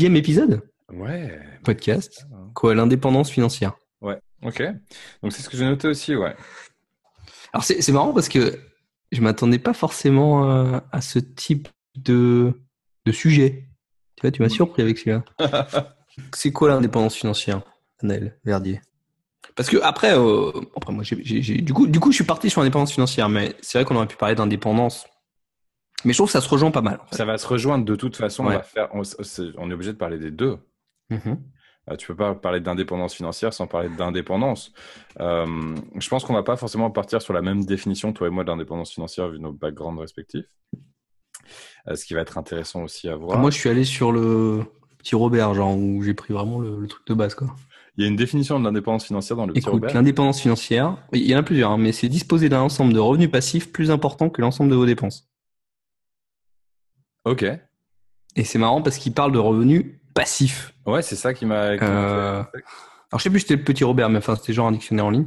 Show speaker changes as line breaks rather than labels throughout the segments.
dixième épisode
Ouais.
podcast. Quoi, l'indépendance financière.
Ouais, ok. Donc c'est ce que j'ai noté aussi, ouais.
Alors c'est c'est marrant parce que je m'attendais pas forcément euh, à ce type de, de sujet. Tu vois, tu m'as surpris avec celui-là. c'est quoi l'indépendance financière, Annel Verdier? Parce que après, euh, après moi, j'ai- j'ai- j'ai- du coup, du coup, je suis parti sur l'indépendance financière, mais c'est vrai qu'on aurait pu parler d'indépendance. Mais je trouve que ça se rejoint pas mal. en fait.
Ça va se rejoindre de toute façon. On,
Ouais.
va faire, on, c'est- on est obligé de parler des deux.
Mhm.
Euh, tu peux pas parler d'indépendance financière sans parler d'indépendance. Euh, je pense qu'on va pas forcément partir sur la même définition, toi et moi, d'indépendance financière vu nos backgrounds respectifs. Euh, ce qui va être intéressant aussi à voir.
Moi, je suis allé sur le petit Robert, genre où j'ai pris vraiment le, le truc de base, quoi.
Il y a une définition de l'indépendance financière dans le petit
Écoute,
Robert.
l'indépendance financière, il y en a plusieurs, hein, mais c'est disposer d'un ensemble de revenus passifs plus important que l'ensemble de vos dépenses.
Ok.
Et c'est marrant parce qu'il parle de revenus passifs.
Ouais, c'est ça qui m'a. qui
Euh,
fait-
Alors, je sais plus si c'était le petit Robert, mais enfin, c'était genre un dictionnaire en ligne.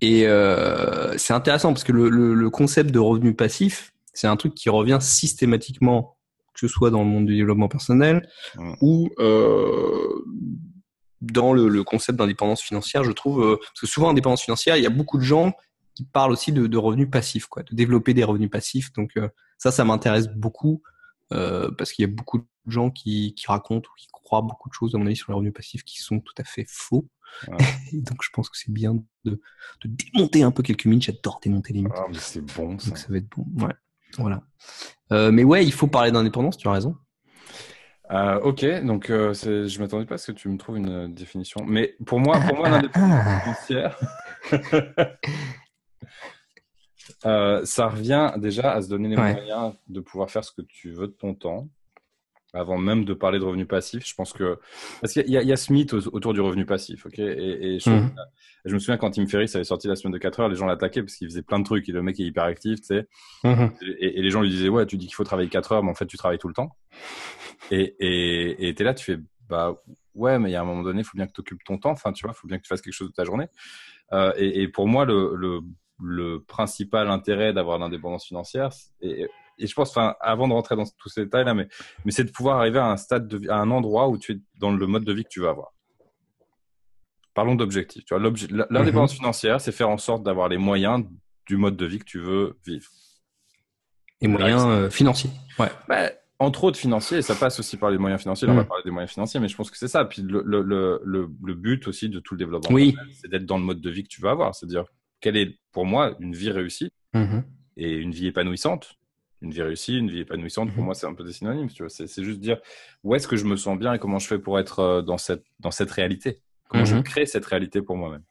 Et euh, c'est intéressant parce que le, le, le concept de revenu passif, c'est un truc qui revient systématiquement, que ce soit dans le monde du développement personnel ou euh, dans le, le concept d'indépendance financière, je trouve. euh, parce que souvent, indépendance financière, il y a beaucoup de gens qui parlent aussi de, de revenus passifs, quoi, de développer des revenus passifs. Donc euh, ça, ça m'intéresse beaucoup euh, parce qu'il y a beaucoup de gens qui, qui racontent ou qui croient beaucoup de choses, à mon avis, sur les revenus passifs qui sont tout à fait faux. Et donc, je pense que c'est bien de, de démonter un peu quelques mythes. J'adore démonter les mythes.
Ah, mais c'est bon ça.
Donc, ça va être bon. Ouais. Voilà. Euh, mais ouais, il faut parler d'indépendance, tu as raison.
Euh, ok, donc euh, je m'attendais pas à ce que tu me trouves une définition. Mais pour moi, pour moi, l'indépendance financière, euh, ça revient déjà à se donner les
Ouais.
moyens de pouvoir faire ce que tu veux de ton temps, avant même de parler de revenu passif. Je pense que parce qu'il y, y a ce mythe au- autour du revenu passif, ok? Et, et je,
Mhm.
je me souviens quand Tim Ferriss avait sorti la semaine de 4 heures, les gens l'attaquaient parce qu'il faisait plein de trucs. Et le mec est hyper actif, tu sais. Et, et les gens lui disaient ouais, tu dis qu'il faut travailler 4 heures, mais en fait tu travailles tout le temps. Et et et t'es là, tu fais bah ouais, mais il y a un moment donné, il faut bien que tu occupes ton temps. Enfin, tu vois, il faut bien que tu fasses quelque chose de ta journée. Euh, et, et pour moi, le, le, le principal intérêt d'avoir l'indépendance financière, et, et je pense, enfin, avant de rentrer dans tous ces détails-là, mais, mais c'est de pouvoir arriver à un stade, de, à un endroit où tu es dans le mode de vie que tu veux avoir. Parlons d'objectifs. Tu vois, l'obje- l'indépendance financière, c'est faire en sorte d'avoir les moyens du mode de vie que tu veux vivre.
Et moyens euh, financiers. Ouais.
Bah, entre autres financiers, et ça passe aussi par les moyens financiers. Là, on va
Mm.
parler des moyens financiers, mais je pense que c'est ça. Puis le, le, le, le, le but aussi de tout le développement,
Oui.
c'est d'être dans le mode de vie que tu veux avoir. C'est-à-dire, quelle est pour moi une vie réussie
Mhm.
et une vie épanouissante Une vie réussie, une vie épanouissante, pour
Mhm.
moi, c'est un peu des synonymes. Tu vois, c'est c'est juste dire où est-ce que je me sens bien et comment je fais pour être euh, dans cette dans cette réalité. Comment je
Mhm.
crée cette réalité pour moi-même.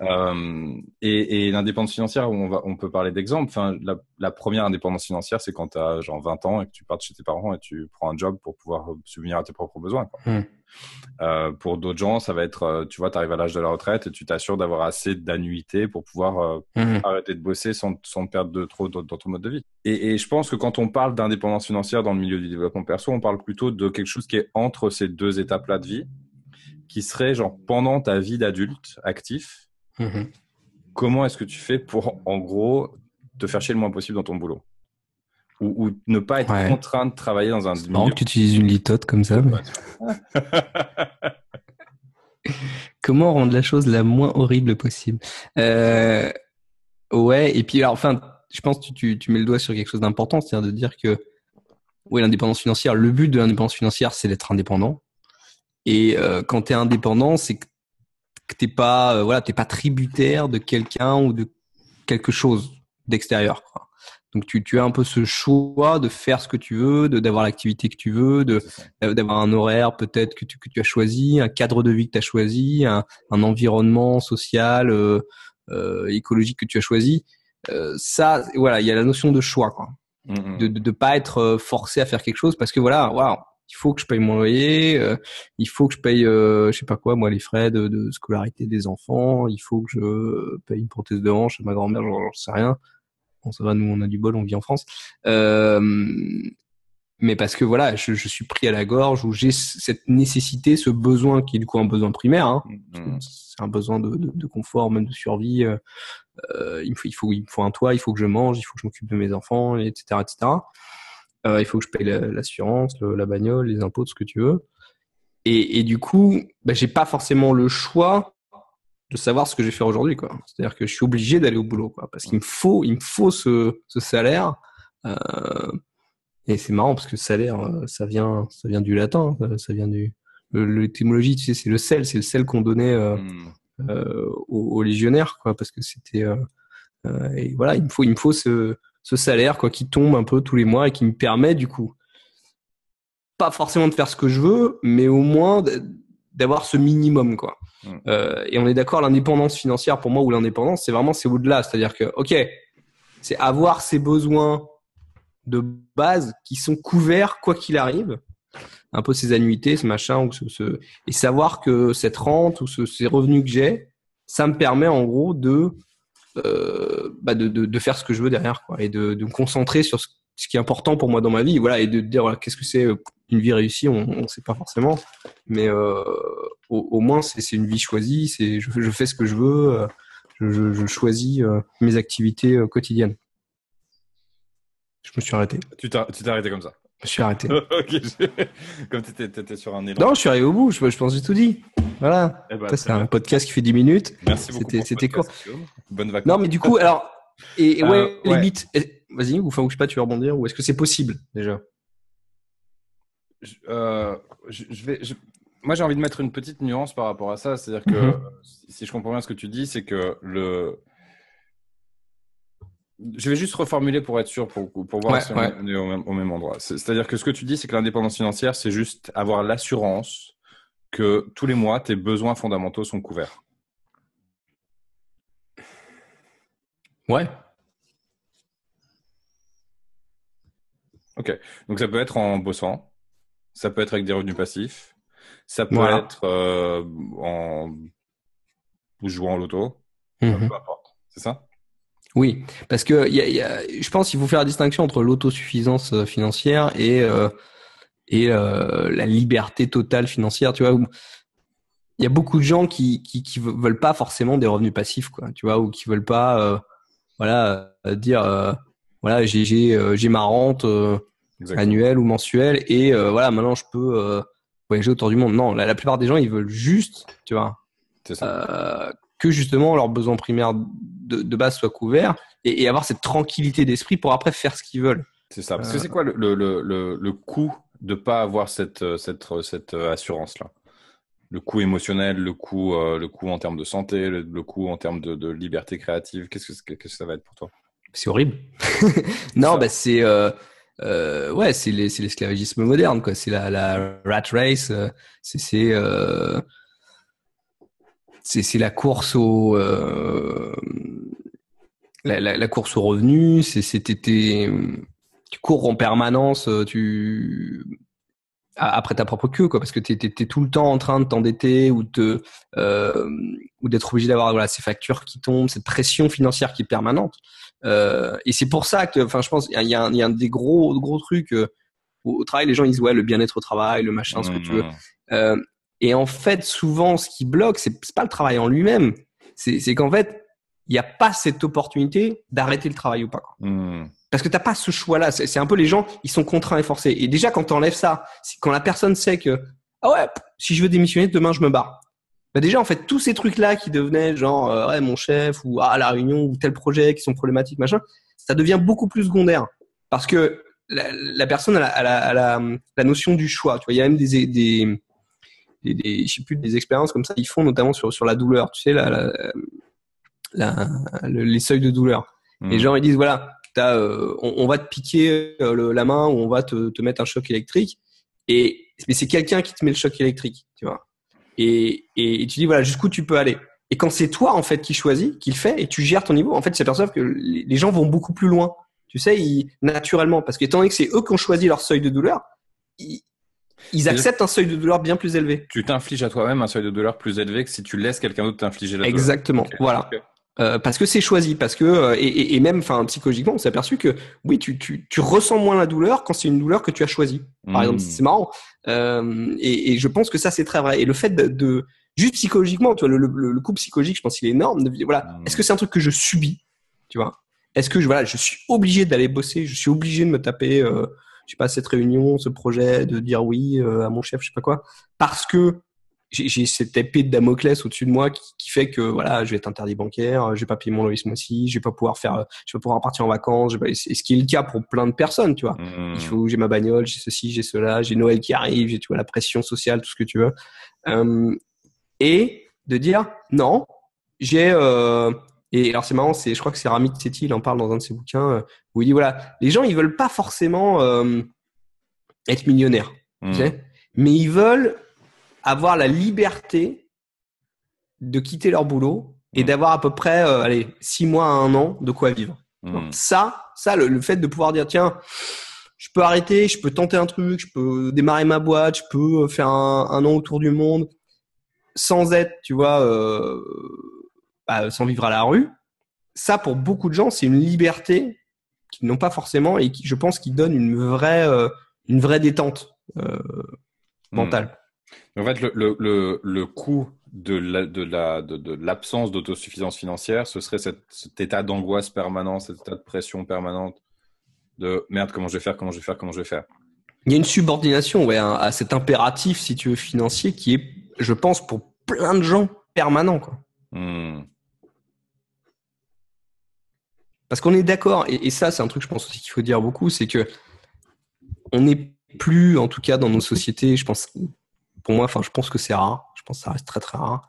Euh, et, et l'indépendance financière, on, va, on peut parler d'exemple. Enfin, la, la première indépendance financière, c'est quand tu as genre 20 ans et que tu pars de chez tes parents et tu prends un job pour pouvoir subvenir à tes propres besoins. quoi.
Mm.
Euh, pour d'autres gens, ça va être, euh, tu vois, tu arrives à l'âge de la retraite et tu t'assures d'avoir assez d'annuités pour pouvoir euh,
Mhm.
arrêter de bosser sans, sans perdre de trop dans, dans ton mode de vie. Et, et je pense que quand on parle d'indépendance financière dans le milieu du développement perso, on parle plutôt de quelque chose qui est entre ces deux étapes-là de vie, qui serait genre pendant ta vie d'adulte actif,
Mhm.
comment est-ce que tu fais pour, en gros, te faire chier le moins possible dans ton boulot? Ou, ou ne pas être
Ouais.
contraint de travailler dans un milieu.
que tu utilises une litote comme ça. mais Comment rendre la chose la moins horrible possible euh, Ouais, et puis alors, enfin, je pense que tu, tu, tu mets le doigt sur quelque chose d'important, c'est-à-dire de dire que oui, l'indépendance financière, le but de l'indépendance financière, c'est d'être indépendant. Et euh, quand tu es indépendant, c'est que que t'es pas, euh, voilà, t'es pas tributaire de quelqu'un ou de quelque chose d'extérieur. quoi. Donc tu, tu as un peu ce choix de faire ce que tu veux, de d'avoir l'activité que tu veux, de d'avoir un horaire peut-être que tu, que tu as choisi, un cadre de vie que tu as choisi, un, un environnement social, euh, euh, écologique que tu as choisi. Euh, ça, voilà, il y a la notion de choix, quoi.
Mm, mm.
De, de, de pas être euh, forcé à faire quelque chose parce que voilà, waouh, il faut que je paye mon loyer, euh, il faut que je paye, euh, je sais pas quoi, moi les frais de, de scolarité des enfants, il faut que je paye une prothèse de hanche à ma grand-mère, j'en sais rien. Bon, ça va, nous on a du bol, on vit en France. Euh, mais parce que voilà, je, je suis pris à la gorge où j'ai cette nécessité, ce besoin qui est du coup un besoin primaire. Hein,
Mm, mm.
c'est un besoin de, de, de confort, même de survie. euh, euh, il, me faut, il, faut, il me faut un toit, il faut que je mange, il faut que je m'occupe de mes enfants, etc., etc. Euh, il faut que je paye l'assurance, la bagnole, les impôts, tout ce que tu veux. Et, et du coup, bah, j'ai pas forcément le choix de savoir ce que je vais faire aujourd'hui, quoi. C'est-à-dire que je suis obligé d'aller au boulot, quoi, parce qu'il me faut, il me faut ce, ce salaire. Euh, et c'est marrant parce que salaire, euh, ça vient, ça vient du latin, ça vient du, l'étymologie, tu sais, c'est le sel, c'est le sel qu'on donnait euh, hmm. euh, aux, légionnaires, quoi, parce que c'était, euh, et voilà, il me faut, il me faut ce, ce salaire, quoi, qui tombe un peu tous les mois et qui me permet, du coup, pas forcément de faire ce que je veux, mais au moins d'avoir ce minimum, quoi. Hmm. et on est d'accord, l'indépendance financière, pour moi, ou l'indépendance, c'est vraiment, c'est au-delà, c'est-à-dire que, ok, c'est avoir ses besoins de base qui sont couverts quoi qu'il arrive. Un peu ces annuités, ce machin, ou ce, et savoir que cette rente ou ce, ces revenus que j'ai, ça me permet en gros de, euh, bah de, de, de, faire ce que je veux derrière, quoi, et de, de me concentrer sur ce, qui est important pour moi dans ma vie, voilà, et de dire voilà, qu'est-ce que c'est euh, une vie réussie, on ne sait pas forcément, mais euh, au, au, moins c'est une vie choisie, c'est je, je, fais ce que je veux, euh, je, je choisis euh, mes activités quotidiennes. Je me suis arrêté.
Tu t'es arrêté comme ça?
Je suis arrêté.
Comme tu étais, sur un élan.
Non, je suis arrivé au bout. Je, pense que j'ai tout dit. Voilà. Eh ben, c'est un podcast qui fait 10 minutes.
Merci beaucoup.
C'était court.
Bonne vacances.
Non, mais du coup, alors, et, ouais, euh, limite. Vas-y, ou enfin, je sais pas, tu veux rebondir, ou est-ce que c'est possible déjà?
Je, euh, je, vais. Moi, j'ai envie de mettre une petite nuance par rapport à ça. C'est-à-dire que, mhm. si je comprends bien ce que tu dis, c'est que le je vais juste reformuler pour être sûr, pour, pour voir si on est au même, endroit. C'est-à-dire que ce que tu dis, c'est que l'indépendance financière, c'est juste avoir l'assurance que tous les mois, tes besoins fondamentaux sont couverts.
Ouais.
Ok. Donc ça peut être en bossant, ça peut être avec des revenus passifs, ça peut être euh, en jouant au loto, mhm. peu importe. C'est ça?
Oui, parce que y a, y a, je pense qu'il faut faire la distinction entre l'autosuffisance euh, financière et euh, et euh, la liberté totale financière. Tu vois, il y a beaucoup de gens qui, qui qui veulent pas forcément des revenus passifs, quoi. Tu vois, ou qui veulent pas, voilà, dire, voilà, j'ai j'ai j'ai ma rente annuelle ou mensuelle et voilà, maintenant je peux voyager autour du monde. Non, la, la, plupart des gens, ils veulent juste, tu vois, ça que justement leurs besoins primaires de, de base soient couverts et, et avoir cette tranquillité d'esprit pour après faire ce qu'ils veulent.
C'est ça. Parce que c'est quoi le, le, le, le coût de pas avoir cette, cette, cette assurance-là? Le coût émotionnel, le coût, euh, le coût en termes de santé, le, coût en termes de, de liberté créative. Qu'est-ce que, que ça va être pour toi?
C'est horrible. non, bah c'est euh, ouais, c'est l'esclavagisme moderne, quoi. C'est la, rat race. Euh, c'est euh, c'est la course au la, course au revenu. C'est tu cours en permanence. Après ta propre queue quoi parce que tu es, tout le temps en train de t'endetter ou d'être obligé d'avoir ces factures qui tombent cette pression financière qui est permanente euh, et c'est pour ça que enfin je pense il y a, y a, un des gros gros trucs euh, au, travail les gens ils disent ouais le bien-être au travail le machin ce que tu veux mmh. euh, et en fait, souvent, ce qui bloque, c'est pas le travail en lui-même. C'est qu'en fait, il n'y a pas cette opportunité d'arrêter le travail ou pas. Quoi. Hmm. Parce que t'as pas ce choix-là. C'est un peu les gens, ils sont contraints et forcés. Et déjà, quand tu enlèves ça, quand la personne sait que, ah ouais, si je veux démissionner, demain je me barre. Bah déjà, en fait, tous ces trucs-là qui devenaient genre, euh, ouais, mon chef, ou ah, la réunion, ou tel projet qui sont problématiques, machin, ça devient beaucoup plus secondaire. Parce que la, personne a la, a la, la, notion du choix. Tu vois, il y a même des, des, des, des, je sais plus, des expériences comme ça, ils font notamment sur, sur la douleur, tu sais, la, la, la les seuils de douleur. Mmh. Les gens, ils disent, voilà, as, euh, on, on, va te piquer euh, la main ou on va te, te mettre un choc électrique. Et, mais c'est quelqu'un qui te met le choc électrique, tu vois. Et, et, tu dis, voilà, jusqu'où tu peux aller. Et quand c'est toi, en fait, qui choisis, qui le fait, et tu gères ton niveau, en fait, tu s'aperçoivent que les gens vont beaucoup plus loin. Tu sais, ils, naturellement. Parce qu'étant donné que c'est eux qui ont choisi leur seuil de douleur, ils, ils acceptent un seuil de douleur bien plus élevé.
Tu t'infliges à toi-même un seuil de douleur plus élevé que si tu laisses quelqu'un d'autre t'infliger la
douleur. Exactement, voilà. Euh, parce que c'est choisi, parce que euh, et, et, même, enfin psychologiquement, on s'est aperçu que oui, tu, tu, tu ressens moins la douleur quand c'est une douleur que tu as choisie. Par hmm. exemple, c'est marrant. Euh, et, et, je pense que ça c'est très vrai. Et le fait de, de juste psychologiquement, tu vois, le, le, le, coup psychologique, je pense qu'il est énorme. De, voilà, hmm. est-ce que c'est un truc que je subis, tu vois? Est-ce que je voilà, je suis obligé d'aller bosser, je suis obligé de me taper euh, j'ai pas cette réunion, ce projet de dire oui à mon chef, je sais pas quoi, parce que j'ai cette épée de Damoclès au-dessus de moi qui, qui, fait que voilà, je vais être interdit bancaire, je vais pas payer mon loyer ce mois-ci, je vais pas pouvoir faire, je vais pas pouvoir partir en vacances, je ce qui est le cas pour plein de personnes, tu vois. Mmh. Il faut j'ai ma bagnole, j'ai ceci, j'ai cela, j'ai Noël qui arrive, j'ai tu vois la pression sociale, tout ce que tu veux, euh, et de dire non, j'ai euh, et alors c'est marrant, c'est je crois que c'est Ramit Sethi, il en parle dans un de ses bouquins euh, où il dit voilà, les gens ils veulent pas forcément euh, être millionnaires, tu mmh. sais, mais ils veulent avoir la liberté de quitter leur boulot et mmh. d'avoir à peu près, euh, allez, six mois à un an de quoi vivre. Mmh. ça, ça, le, fait de pouvoir dire, tiens, je peux arrêter, je peux tenter un truc, je peux démarrer ma boîte, je peux faire un, un an autour du monde sans être, tu vois, euh, bah, sans vivre à la rue. Ça, pour beaucoup de gens, c'est une liberté qu'ils n'ont pas forcément et qui, je pense, qui donne une vraie, euh, une vraie détente euh, mmh.
En fait, le, le, le, le coût de l'absence de, de, d'autosuffisance financière, ce serait cet, cet état d'angoisse permanent, cet état de pression permanente de merde, comment je vais faire, comment je vais faire, comment je vais faire.
Il y a une subordination ouais, à cet impératif, si tu veux, financier, qui est, je pense, pour plein de gens, permanent. Quoi. Hmm. Parce qu'on est d'accord, et, et, ça, c'est un truc, je pense aussi qu'il faut dire beaucoup, c'est que on n'est plus, en tout cas, dans nos sociétés, je pense, pour moi, enfin, je pense que c'est rare. Je pense que ça reste très très rare.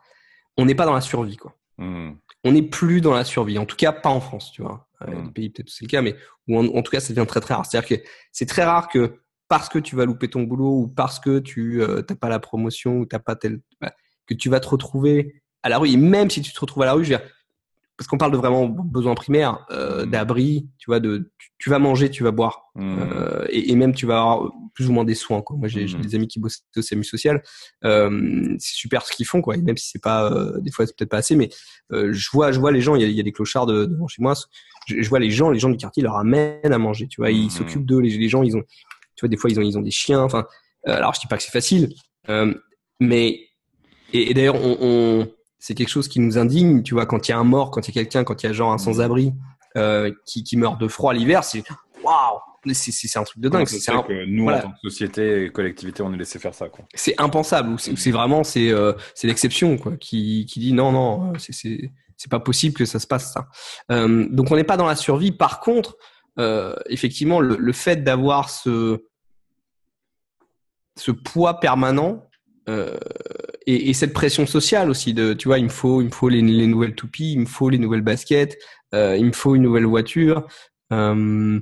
On n'est pas dans la survie, quoi. Hmm. On n'est plus dans la survie. En tout cas, pas en France, tu vois. Les pays, peut-être c'est le cas, mais où en, tout cas, ça devient très très rare. C'est-à-dire que c'est très rare que parce que tu vas louper ton boulot ou parce que tu n'as euh, pas la promotion ou t'as pas tel, bah, que tu vas te retrouver à la rue. Et même si tu te retrouves à la rue, je veux dire, parce qu'on parle de vraiment besoins primaires, euh, mmh. d'abri, tu vois, de tu, vas manger, tu vas boire, mmh. euh, et, et, même tu vas avoir plus ou moins des soins. Quoi. Moi, j'ai mmh. des amis qui bossent au SAMU social, euh, c'est super ce qu'ils font, quoi. Et même si c'est pas, euh, des fois c'est peut-être pas assez, mais euh, je vois, je vois les gens, il y a, y a des clochards de, devant chez moi. Je, je, vois les gens, les gens du quartier leur amènent à manger, tu vois. Ils s'occupent d'eux. Les, les, gens, ils ont, tu vois, des fois ils ont, ils ont des chiens. Enfin, alors je dis pas que c'est facile, mais et, et d'ailleurs on, on c'est quelque chose qui nous indigne. Tu vois, quand il y a un mort, quand il y a quelqu'un, quand il y a genre un sans-abri euh, qui, qui meurt de froid l'hiver, c'est waouh, c'est un truc de dingue.
C'est un... que nous, en tant que société et collectivité, on est laissé faire ça.
C'est impensable. C'est vraiment c'est euh, c'est l'exception quoi, qui, qui dit non non, c'est c'est pas possible que ça se passe ça. Euh, donc on n'est pas dans la survie. Par contre, euh, effectivement, le, le fait d'avoir ce ce poids permanent euh, et, et, cette pression sociale aussi de tu vois il me faut il me faut les, les nouvelles toupies il me faut les nouvelles baskets euh, il me faut une nouvelle voiture euh,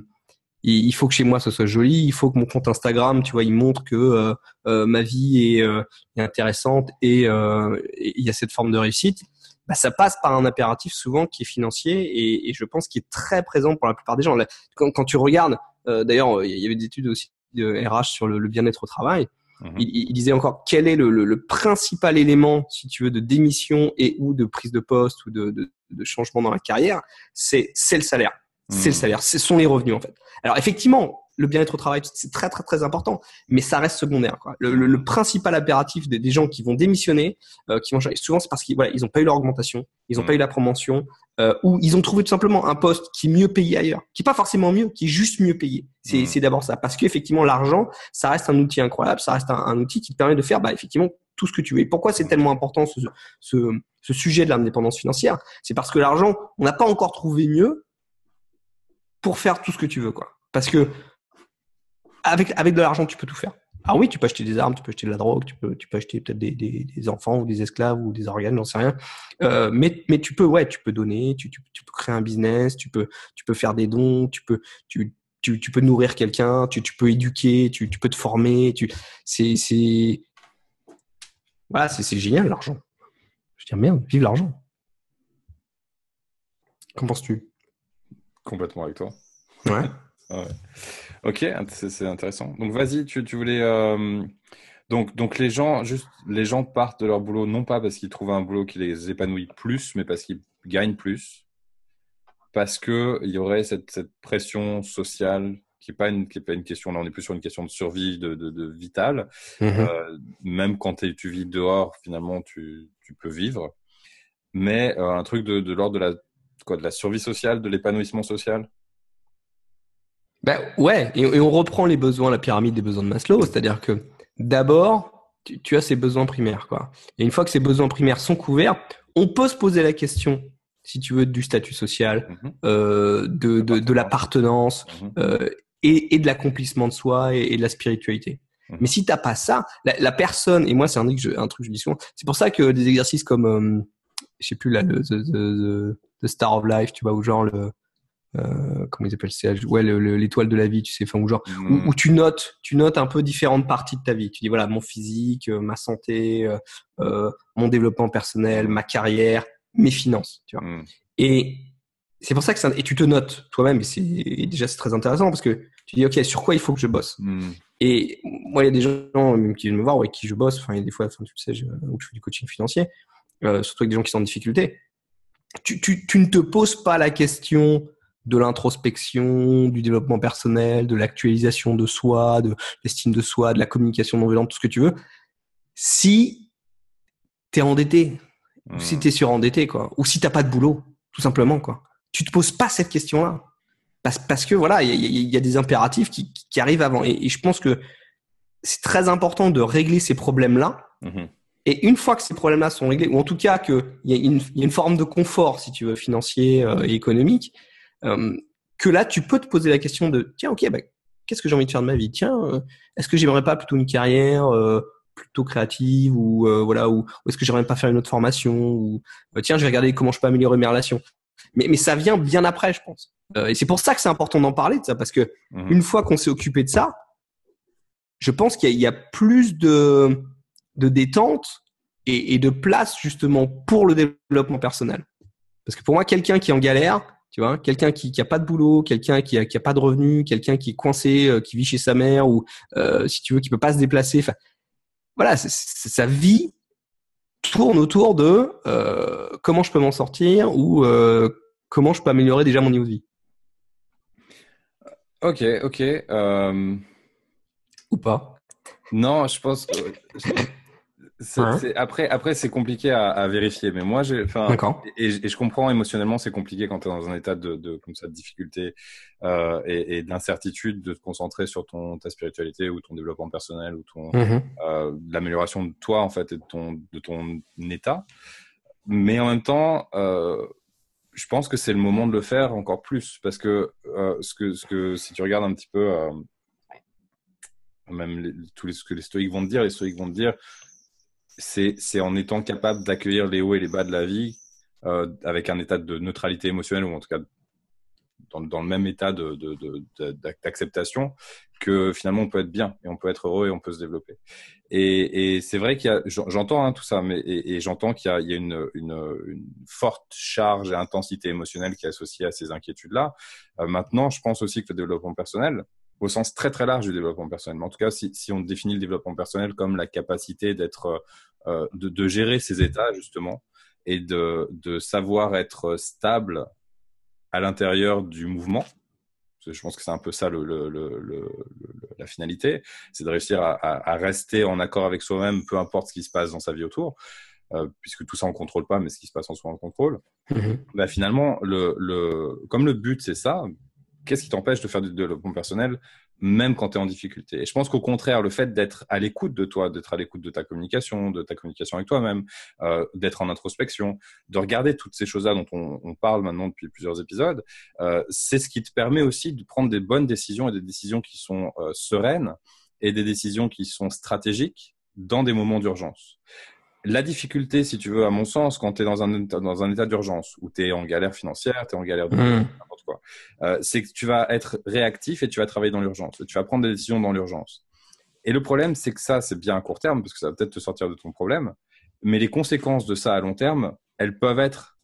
il, faut que chez moi ce soit joli il faut que mon compte Instagram tu vois il montre que euh, euh ma vie est, euh, est intéressante et il y a cette forme de réussite. Bah, ça passe par un impératif souvent qui est financier et, et je pense qu'il est très présent pour la plupart des gens. Quand, quand tu regardes d'ailleurs il y avait des études aussi de RH sur le, le bien-être au travail Mhm. Il, disait encore quel est le, principal élément, si tu veux, de démission et ou de prise de poste ou de, changement dans la carrière, c'est c'est le salaire. C'est le mhm. salaire. Ce sont les revenus en fait. Alors effectivement, le bien-être au travail, c'est très très très important, mais ça reste secondaire. Quoi. Le, principal impératif des, gens qui vont démissionner, euh, qui vont souvent c'est parce qu'ils voilà, ils n'ont pas eu leur augmentation, ils n'ont pas eu la promotion, euh, ou ils ont trouvé tout simplement un poste qui est mieux payé ailleurs, qui est pas forcément mieux, qui est juste mieux payé. C'est c'est d'abord ça, parce qu'effectivement l'argent, ça reste un outil incroyable, ça reste un, outil qui te permet de faire bah effectivement tout ce que tu veux. Et pourquoi c'est tellement important ce, ce, ce sujet de l'indépendance financière? C'est parce que l'argent, on n'a pas encore trouvé mieux pour faire tout ce que tu veux, quoi. Parce que avec, avec de l'argent, tu peux tout faire. Ah oui, tu peux acheter des armes, tu peux acheter de la drogue, tu peux, tu peux acheter peut-être des, des, des, enfants ou des esclaves ou des organes, j'en sais rien. Euh, mais, mais tu peux, ouais, tu peux donner, tu, tu, tu, peux créer un business, tu peux, tu peux faire des dons, tu peux, tu, tu, tu peux nourrir quelqu'un, tu, tu peux éduquer, tu, tu peux te former. Tu, c'est, c'est, voilà, c'est, c'est génial l'argent. Je dis merde, vive l'argent. Qu'en penses-tu
Complètement avec toi.
Ouais.
ouais. Ok, c'est intéressant. Donc vas-y, tu, tu voulais. Euh, donc, donc les gens, juste, les gens partent de leur boulot non pas parce qu'ils trouvent un boulot qui les épanouit plus, mais parce qu'ils gagnent plus, parce que il y aurait cette, cette pression sociale qui n'est pas une qui est pas une question. Là, on est plus sur une question de survie, de, de, de vital. Mmh euh, même quand tu vis dehors, finalement, tu, tu peux vivre. Mais euh, un truc de, de l'ordre de la quoi, de la survie sociale, de l'épanouissement social?
Ben ouais, et, on reprend les besoins, la pyramide des besoins de Maslow, c'est-à-dire que d'abord, tu, as ces besoins primaires, quoi. Et une fois que ces besoins primaires sont couverts, on peut se poser la question, si tu veux, du statut social, mhm. euh, de, de, de l'appartenance mhm. euh, et, et, de l'accomplissement de soi et, de la spiritualité. Mhm. Mais si t'as pas ça, la, personne, et moi c'est un, un, truc que je dis souvent, c'est pour ça que des exercices comme, euh, je sais plus là, le the, the, Star of Life, tu vois, ou genre le euh, comment ils appellent ça? Ouais l'étoile de la vie tu sais enfin ou genre où, mm. tu notes tu notes un peu différentes parties de ta vie tu dis voilà mon physique euh, ma santé euh, euh, mon développement personnel ma carrière mes finances tu vois mm. et c'est pour ça que ça, et tu te notes toi-même et c'est déjà c'est très intéressant parce que tu dis ok sur quoi il faut que je bosse? Mm. et moi il y a des gens même qui viennent me voir avec qui je bosse enfin il y a des fois enfin, tu sais je, où je fais du coaching financier surtout avec des gens qui sont en difficulté tu, tu, tu ne te poses pas la question de l'introspection, du développement personnel, de l'actualisation de soi, de l'estime de soi, de la communication non violente, tout ce que tu veux, si tu es endetté, ou si hmm. tu es surendetté, quoi, ou si t'as pas de boulot, tout simplement, quoi. Tu te poses pas cette question-là. Parce, parce que voilà, il y, a, des impératifs qui, qui arrivent avant. Et, je pense que c'est très important de régler ces problèmes-là. Mhm. Et une fois que ces problèmes-là sont réglés, ou en tout cas qu'il y, y, a une forme de confort, si tu veux, financier euh, et économique, euh, que là, tu peux te poser la question de tiens, ok, bah, qu'est-ce que j'ai envie de faire de ma vie? Tiens, euh, est-ce que j'aimerais pas plutôt une carrière euh, plutôt créative ou voilà ou, est-ce que j'aimerais pas faire une autre formation ou tiens, je vais regarder comment je peux améliorer mes relations. Mais, mais ça vient bien après, je pense. et c'est pour ça que c'est important d'en parler de ça parce que mhm. une fois qu'on s'est occupé de ça, je pense qu'il y, a plus de, de détente et, et, de place justement pour le développement personnel. Parce que pour moi, quelqu'un qui est en galère, tu vois, quelqu'un qui, qui a pas de boulot, quelqu'un qui a, qui a pas de revenus, quelqu'un qui est coincé, euh, qui vit chez sa mère ou euh, si tu veux, qui peut pas se déplacer. Enfin, voilà, sa vie tourne autour de euh, comment je peux m'en sortir ou comment je peux améliorer déjà mon niveau de vie.
Ok, ok.
Ou pas
Non, je pense que après, après c'est compliqué à, à, vérifier, mais moi, j'ai, et, et, je comprends émotionnellement, c'est compliqué quand tu es dans un état de, de comme ça, de difficulté euh, et, et d'incertitude, de te concentrer sur ton ta spiritualité ou ton développement personnel ou ton mm-hmm. euh, l'amélioration de toi en fait et de ton de ton état. Mais en même temps, euh, je pense que c'est le moment de le faire encore plus parce que ce que ce que si tu regardes un petit peu même les, tous les, ce que les stoïques vont te dire, les stoïques vont te dire c'est en étant capable d'accueillir les hauts et les bas de la vie euh, avec un état de neutralité émotionnelle ou en tout cas dans, dans le même état d'acceptation de, de, que finalement on peut être bien et on peut être heureux et on peut se développer. Et, et c'est vrai qu'il y a, j'entends hein, tout ça, mais et, j'entends qu'il y y a une, une, une, forte charge et intensité émotionnelle qui est associée à ces inquiétudes-là. Euh, maintenant, je pense aussi que le développement personnel, au sens très très large du développement personnel. en tout cas, si, si, on définit le développement personnel comme la capacité d'être, euh, de, de, gérer ses états justement et de, de savoir être stable à l'intérieur du mouvement. Je pense que c'est un peu ça le, le, le, la finalité, c'est de réussir à, à, rester en accord avec soi-même, peu importe ce qui se passe dans sa vie autour. Euh, puisque tout ça on contrôle pas, mais ce qui se passe en soi on le contrôle. Bah, finalement, le, le, comme le but c'est ça, qu'est-ce qui t'empêche de faire du développement personnel même quand tu es en difficulté? Et je pense qu'au contraire, le fait d'être à l'écoute de toi, d'être à l'écoute de ta communication, de ta communication avec toi-même, euh, d'être en introspection, de regarder toutes ces choses-là dont on, parle maintenant depuis plusieurs épisodes, euh, c'est ce qui te permet aussi de prendre des bonnes décisions et des décisions qui sont euh, sereines et des décisions qui sont stratégiques dans des moments d'urgence la difficulté, si tu veux, à mon sens, quand tu es dans un, dans un état d'urgence, où tu es en galère financière, tu es en galère de mmh. n'importe quoi, euh, c'est que tu vas être réactif et tu vas travailler dans l'urgence. Tu vas prendre des décisions dans l'urgence. Et le problème, c'est que ça, c'est bien à court terme, parce que ça va peut-être te sortir de ton problème. Mais les conséquences de ça à long terme, elles peuvent être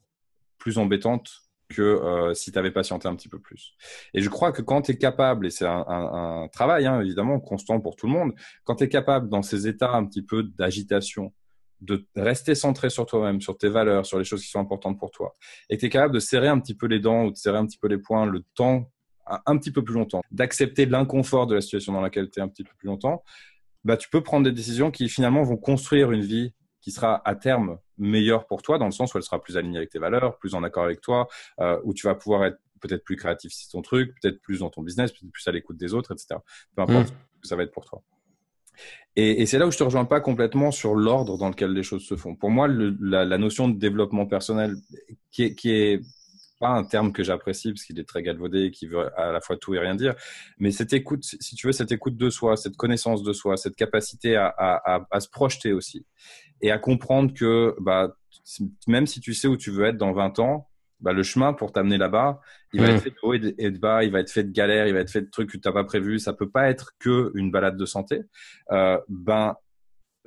plus embêtantes que euh, si tu avais patienté un petit peu plus. Et je crois que quand tu es capable, et c'est un, un, un, travail hein, évidemment constant pour tout le monde, quand tu es capable dans ces états un petit peu d'agitation, de rester centré sur toi-même, sur tes valeurs, sur les choses qui sont importantes pour toi, et que tu es capable de serrer un petit peu les dents ou de serrer un petit peu les poings le temps, un petit peu plus longtemps, d'accepter l'inconfort de la situation dans laquelle tu es un petit peu plus longtemps, bah, tu peux prendre des décisions qui finalement vont construire une vie qui sera à terme meilleure pour toi, dans le sens où elle sera plus alignée avec tes valeurs, plus en accord avec toi, euh, où tu vas pouvoir être peut-être plus créatif si c'est ton truc, peut-être plus dans ton business, peut-être plus à l'écoute des autres, etc. Peu importe mm. ce que ça va être pour toi. Et, c'est là où je te rejoins pas complètement sur l'ordre dans lequel les choses se font. Pour moi, la, notion de développement personnel, qui est, pas un terme que j'apprécie parce qu'il est très galvaudé, qui veut à la fois tout et rien dire, mais cette écoute, si tu veux, cette écoute de soi, cette connaissance de soi, cette capacité à, se projeter aussi et à comprendre que bah, même si tu sais où tu veux être dans 20 ans, bah, le chemin pour t'amener là-bas, il va être fait de haut et de bas, il va être fait de galères, il va être fait de trucs que tu n'as pas prévu. Ça peut pas être que une balade de santé. Euh, ben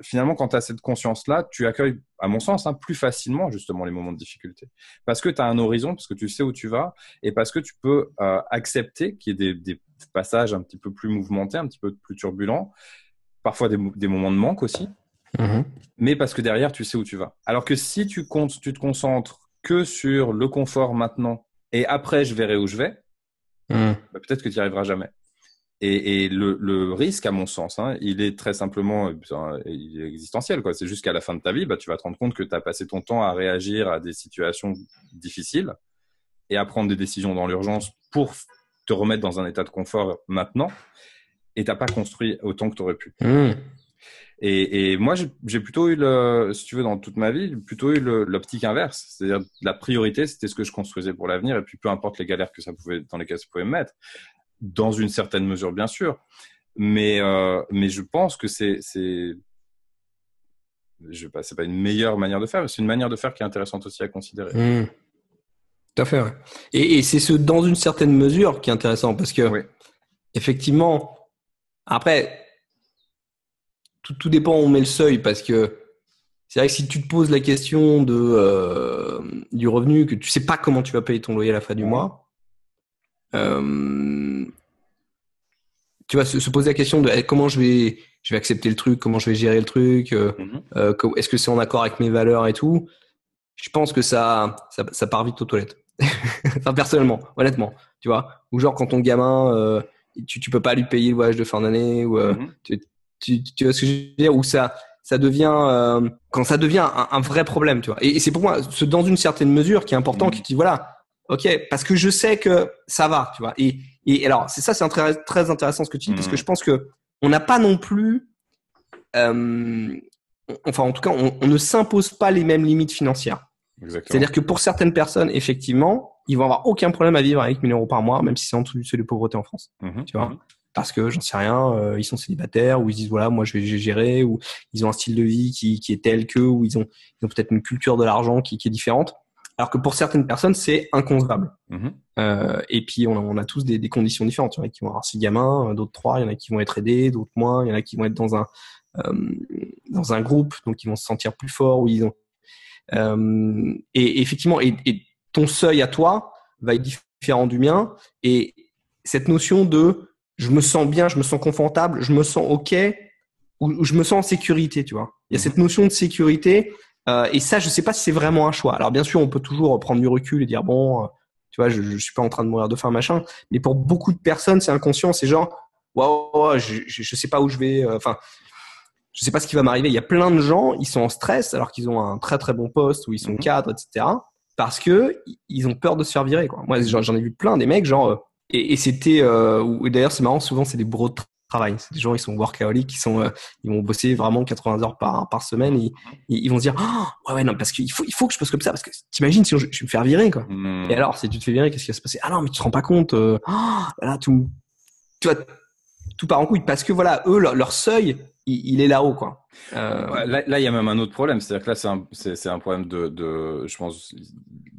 finalement, quand tu as cette conscience-là, tu accueilles, à mon sens, hein, plus facilement justement les moments de difficulté. Parce que tu as un horizon, parce que tu sais où tu vas, et parce que tu peux euh, accepter qu'il y ait des, passages un petit peu plus mouvementés, un petit peu plus turbulents, parfois des, moments de manque aussi, mmh mais parce que derrière, tu sais où tu vas. Alors que si tu, comptes, tu te concentres que sur le confort maintenant, et après, je verrai où je vais, mmh. bah, peut-être que tu n'y arriveras jamais. Et, et le, le, risque, à mon sens, hein, il est très simplement euh, il est existentiel. C'est juste qu'à la fin de ta vie, bah, tu vas te rendre compte que tu as passé ton temps à réagir à des situations difficiles et à prendre des décisions dans l'urgence pour te remettre dans un état de confort maintenant. Et t'as pas construit autant que tu aurais pu. Mmh. Et, et, moi, j'ai plutôt eu, le, si tu veux, dans toute ma vie, plutôt eu l'optique inverse. C'est-à-dire, la priorité, c'était ce que je construisais pour l'avenir, et puis peu importe les galères que ça pouvait, dans lesquelles ça pouvait me mettre dans une certaine mesure, bien sûr. Mais, euh, mais je pense que c'est, c'est, je pas, c'est pas une meilleure manière de faire, mais c'est une manière de faire qui est intéressante aussi à considérer.
Mmh. Tout à fait. Et, et c'est ce dans une certaine mesure qui est intéressant parce que effectivement, après, tout, tout dépend où on met le seuil parce que c'est vrai que si tu te poses la question de euh, du revenu, que tu sais pas comment tu vas payer ton loyer à la fin du mois, euh, tu vas se, poser la question de eh, comment je vais, je vais accepter le truc, comment je vais gérer le truc, euh, mhm. euh, est-ce que c'est en accord avec mes valeurs et tout. Je pense que ça, ça, part vite aux toilettes. enfin, personnellement, honnêtement, tu vois. Ou genre quand ton gamin, tu, tu peux pas lui payer le voyage de fin d'année, ou mhm. tu, tu, vois ce que je veux dire, ou ça, ça devient quand ça devient un, vrai problème, tu vois. Et, c'est pour moi, dans une certaine mesure, qui est important, mhm. que tu voilà, Ok, parce que je sais que ça va, tu vois. Et, et alors, c'est ça, c'est très, très intéressant ce que tu dis, parce que mmh. je pense que on n'a pas non plus, euh, enfin, en tout cas, on, on ne s'impose pas les mêmes limites financières. C'est-à-dire que pour certaines personnes, effectivement, ils vont avoir aucun problème à vivre avec 1000 euros par mois, même si c'est en dessous du seuil de pauvreté en France. Mmh tu vois. Parce que j'en sais rien, euh, ils sont célibataires ou ils disent voilà moi je vais gérer ou ils ont un style de vie qui, qui est tel que ou ils ont, ils ont peut-être une culture de l'argent qui, qui est différente. Alors que pour certaines personnes, c'est inconcevable. Mhm. Euh, et puis, on a, on a tous des, des, conditions différentes. Il y en a qui vont avoir six gamins, euh, d'autres trois. Il y en a qui vont être aidés, d'autres moins. Il y en a qui vont être dans un euh, dans un groupe, donc ils vont se sentir plus forts. Ou ils ont. Euh, et, effectivement, et, et, ton seuil à toi va être différent du mien. Et cette notion de je me sens bien, je me sens confortable, je me sens ok, ou, je me sens en sécurité, tu vois. Il y a mhm. cette notion de sécurité euh, et ça, je sais pas si c'est vraiment un choix. Alors bien sûr, on peut toujours prendre du recul et dire bon, euh, tu vois, je, je suis pas en train de mourir de faim, machin. Mais pour beaucoup de personnes, c'est inconscient. C'est genre, waouh, je, je, sais pas où je vais. Euh, enfin, je sais pas ce qui va m'arriver. Il y a plein de gens, ils sont en stress alors qu'ils ont un très très bon poste ou ils sont mhm. cadres, etc. Parce que ils ont peur de se faire virer. Quoi. Moi, j'en ai vu plein des mecs genre. Et, et c'était. Euh, d'ailleurs, c'est marrant. Souvent, c'est des bros travail. C'est des gens, ils sont workaholics, qui sont, euh, ils vont bosser vraiment 80 heures par, par semaine. Et, ils vont se dire, oh, ouais, ouais, non, parce qu'il faut, il faut que je bosse comme ça, parce que t'imagines si je, je vais me faire virer, quoi. Hmm. Et alors, si tu te fais virer, qu'est-ce qui va se passer? Ah non, mais tu te rends pas compte. Euh, oh, tout, tu vois, tout part en couille parce que voilà, eux, leur, seuil, il, est là-haut, quoi.
Euh... là, il y a même un autre problème, c'est-à-dire que là, c'est un, c'est, un problème de, de, je pense,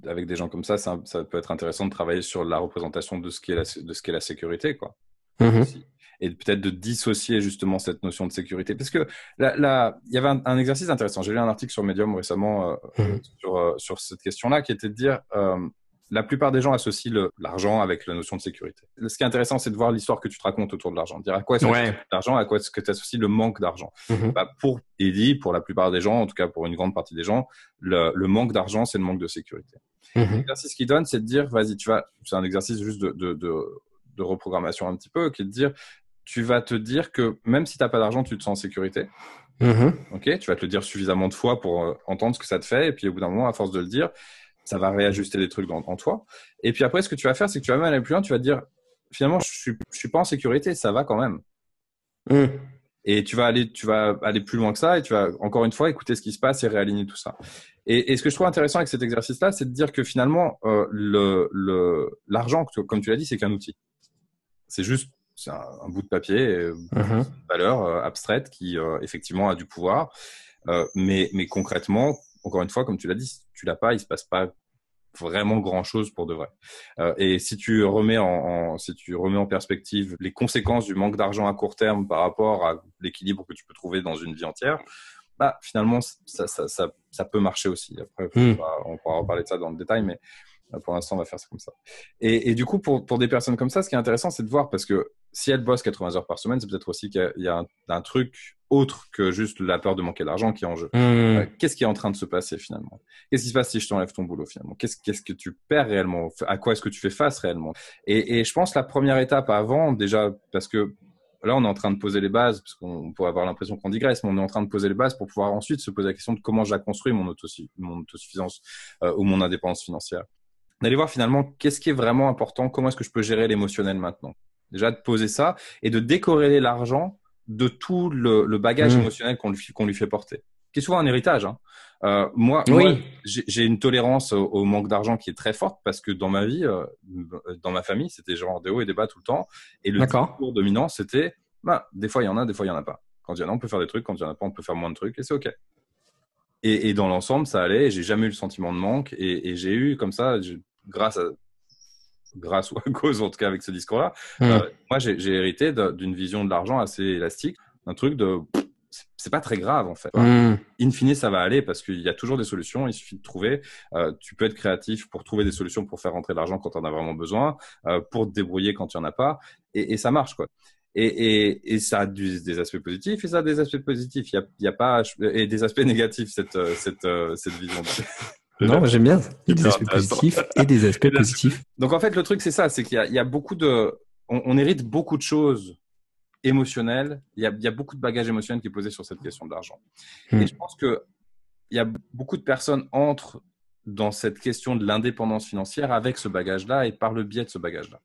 avec des gens comme ça, ça, ça peut être intéressant de travailler sur la représentation de ce qui est la, de ce qu'est la sécurité, quoi. Mm-hmm et peut-être de dissocier justement cette notion de sécurité. Parce que là, il y avait un, exercice intéressant. J'ai lu un article sur Medium récemment euh, mhm. sur, euh, sur cette question-là qui était de dire la plupart des gens associent l'argent avec la notion de sécurité. Ce qui est intéressant, c'est de voir l'histoire que tu te racontes autour de l'argent. Dire à quoi est-ce l'argent, à quoi est-ce que tu associes le manque d'argent. Mhm. bah, pour Eddie, pour la plupart des gens, en tout cas pour une grande partie des gens, le, le manque d'argent, c'est le manque de sécurité. Mhm. L'exercice qu'il donne, c'est de dire, vas-y, tu vas, c'est un exercice juste de, de, de, de reprogrammation un petit peu, qui est de dire, tu vas te dire que même si tu n'as pas d'argent, tu te sens en sécurité. Mm-hmm. Ok, tu vas te le dire suffisamment de fois pour euh, entendre ce que ça te fait, et puis au bout d'un moment, à force de le dire, ça va réajuster des trucs en toi. Et puis après, ce que tu vas faire, c'est que tu vas même aller plus loin, tu vas te dire, finalement, je suis, je suis pas en sécurité, ça va quand même. Mmh. Et tu vas aller, tu vas aller plus loin que ça et tu vas encore une fois écouter ce qui se passe et réaligner tout ça. Et, et ce que je trouve intéressant avec cet exercice-là, c'est de dire que finalement, euh, le, le, l'argent, comme tu l'as dit, c'est qu'un outil. C'est juste c'est un, bout de papier, euh, mmh. une valeur euh, abstraite qui euh, effectivement a du pouvoir. Mais, mais concrètement, encore une fois, comme tu l'as dit, tu l'as pas, il se passe pas vraiment grand chose pour de vrai. Euh, et si tu remets en, en, si tu remets en perspective les conséquences du manque d'argent à court terme par rapport à l'équilibre que tu peux trouver dans une vie entière, bah finalement ça, ça, ça, ça peut marcher aussi. Après, hmm. on pourra reparler de ça dans le détail, mais euh, pour l'instant, on va faire ça comme ça. Et, et, du coup, pour, pour des personnes comme ça, ce qui est intéressant, c'est de voir parce que si elles bossent 80 heures par semaine, c'est peut-être aussi qu'il y a, un, un, truc autre que juste la peur de manquer d'argent qui est en jeu. Mmh. Euh, qu'est-ce qui est en train de se passer finalement? Qu'est-ce qui se passe si je t'enlève ton boulot finalement? Qu'est-ce qu'est-ce que tu perds réellement? À quoi est-ce que tu fais face réellement? Et, et je pense la première étape avant, déjà, parce que là, on est en train de poser les bases, parce qu'on pourrait avoir l'impression qu'on digresse, mais on est en train de poser les bases pour pouvoir ensuite se poser la question de comment je la construis, mon, autosuffisance euh, ou mon indépendance financière d'aller voir finalement qu'est-ce qui est vraiment important, comment est-ce que je peux gérer l'émotionnel maintenant? Déjà de poser ça et de décorréler l'argent de tout le, bagage mmh. émotionnel qu'on lui, qu'on lui fait porter, qui est souvent un héritage. Hein. Euh, moi, oui. j'ai une tolérance au, manque d'argent qui est très forte parce que dans ma vie, euh, dans ma famille, c'était genre des hauts et des bas tout le temps. Et le discours dominant, c'était, bah, des fois il y en a, des fois il y en a pas. Quand il y en a, on peut faire des trucs. Quand il y en a pas, on peut faire moins de trucs et c'est ok. Et, et dans l'ensemble, ça allait. J'ai jamais eu le sentiment de manque et, et j'ai eu comme ça, grâce à grâce ou à cause en tout cas avec ce discours-là, mmh. euh, moi j'ai hérité d'une vision de l'argent assez élastique, un truc de c'est pas très grave en fait. Mmh. In fine, ça va aller parce qu'il y a toujours des solutions. Il suffit de trouver. Euh, tu peux être créatif pour trouver des solutions pour faire rentrer de l'argent quand tu en as vraiment besoin, euh, pour te débrouiller quand tu en as pas, et, et ça marche quoi. Et, et, et, ça a des aspects positifs et ça a des aspects positifs. Il y a, y a, pas et des aspects négatifs cette cette cette vision.
Non, j'aime bien. Il y a des aspects positifs et des aspects positifs.
Donc en fait, le truc c'est ça, c'est qu'il y, y, a beaucoup de, on, on, hérite beaucoup de choses émotionnelles. Il y, a, il y a beaucoup de bagages émotionnels qui est posé sur cette question de l'argent. Hmm. Et je pense que il y a beaucoup de personnes entrent dans cette question de l'indépendance financière avec ce bagage-là et par le biais de ce bagage-là.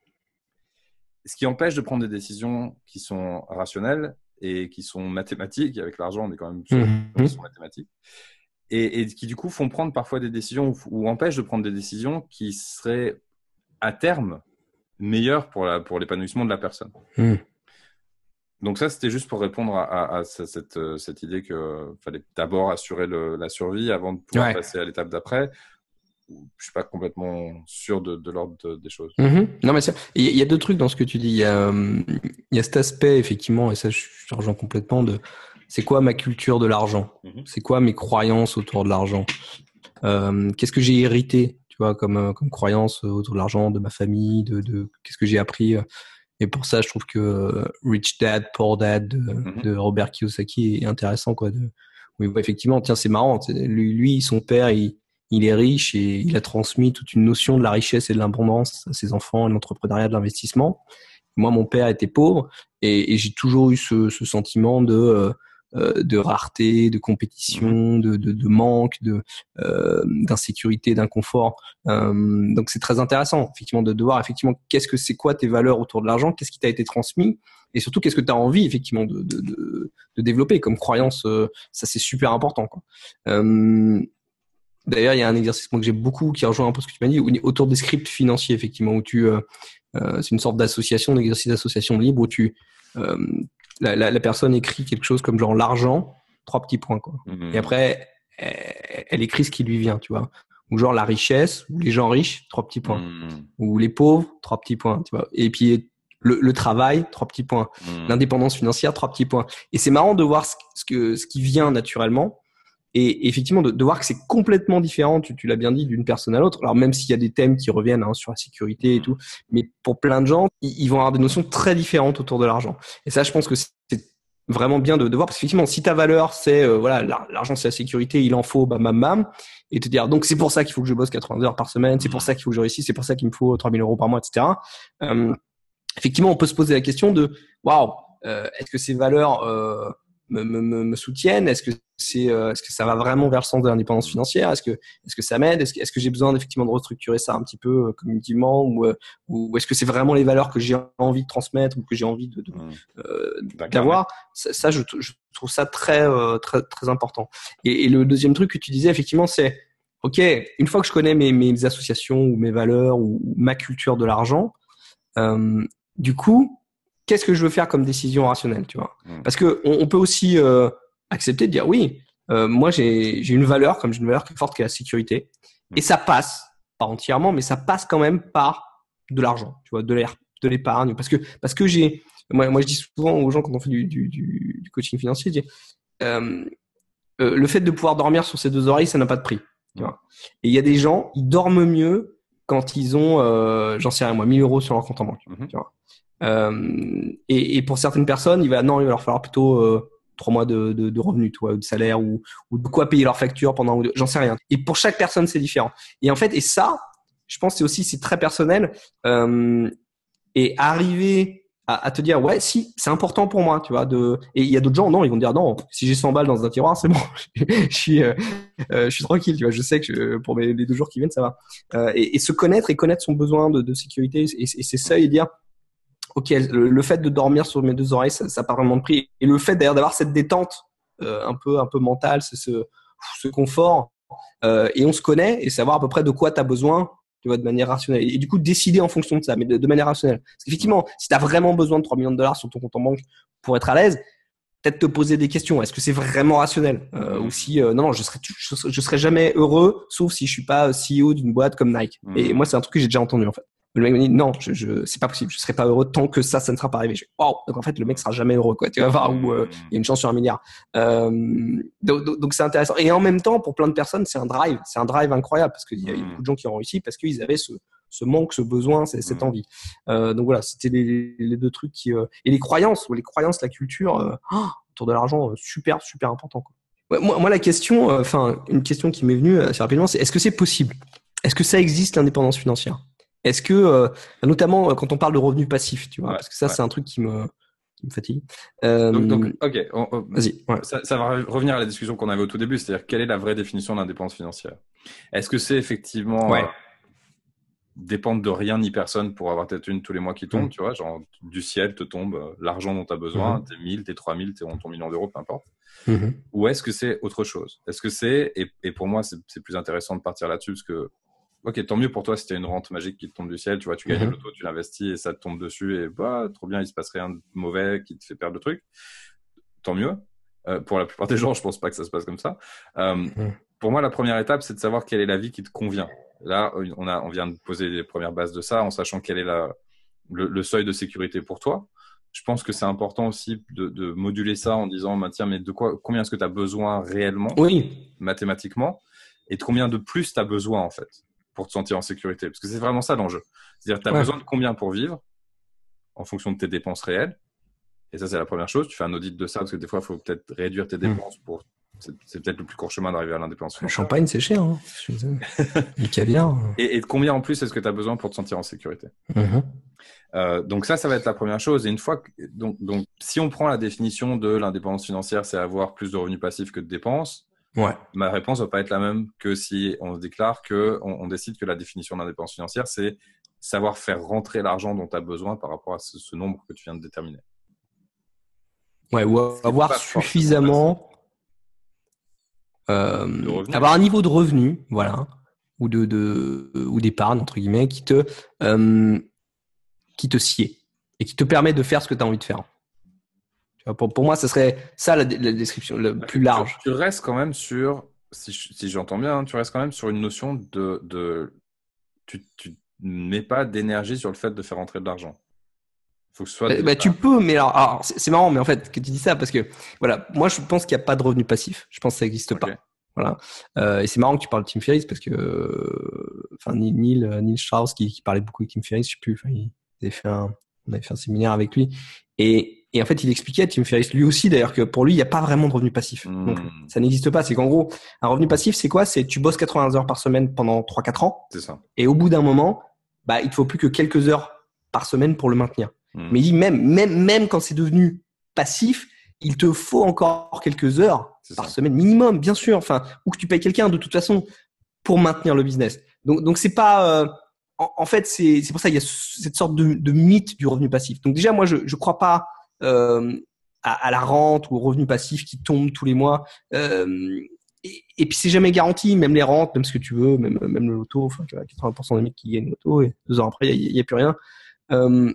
Ce qui empêche de prendre des décisions qui sont rationnelles et qui sont mathématiques. Avec l'argent, on est quand même sur mmh. qui sont mathématiques et, et, qui du coup font prendre parfois des décisions ou, empêchent de prendre des décisions qui seraient à terme meilleures pour la, pour l'épanouissement de la personne. Hmm. Donc ça, c'était juste pour répondre à, à, cette, euh, cette idée qu'il fallait d'abord assurer le, la survie avant de pouvoir passer à l'étape d'après. Je suis pas complètement sûr de, de l'ordre des choses.
Mm-hmm. Non, mais il y, a deux trucs dans ce que tu dis. Il y a, y a cet aspect effectivement, et ça, je, rejoins complètement de c'est quoi ma culture de l'argent mhm. C'est quoi mes croyances autour de l'argent euh, Qu'est-ce que j'ai hérité, tu vois, comme euh, comme croyance autour de l'argent, de ma famille, de, de qu'est-ce que j'ai appris Et pour ça, je trouve que Rich Dad Poor Dad de, mhm. Robert Kiyosaki est intéressant, quoi. De, oui, effectivement, tiens, c'est marrant. Lui, lui, son père, il, il est riche et il a transmis toute une notion de la richesse et de l'abondance à ses enfants, de l'entrepreneuriat, de l'investissement. Moi, mon père était pauvre et, et j'ai toujours eu ce, ce sentiment de euh, de rareté, de compétition, de, de, de manque, de euh, d'insécurité, d'inconfort. Euh, donc c'est très intéressant effectivement de, de voir effectivement qu'est-ce que c'est quoi tes valeurs autour de l'argent, qu'est-ce qui t'a été transmis et surtout qu'est-ce que tu as envie effectivement de, de, de, de développer comme croyance. ça c'est super important. Quoi. D'ailleurs, il y a un exercice que j'ai beaucoup qui rejoint un peu ce que tu m'as dit autour des scripts financiers, effectivement, où tu, euh, c'est une sorte d'association, d'exercice d'association libre où tu, euh, la, la, la, personne écrit quelque chose comme genre l'argent, trois petits points quoi. Mhm. Et après, elle, écrit ce qui lui vient, tu vois. Ou genre la richesse, ou les gens riches, trois petits points. Mhm. Ou les pauvres, trois petits points, tu vois. Et puis le, le travail, trois petits points. Mhm. L'indépendance financière, trois petits points. Et c'est marrant de voir ce, ce, que, ce qui vient naturellement et effectivement, de, de voir que c'est complètement différent, tu, tu l'as bien dit, d'une personne à l'autre. Alors même s'il y a des thèmes qui reviennent hein, sur la sécurité et tout, mais pour plein de gens, ils, vont avoir des notions très différentes autour de l'argent. Et ça, je pense que c'est vraiment bien de, de voir, parce qu'effectivement, si ta valeur, c'est, euh, voilà, l'argent, c'est la sécurité, il en faut, bam, bam, bam, et te dire, donc c'est pour ça qu'il faut que je bosse 80 heures par semaine, c'est pour ça qu'il faut que je réussisse, c'est pour ça qu'il me faut 3000 euros par mois, etc. Euh, effectivement, on peut se poser la question de, waouh, euh, est-ce que ces valeurs... Euh, me, me, me soutiennent? Est-ce que c'est euh, est-ce que ça va vraiment vers le sens de l'indépendance financière? Est-ce que est-ce que ça m'aide? Est-ce que, est-ce que j'ai besoin effectivement de restructurer ça un petit peu euh, cognitivement ou, euh, ou est-ce que c'est vraiment les valeurs que j'ai envie de transmettre ou que j'ai envie de, mmh. d'avoir? Ça, ça je, je, trouve ça très très très important. Et, et, le deuxième truc que tu disais effectivement c'est ok une fois que je connais mes, mes associations ou mes valeurs ou, ma culture de l'argent du coup qu'est-ce que je veux faire comme décision rationnelle, tu vois mmh. Parce que on, peut aussi euh, accepter de dire oui, euh, moi j'ai une valeur comme j'ai une valeur forte qui est la sécurité, mmh. et ça passe pas entièrement, mais ça passe quand même par de l'argent, tu vois, de l'air, de l'épargne, parce que parce que j'ai moi, moi je dis souvent aux gens quand on fait du, du, du, coaching financier, je dis, euh, euh, le fait de pouvoir dormir sur ses deux oreilles, ça n'a pas de prix, tu vois. Et il y a des gens, ils dorment mieux quand ils ont, euh, j'en sais rien moi, 1000 euros sur leur compte en banque, tu vois. Euh, et, et, pour certaines personnes, il va non, il va leur falloir plutôt euh, trois mois de, de, de revenus, toi, de salaire ou, ou de quoi payer leurs factures pendant, j'en sais rien. Et pour chaque personne, c'est différent. Et en fait, et ça, je pense, c'est aussi c'est très personnel. Euh, et arriver à, à, te dire ouais, si c'est important pour moi, tu vois. De et il y a d'autres gens non, ils vont dire non, si j'ai 100 balles dans un tiroir, c'est bon, je suis euh, je suis tranquille, tu vois. Je sais que pour mes, les deux jours qui viennent, ça va. et, et, se connaître et connaître son besoin de, de sécurité et, et ses seuils et dire ok, le, fait de dormir sur mes deux oreilles, ça, n'a pas vraiment de prix. Et le fait d'ailleurs d'avoir cette détente euh, un peu un peu mentale, ce, ce confort, euh, et on se connaît et savoir à peu près de quoi tu as besoin, tu vois, de manière rationnelle. Et, du coup, décider en fonction de ça, mais de, manière rationnelle. Parce qu'effectivement, si tu as vraiment besoin de 3 millions de dollars sur ton compte en banque pour être à l'aise, peut-être te poser des questions. Est-ce que c'est vraiment rationnel euh, Ou si non, non, je serais, je, serais jamais heureux, sauf si je suis pas CEO d'une boîte comme Nike. Et moi, c'est un truc que j'ai déjà entendu en fait. Le mec me dit non, je, je c'est pas possible, je serai pas heureux tant que ça, ça ne sera pas arrivé. Je wow, donc en fait le mec sera jamais heureux quoi. Tu vas voir où euh, il y a une chance sur un milliard. Euh, donc c'est intéressant. Et en même temps, pour plein de personnes, c'est un drive, c'est un drive incroyable parce qu'il y a mm. beaucoup de gens qui ont réussi parce qu'ils avaient ce, ce manque, ce besoin, cette mm. envie. Euh, donc voilà, c'était les, les, deux trucs qui et les croyances, ou les croyances, la culture oh, autour de l'argent, super super important. Quoi. moi, moi, la question, enfin une question qui m'est venue assez rapidement, c'est est-ce que c'est possible? Est-ce que ça existe l'indépendance financière? Est-ce que, euh, notamment euh, quand on parle de revenus passifs, tu vois, parce que ça, c'est un truc qui me, qui me fatigue.
Euh, donc, ok, vas-y. Ça, va revenir à la discussion qu'on avait au tout début, c'est-à-dire quelle est la vraie définition d'indépendance financière? Est-ce que c'est effectivement dépendre de rien ni personne pour avoir peut-être une tous les mois qui tombe, mm. tu vois, genre du ciel te tombe l'argent dont tu as besoin, mm-hmm. tes 1000, tes 3000, tes ton million d'euros, peu importe. Mm-hmm. Ou est-ce que c'est autre chose? Est-ce que c'est, et, et, pour moi c'est plus intéressant de partir là-dessus, parce que Ok, tant mieux pour toi si tu une rente magique qui te tombe du ciel, tu vois, tu gagnes mm l'auto, tu l'investis et ça te tombe dessus et bah, trop bien, il se passe rien de mauvais qui te fait perdre le truc. Tant mieux. Euh, pour la plupart des gens, je pense pas que ça se passe comme ça. Euh, mhm. Pour moi, la première étape, c'est de savoir quelle est la vie qui te convient. Là, on, a, on vient de poser les premières bases de ça en sachant quel est la, le, seuil de sécurité pour toi. Je pense que c'est important aussi de, de, moduler ça en disant, bah, tiens, mais de quoi, combien est-ce que tu as besoin réellement,
oui.
mathématiquement, et de combien de plus tu as besoin en fait pour te sentir en sécurité. Parce que c'est vraiment ça l'enjeu. C'est-à-dire, tu as besoin de combien pour vivre en fonction de tes dépenses réelles? Et ça, c'est la première chose. Tu fais un audit de ça parce que des fois, il faut peut-être réduire tes hmm. dépenses pour. C'est peut-être le plus court chemin d'arriver à l'indépendance.
Le champagne, c'est cher. Hein. le caviar.
Et, et, de combien en plus est-ce que tu as besoin pour te sentir en sécurité? Mm-hmm. euh, Donc, ça, ça va être la première chose. Et une fois que. Donc, donc si on prend la définition de l'indépendance financière, c'est avoir plus de revenus passifs que de dépenses.
Ouais.
Ma réponse va pas être la même que si on se déclare que on, décide que la définition d'indépendance financière, c'est savoir faire rentrer l'argent dont tu as besoin par rapport à ce, nombre que tu viens de déterminer.
Ouais, ou avoir suffisamment euh, avoir un niveau de revenu, voilà, ou de, de ou d'épargne entre guillemets qui te euh, qui te sied et qui te permet de faire ce que tu as envie de faire. Pour, pour moi, ce serait ça la, description le bah, plus large.
Tu, restes quand même sur, si, si j'entends bien, hein, tu restes quand même sur une notion de. de tu, tu mets pas d'énergie sur le fait de faire entrer de l'argent.
Faut que ce soit. Bah, bah tu peux, mais alors, c'est marrant, mais en fait, que tu dis ça parce que, voilà, moi je pense qu'il n'y a pas de revenu passif. Je pense que ça n'existe pas. Voilà. Euh, et c'est marrant que tu parles de Tim Ferriss parce que, enfin, Neil, Neil Strauss qui, qui, parlait beaucoup de Tim Ferriss, je sais plus, il avait fait un, on avait fait un séminaire avec lui. Et, et en fait, il expliquait, Tim Ferriss, lui aussi d'ailleurs, que pour lui, il n'y a pas vraiment de revenu passif. Hmm. Donc, ça n'existe pas. C'est qu'en gros, un revenu passif, c'est quoi? C'est tu bosses 80 heures par semaine pendant 3-4 ans.
C'est ça.
Et au bout d'un moment, bah, il te faut plus que quelques heures par semaine pour le maintenir. Hmm. Mais il dit même, même, même quand c'est devenu passif, il te faut encore quelques heures par semaine minimum, bien sûr. Enfin, ou que tu payes quelqu'un de toute façon pour maintenir le business. Donc, donc c'est pas. Euh, en, fait, c'est pour ça qu'il y a cette sorte de, de, mythe du revenu passif. Donc déjà, moi, je je crois pas euh, à, à, la rente ou au revenu passif qui tombe tous les mois. Euh, et, puis c'est jamais garanti, même les rentes, même ce que tu veux, même même le loto. Enfin, 80% des mecs qui gagnent le loto et deux ans après, il y, a plus rien. Euh,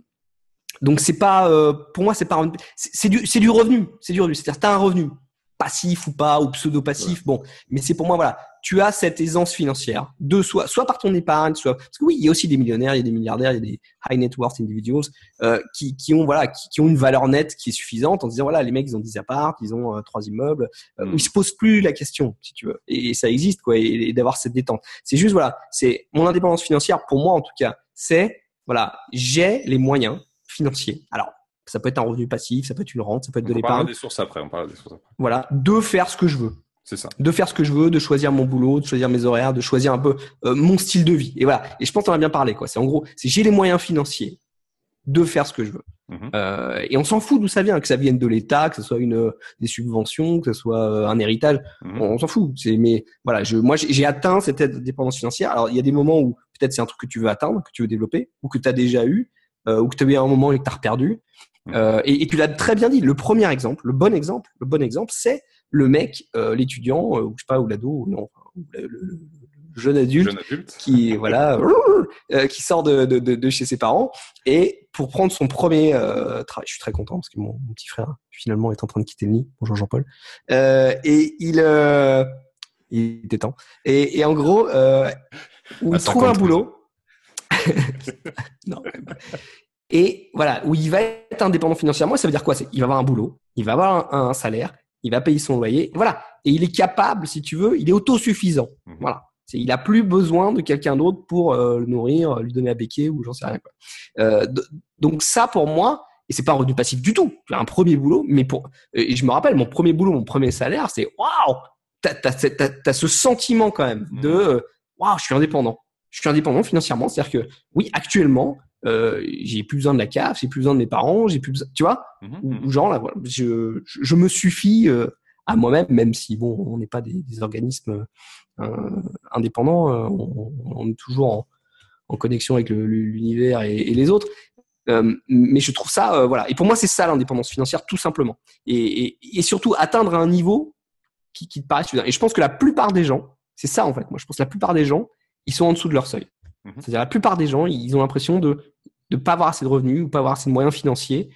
donc c'est pas, euh, pour moi, c'est pas, c'est du, du revenu, c'est du revenu. C'est-à-dire, t'as un revenu passif ou pas ou pseudo passif, bon, mais c'est pour moi voilà, tu as cette aisance financière de soit, soit par ton épargne, soit parce que oui, il y a aussi des millionnaires, il y a des milliardaires, il y a des high net worth individuals euh, qui, qui ont voilà, qui, ont une valeur nette qui est suffisante en disant voilà, les mecs ils ont 10 apparts, ils ont euh, trois immeubles, euh, mm. ils se posent plus la question si tu veux, et, ça existe quoi, et, et d'avoir cette détente. C'est juste voilà, c'est mon indépendance financière pour moi en tout cas, c'est voilà, j'ai les moyens financier. Alors, ça peut être un revenu passif, ça peut être une rente, ça peut être de l'épargne. On
des sources après, on parle des sources après.
Voilà, de faire ce que je veux.
C'est ça.
De faire ce que je veux, de choisir mon boulot, de choisir mes horaires, de choisir un peu euh, mon style de vie. Et voilà. Et je pense qu'on a bien parlé, quoi. C'est en gros, c'est j'ai les moyens financiers de faire ce que je veux. Mhm. euh, et on s'en fout d'où ça vient, que ça vienne de l'État, que ce soit une des subventions, que ce soit euh, un héritage, mhm. on, s'en fout. C'est mais voilà, je moi j'ai atteint cette dépendance financière. Alors il y a des moments où peut-être c'est un truc que tu veux atteindre, que tu veux développer, ou que tu as déjà eu, euh, ou que tu as eu un moment et que tu as perdu. Mmh. Euh, et, et, tu l'as très bien dit. Le premier exemple, le bon exemple, le bon exemple, c'est le mec, euh, l'étudiant, euh, ou je sais pas, ou l'ado, ou non, ou le, le, jeune adulte, jeune adulte. qui voilà, euh, qui sort de, de, de, chez ses parents et pour prendre son premier travail. Je suis très content parce que mon, mon, petit frère finalement est en train de quitter le nid. Bonjour Jean-Paul. et il, il était temps. Et, et en gros, où il trouve un boulot. non. Et voilà, où il va être indépendant financièrement, ça veut dire quoi? Il va avoir un boulot, il va avoir un, salaire, il va payer son loyer, voilà. Et il est capable, si tu veux, il est autosuffisant. Mhm. Voilà. Il a plus besoin de quelqu'un d'autre pour euh, le nourrir, lui donner à béquer ou j'en sais rien. Quoi. Euh, donc ça, pour moi, et c'est pas un revenu passif du tout. Tu as un premier boulot, mais pour et je me rappelle mon premier boulot, mon premier salaire, c'est waouh, t'as as, as, ce sentiment quand même de mhm. waouh, je suis indépendant je suis indépendant financièrement. C'est-à-dire que oui, actuellement, euh, j'ai plus besoin de la CAF, j'ai plus besoin de mes parents, j'ai plus besoin, tu vois, mmh ou, genre là, voilà, je, je, me suffis euh, à moi-même, même si bon, on n'est pas des, des organismes euh, indépendants, euh, on, on, est toujours en, en connexion avec l'univers et, et, les autres. Euh, mais je trouve ça, voilà. Et pour moi, c'est ça l'indépendance financière, tout simplement. Et, et, et, surtout atteindre un niveau qui, qui te paraît suffisant. Et je pense que la plupart des gens, c'est ça en fait. Moi, je pense que la plupart des gens, ils sont en dessous de leur seuil. Mhm. C'est-à-dire la plupart des gens, ils ont l'impression de ne pas avoir assez de revenus ou pas avoir assez de moyens financiers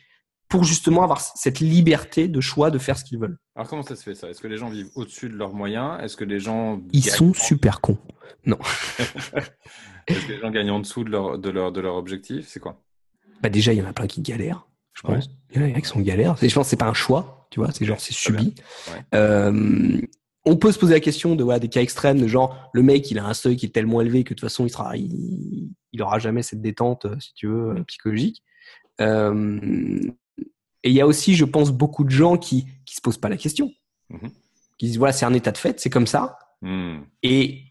pour justement avoir cette liberté de choix de faire ce qu'ils veulent.
Alors comment ça se fait ça? Est-ce que les gens vivent au-dessus de leurs moyens? Est-ce que les gens
ils sont super cons Non.
Est-ce que les gens gagnent en dessous de leur de leur de leur objectif? C'est quoi?
Bah déjà il y en a plein qui galèrent, je pense. Il y en a qui sont galères. Je pense c'est pas un choix, tu vois. C'est genre c'est subi. Euh, on peut se poser la question de ouais, des cas extrêmes, de genre le mec il a un seuil qui est tellement élevé que de toute façon il sera, il, aura jamais cette détente, euh, si tu veux, euh, psychologique. Euh, et il y a aussi, je pense, beaucoup de gens qui qui se posent pas la question, mm-hmm. qui disent voilà c'est un état de fait, c'est comme ça, mm. et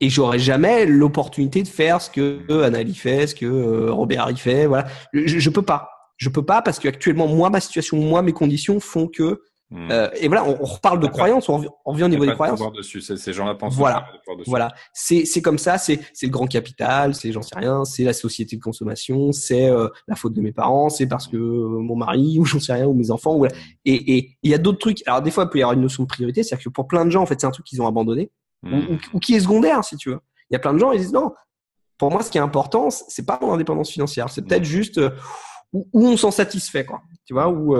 et j'aurais jamais l'opportunité de faire ce que Anna fait, ce que Robert Harry fait, voilà. Je, je peux pas, je peux pas parce qu'actuellement moi ma situation, moi mes conditions font que Hmm. Euh, et voilà, on, reparle de croyances, on, revient au niveau des croyances.
dessus, ces gens-là pensent.
Voilà, voilà, c'est c'est comme ça, c'est c'est le grand capital, c'est j'en sais rien, c'est la société de consommation, c'est euh, la faute de mes parents, c'est parce que euh, mon mari ou j'en sais rien ou mes enfants. Ou, et et il y a d'autres trucs. Alors des fois, il peut y avoir une notion de priorité, c'est-à-dire que pour plein de gens, en fait, c'est un truc qu'ils ont abandonné ou, hmm. qui est secondaire, si tu veux. Il y a plein de gens, ils disent non. Pour moi, ce qui est important, c'est pas mon indépendance financière, c'est peut-être hmm. juste où, on s'en satisfait, quoi. Tu vois, où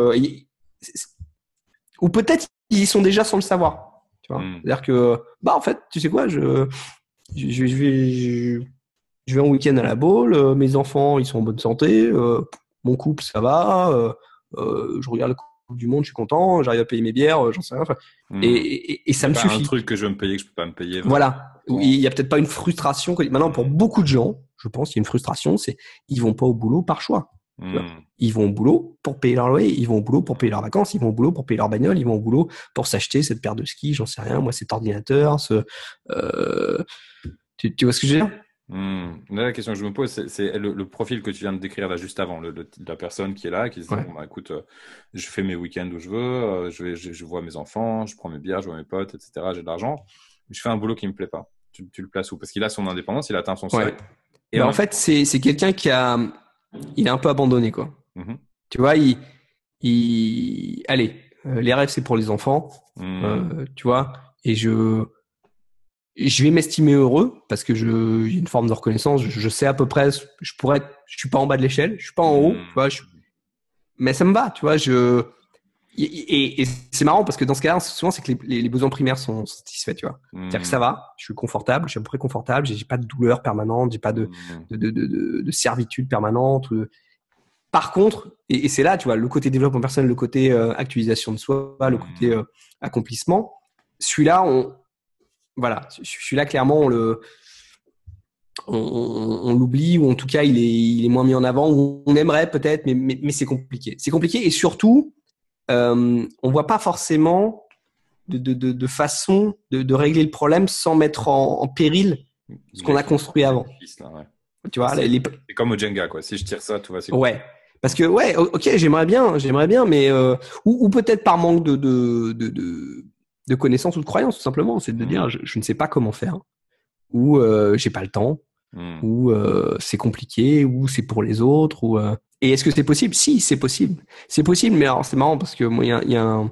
ou peut-être ils y sont déjà sans le savoir. Tu vois, hmm. c'est-à-dire que bah en fait, tu sais quoi, je je, je vais je, vais en week-end à la boule, euh, mes enfants ils sont en bonne santé, euh, mon couple ça va, euh, je regarde la Coupe du Monde, je suis content, j'arrive à payer mes bières, j'en sais rien. Hmm. Et, et, ça me suffit.
un truc que je veux me payer que je peux pas me payer.
Voilà. Il y a peut-être pas une frustration. Maintenant, pour beaucoup de gens, je pense, il y a une frustration, c'est ils vont pas au boulot par choix. Hmm. Ils vont au boulot pour payer leur loyer, ils vont au boulot pour payer leurs vacances, ils vont au boulot pour payer leur bagnole, ils vont au boulot pour s'acheter cette paire de skis, j'en sais rien, moi cet ordinateur, ce, euh... tu, tu, vois ce que je veux dire?
Hmm. la question que je me pose, c'est le, profil que tu viens de décrire là juste avant, le, la personne qui est là, qui se dit bon, bah, écoute, euh, je fais mes week-ends où je veux, euh, je, vais, je, vois mes enfants, je prends mes bières, je vois mes potes, etc. J'ai de l'argent, je fais un boulot qui me plaît pas. Tu, le places où? Parce qu'il a son indépendance, il atteint son seuil.
Et bah, en fait, c'est quelqu'un qui a, il est un peu abandonné quoi. Mm-hmm. Tu vois, il, il, allez, euh, les rêves c'est pour les enfants, mm. tu vois, et je je vais m'estimer heureux parce que je j'ai une forme de reconnaissance. Je, sais à peu près, je pourrais, je suis pas en bas de l'échelle, je suis pas en haut, tu vois. mais ça me va, tu vois. Je et, et, c'est marrant parce que dans ce cas-là, souvent c'est que les, les, besoins primaires sont satisfaits, tu vois. C'est-à-dire que ça va, je suis confortable, je suis à peu près confortable, j'ai pas de douleur permanente, j'ai pas de, de, de, de, de, servitude permanente. Par contre, et, c'est là, tu vois, le côté développement personnel, le côté euh, actualisation de soi, le côté euh, accomplissement, celui-là, on, voilà, celui-là, clairement, on le, on, l'oublie ou en tout cas, il est, il est moins mis en avant. on aimerait peut-être, mais, mais, c'est compliqué. C'est compliqué et surtout, euh, on voit pas forcément de, de, de, façon de, régler le problème sans mettre en, péril ce qu'on a construit avant.
Tu vois, c'est comme au Jenga, quoi. Si je tire ça, tout va.
Ouais. Parce que ouais, ok, j'aimerais bien, j'aimerais bien, mais euh, ou, ou peut-être par manque de, de, de, de connaissances ou de croyances, tout simplement. C'est de dire, mmh. je, ne sais pas comment faire, ou euh, j'ai pas le temps, mmh. ou euh, c'est compliqué, ou c'est pour les autres, ou euh... et est-ce que c'est possible? Si, c'est possible. C'est possible, mais alors c'est marrant parce que moi, il y a, y a un... un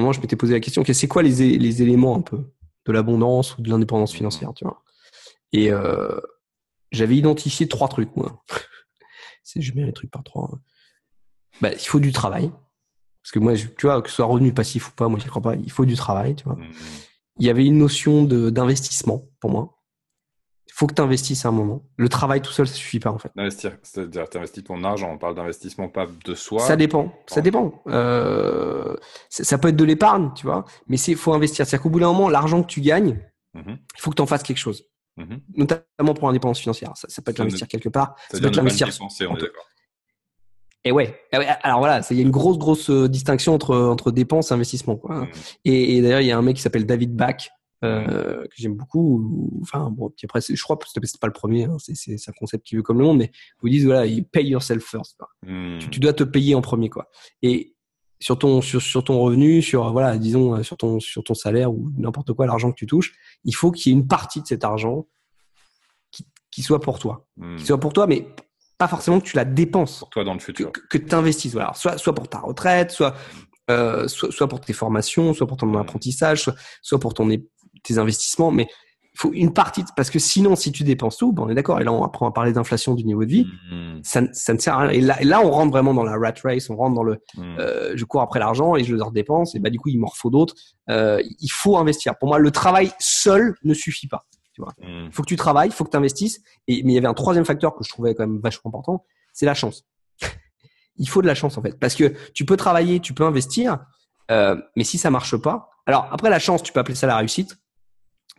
moment, je m'étais posé la question, c'est quoi les, les éléments un peu de l'abondance ou de l'indépendance financière, tu vois? Et euh, j'avais identifié trois trucs, moi. je mets les trucs par trois. Hein. Bah, il faut du travail. Parce que moi, tu vois, que ce soit revenu passif ou pas, moi, je crois pas. Il faut du travail, tu vois. Mmh. Il y avait une notion d'investissement pour moi. Il faut que tu investisses à un moment. Le travail tout seul, ça suffit pas, en fait.
Investir, c'est-à-dire tu investis ton argent. On parle d'investissement pas de soi.
Ça dépend. Ça dépend. Euh, ça peut être de l'épargne, tu vois. Mais il faut investir. C'est-à-dire qu'au bout d'un moment, l'argent que tu gagnes, mmh il faut que tu en fasses quelque chose. Notamment pour l'indépendance financière. Ça, peut être investir quelque part. Ça, peut être investir. on est d'accord. Et ouais. Alors voilà, il y a une grosse grosse euh, distinction entre entre dépenses et investissement. Quoi. Mm. Et, et d'ailleurs, il y a un mec qui s'appelle David Bach euh, que j'aime beaucoup. Enfin bon, puis après, je crois que c'est pas le premier. Hein, c'est c'est un concept qui veut comme le monde, mais vous disent voilà, pay yourself first. Mm. Tu, tu, dois te payer en premier quoi. Et sur ton sur, sur ton revenu, sur voilà, disons euh, sur ton sur ton salaire ou n'importe quoi, l'argent que tu touches, il faut qu'il y ait une partie de cet argent qui, qui soit pour toi, mm. qui soit pour toi, mais pas forcément que tu la dépenses.
Pour toi dans le futur.
Que, tu investisses. Voilà. Soit, soit pour ta retraite, soit, euh, soit, soit, pour tes formations, soit pour ton apprentissage, soit, soit pour ton, tes investissements. Mais il faut une partie, parce que sinon, si tu dépenses tout, bon, on est d'accord. Et là, on apprend à parler d'inflation du niveau de vie. Mm. Ça, ça, ne sert à rien. Et là, et là, on rentre vraiment dans la rat race. On rentre dans le, mm. euh, je cours après l'argent et je le dépense. Et bah, du coup, il m'en faut d'autres. Euh, il faut investir. Pour moi, le travail seul ne suffit pas. Tu vois. Il mm. faut que tu travailles, il faut que tu investisses. Et, mais il y avait un troisième facteur que je trouvais quand même vachement important, c'est la chance. il faut de la chance en fait. Parce que tu peux travailler, tu peux investir, euh, mais si ça marche pas, alors après la chance, tu peux appeler ça la réussite.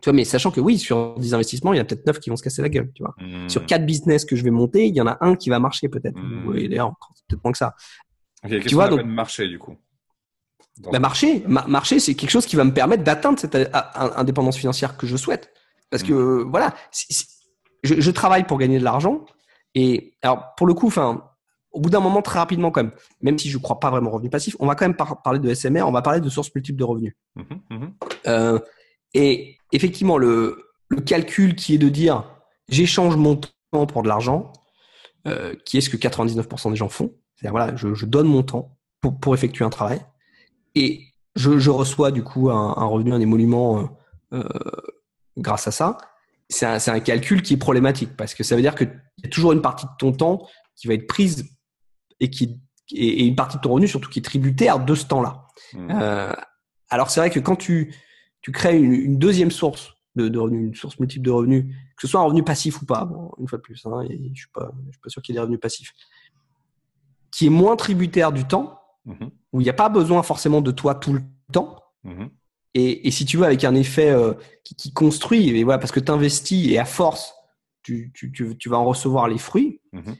Tu vois, mais sachant que oui, sur 10 investissements, il y a peut-être 9 qui vont se casser la gueule, tu vois. Mm. Sur 4 business que je vais monter, il y en a un qui va marcher peut-être. Mm. Oui, d'ailleurs, peut-être moins que ça.
tu vois, donc marcher du coup?
Bah, marcher, marcher, c'est quelque chose qui va me permettre d'atteindre cette euh, indépendance financière que je souhaite. Parce que mm. voilà, je, je, travaille pour gagner de l'argent. Et alors pour le coup, enfin, au bout d'un moment, très rapidement quand même, même si je ne crois pas vraiment au revenu passif, on va quand même parler de SMR, on va parler de sources multiples de revenus. Euh, et effectivement, le, le, calcul qui est de dire j'échange mon temps pour de l'argent, euh, qui est ce que 99% des gens font, c'est-à-dire voilà, je, je, donne mon temps pour, pour effectuer un travail et je, je reçois du coup un, un revenu, un émolument euh, grâce à ça, c'est un, un, calcul qui est problématique parce que ça veut dire qu'il y a toujours une partie de ton temps qui va être prise et qui et, une partie de ton revenu surtout qui est tributaire de ce temps-là. Mmh. Euh, alors c'est vrai que quand tu tu crées une, une deuxième source de, de, revenus, une source multiple de revenus, que ce soit un revenu passif ou pas, bon, une fois de plus, hein, et je suis pas je suis pas sûr qu'il y ait des revenus passifs, qui est moins tributaire du temps, mmh. où il n'y a pas besoin forcément de toi tout le temps. Mmh. Et, et, si tu veux, avec un effet euh, qui, qui, construit, et voilà, parce que tu investis et à force, tu, tu, tu, tu, vas en recevoir les fruits, mm-hmm.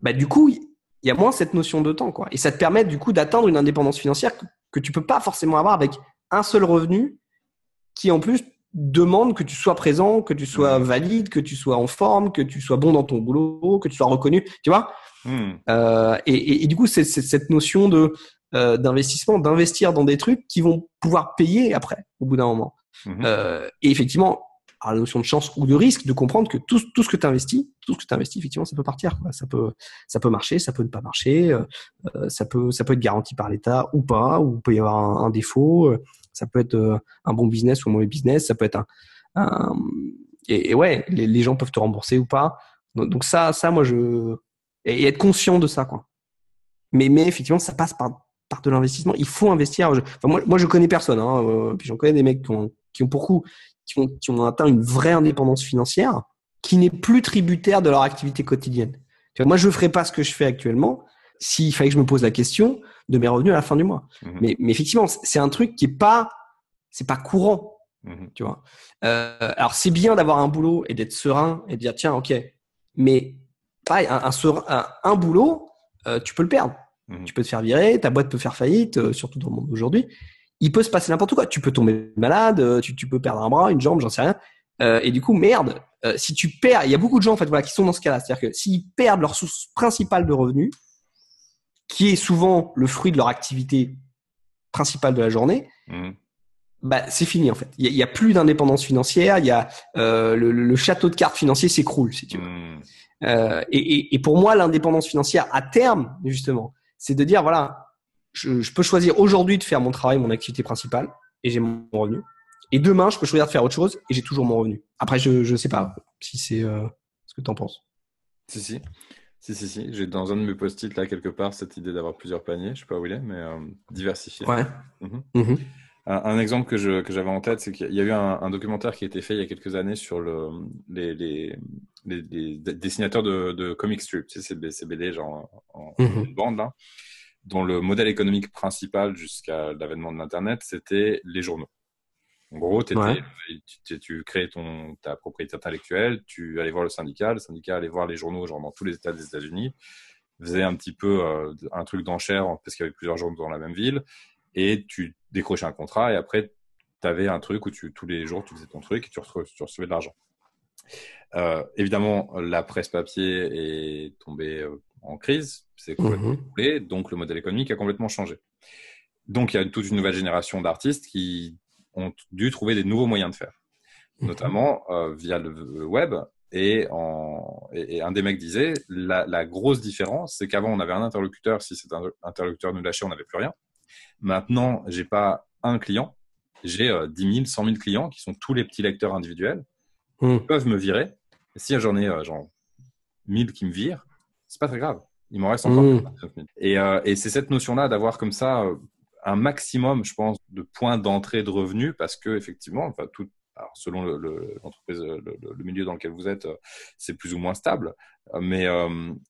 bah, du coup, il y a moins cette notion de temps. Quoi. Et ça te permet du coup d'atteindre une indépendance financière que, que tu peux pas forcément avoir avec un seul revenu qui en plus demande que tu sois présent, que tu sois valide, que tu sois en forme, que tu sois bon dans ton boulot, que tu sois reconnu, tu vois. Hmm. Euh, et, et, du coup, c'est cette notion de euh, d'investissement, d'investir dans des trucs qui vont pouvoir payer après, au bout d'un moment. Mhm. Euh, et effectivement, à la notion de chance ou de risque, de comprendre que tout, tout ce que tu investis, tout ce que tu investis, effectivement, ça peut partir. Quoi. Ça peut, ça peut marcher, ça peut ne pas marcher, ça peut, ça peut être garanti par l'État ou pas, ou il peut y avoir un, un défaut. Euh, ça peut être euh, un bon business ou un mauvais business. Ça peut être un. Et, et, ouais, les, gens peuvent te rembourser ou pas. Donc, ça, ça, moi, je et, être conscient de ça, quoi. Mais, mais effectivement, ça passe par par de l'investissement. Il faut investir. Moi, moi, je connais personne. Hein, puis j'en connais des mecs qui ont, qui ont beaucoup qui ont, atteint une vraie indépendance financière, qui n'est plus tributaire de leur activité quotidienne. moi, je ne ferais pas ce que je fais actuellement s'il fallait que je me pose la question de mes revenus à la fin du mois. Mhm. Mais, effectivement, c'est un truc qui est pas, c'est pas courant. Mhm. Tu vois. Euh, alors c'est bien d'avoir un boulot et d'être serein et de dire tiens ok, mais pareil un, un, boulot, euh, tu peux le perdre. Mhm. Tu peux te faire virer, ta boîte peut faire faillite, euh, surtout dans le monde d'aujourd'hui il peut se passer n'importe quoi. Tu peux tomber malade, tu, tu peux perdre un bras, une jambe, j'en sais rien. Et du coup, merde, si tu perds, il y a beaucoup de gens en fait voilà qui sont dans ce cas-là, c'est-à-dire que s'ils perdent leur source principale de revenus, qui est souvent le fruit de leur activité principale de la journée, mmh. bah c'est fini en fait. Il y, a, plus d'indépendance financière, il y a le, le, château de cartes financier s'écroule si tu veux. Mmh. Et, et, et, pour moi, l'indépendance financière à terme, justement, c'est de dire voilà, je, peux choisir aujourd'hui de faire mon travail, mon activité principale, et j'ai mon revenu. Et demain, je peux choisir de faire autre chose, et j'ai toujours mon revenu. Après, je ne sais pas si c'est euh, ce que tu en penses.
Si, si. Si, si, si. J'ai dans un de mes post-it, là, quelque part, cette idée d'avoir plusieurs paniers. Je sais pas où il est, mais euh, diversifié.
Ouais. Mhm. Mhm.
Un, exemple que, je, que j'avais en tête, c'est qu'il y a eu un, documentaire qui a été fait il y a quelques années sur le, les, les, les, dessinateurs de, de comic strip, tu sais, ces, BD genre en, mhm. bande, là dont le modèle économique principal jusqu'à l'avènement de l'Internet, c'était les journaux. En gros, tu, tu, créais ton, ta propriété intellectuelle, tu allais voir le syndicat, le syndicat allait voir les journaux genre dans tous les États des États-Unis, faisait un petit peu euh, un truc d'enchère parce qu'il y avait plusieurs journaux dans la même ville, et tu décrochais un contrat, et après, tu avais un truc où tu, tous les jours, tu faisais ton truc et tu recevais, de l'argent. Euh, évidemment, la presse papier est tombée euh, en crise, c'est complètement mmh. donc le modèle économique a complètement changé. Donc il y a toute une nouvelle génération d'artistes qui ont dû trouver des nouveaux moyens de faire, mhm. notamment euh, via le web. Et, en, et, un des mecs disait, la, la grosse différence, c'est qu'avant on avait un interlocuteur, si cet interlocuteur nous lâchait, on n'avait plus rien. Maintenant, j'ai pas un client, j'ai 10 000, 100 000 clients qui sont tous les petits lecteurs individuels, mmh. qui peuvent me virer. Et si j'en ai euh, genre 1000 qui me virent, c'est pas très grave. Il m'en reste encore. Mmh. Et, euh, et c'est cette notion-là d'avoir comme ça euh, un maximum, je pense, de points d'entrée de revenus parce que effectivement, enfin, tout, alors selon l'entreprise, le, le, le, milieu dans lequel vous êtes, euh, c'est plus ou moins stable. Mais,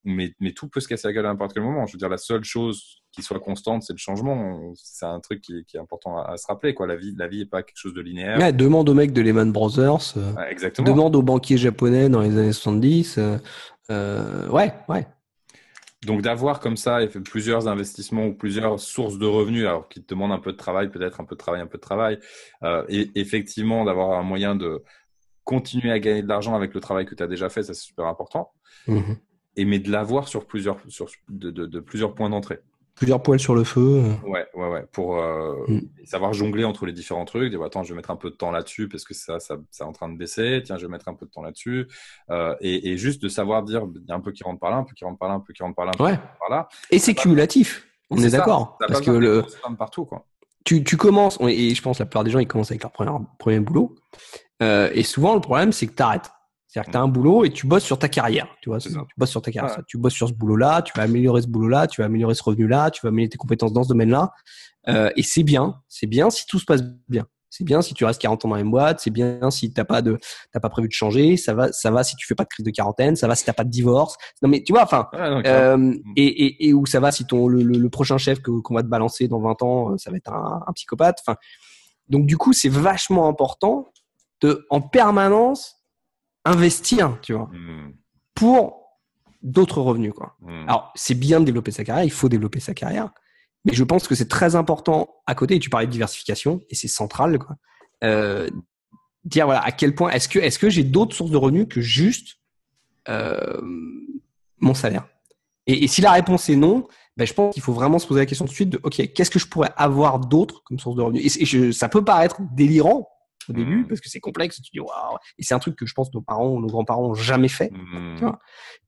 mais, mais tout peut se casser la gueule à n'importe quel moment. Je veux dire, la seule chose qui soit constante, c'est le changement. C'est un truc qui, qui est important à, se rappeler. Quoi. La vie, la vie n'est pas quelque chose de linéaire.
Ouais, demande aux mecs de Lehman Brothers.
exactement.
Demande aux banquiers japonais dans les années 70. Euh, ouais, ouais.
Donc d'avoir comme ça plusieurs investissements ou plusieurs sources de revenus, alors qui te demandent un peu de travail, peut-être un peu de travail, un peu de travail, euh, et effectivement d'avoir un moyen de continuer à gagner de l'argent avec le travail que tu as déjà fait, ça c'est super important. Mmh et mais de l'avoir sur plusieurs sur de plusieurs points d'entrée
plusieurs poils sur le feu.
Ouais, ouais, ouais. Pour euh, mm. savoir jongler entre les différents trucs. Dire, attends, je vais mettre un peu de temps là-dessus parce que ça, ça, c'est en train de baisser. Tiens, je vais mettre un peu de temps là-dessus. Euh, et, et, juste de savoir dire, il y a un peu qui rentre par là, un peu qui rentre par là, un peu qui rentre par là, un
ouais.
peu par là.
Et c'est cumulatif. On est, d'accord. Parce que le.
Partout, quoi.
Tu, tu commences, et je pense que la plupart des gens, ils commencent avec leur premier, premier boulot. Euh, et souvent, le problème, c'est que tu arrêtes. C'est-à-dire que tu as un boulot et tu bosses sur ta carrière. Tu vois, tu bosses sur ta carrière. Tu bosses sur ce boulot-là, tu vas améliorer ce boulot-là, tu vas améliorer ce revenu-là, tu vas améliorer tes compétences dans ce domaine-là. Euh, et c'est bien. C'est bien si tout se passe bien. C'est bien si tu restes 40 ans dans la même boîte. C'est bien si t'as pas de, t'as pas prévu de changer. Ça va, ça va si tu fais pas de crise de quarantaine. Ça va si t'as pas de divorce. Non mais tu vois, enfin, euh, et, et, et où ça va si ton le, le, prochain chef que qu'on va te balancer dans 20 ans, euh, ça va être un, un psychopathe. Enfin, donc du coup, c'est vachement important de en permanence investir, tu vois, hmm. pour d'autres revenus, quoi. Hmm. Alors, c'est bien de développer sa carrière, il faut développer sa carrière, mais je pense que c'est très important à côté, et tu parlais de diversification, et c'est central, quoi, euh, dire voilà à quel point est-ce que est-ce que j'ai d'autres sources de revenus que juste euh, mon salaire? Et, si la réponse est non, ben, je pense qu'il faut vraiment se poser la question tout de suite de ok qu'est-ce que je pourrais avoir d'autre comme source de revenus? Et, ça peut paraître délirant au début mmh. parce que c'est complexe. Tu dis waouh et c'est un truc que je pense que nos parents, nos grands-parents ont jamais fait. Mmh.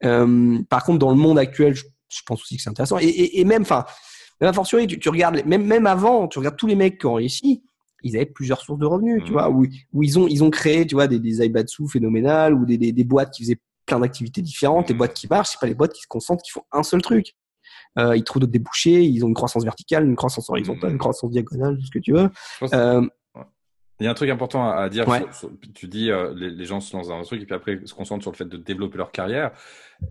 Euh, par contre, dans le monde actuel, je, pense aussi que c'est intéressant. Et, même, enfin, même fortiori, tu, tu regardes même même avant, tu regardes tous les mecs qui ont réussi ils avaient plusieurs sources de revenus, tu mmh. vois, où, où, ils ont ils ont créé, tu vois, des, des Aibatsu phénoménales ou des, des, des, boîtes qui faisaient plein d'activités différentes. Les mmh. boîtes qui marchent, c'est pas les boîtes qui se concentrent, qui font un seul truc. Euh, ils trouvent d'autres débouchés, ils ont une croissance verticale, une croissance horizontale, une croissance diagonale, tout ce que tu veux. Euh,
il y a un truc important à, dire. tu dis, euh, les, gens se lancent dans un truc et puis après se concentrent sur le fait de développer leur carrière.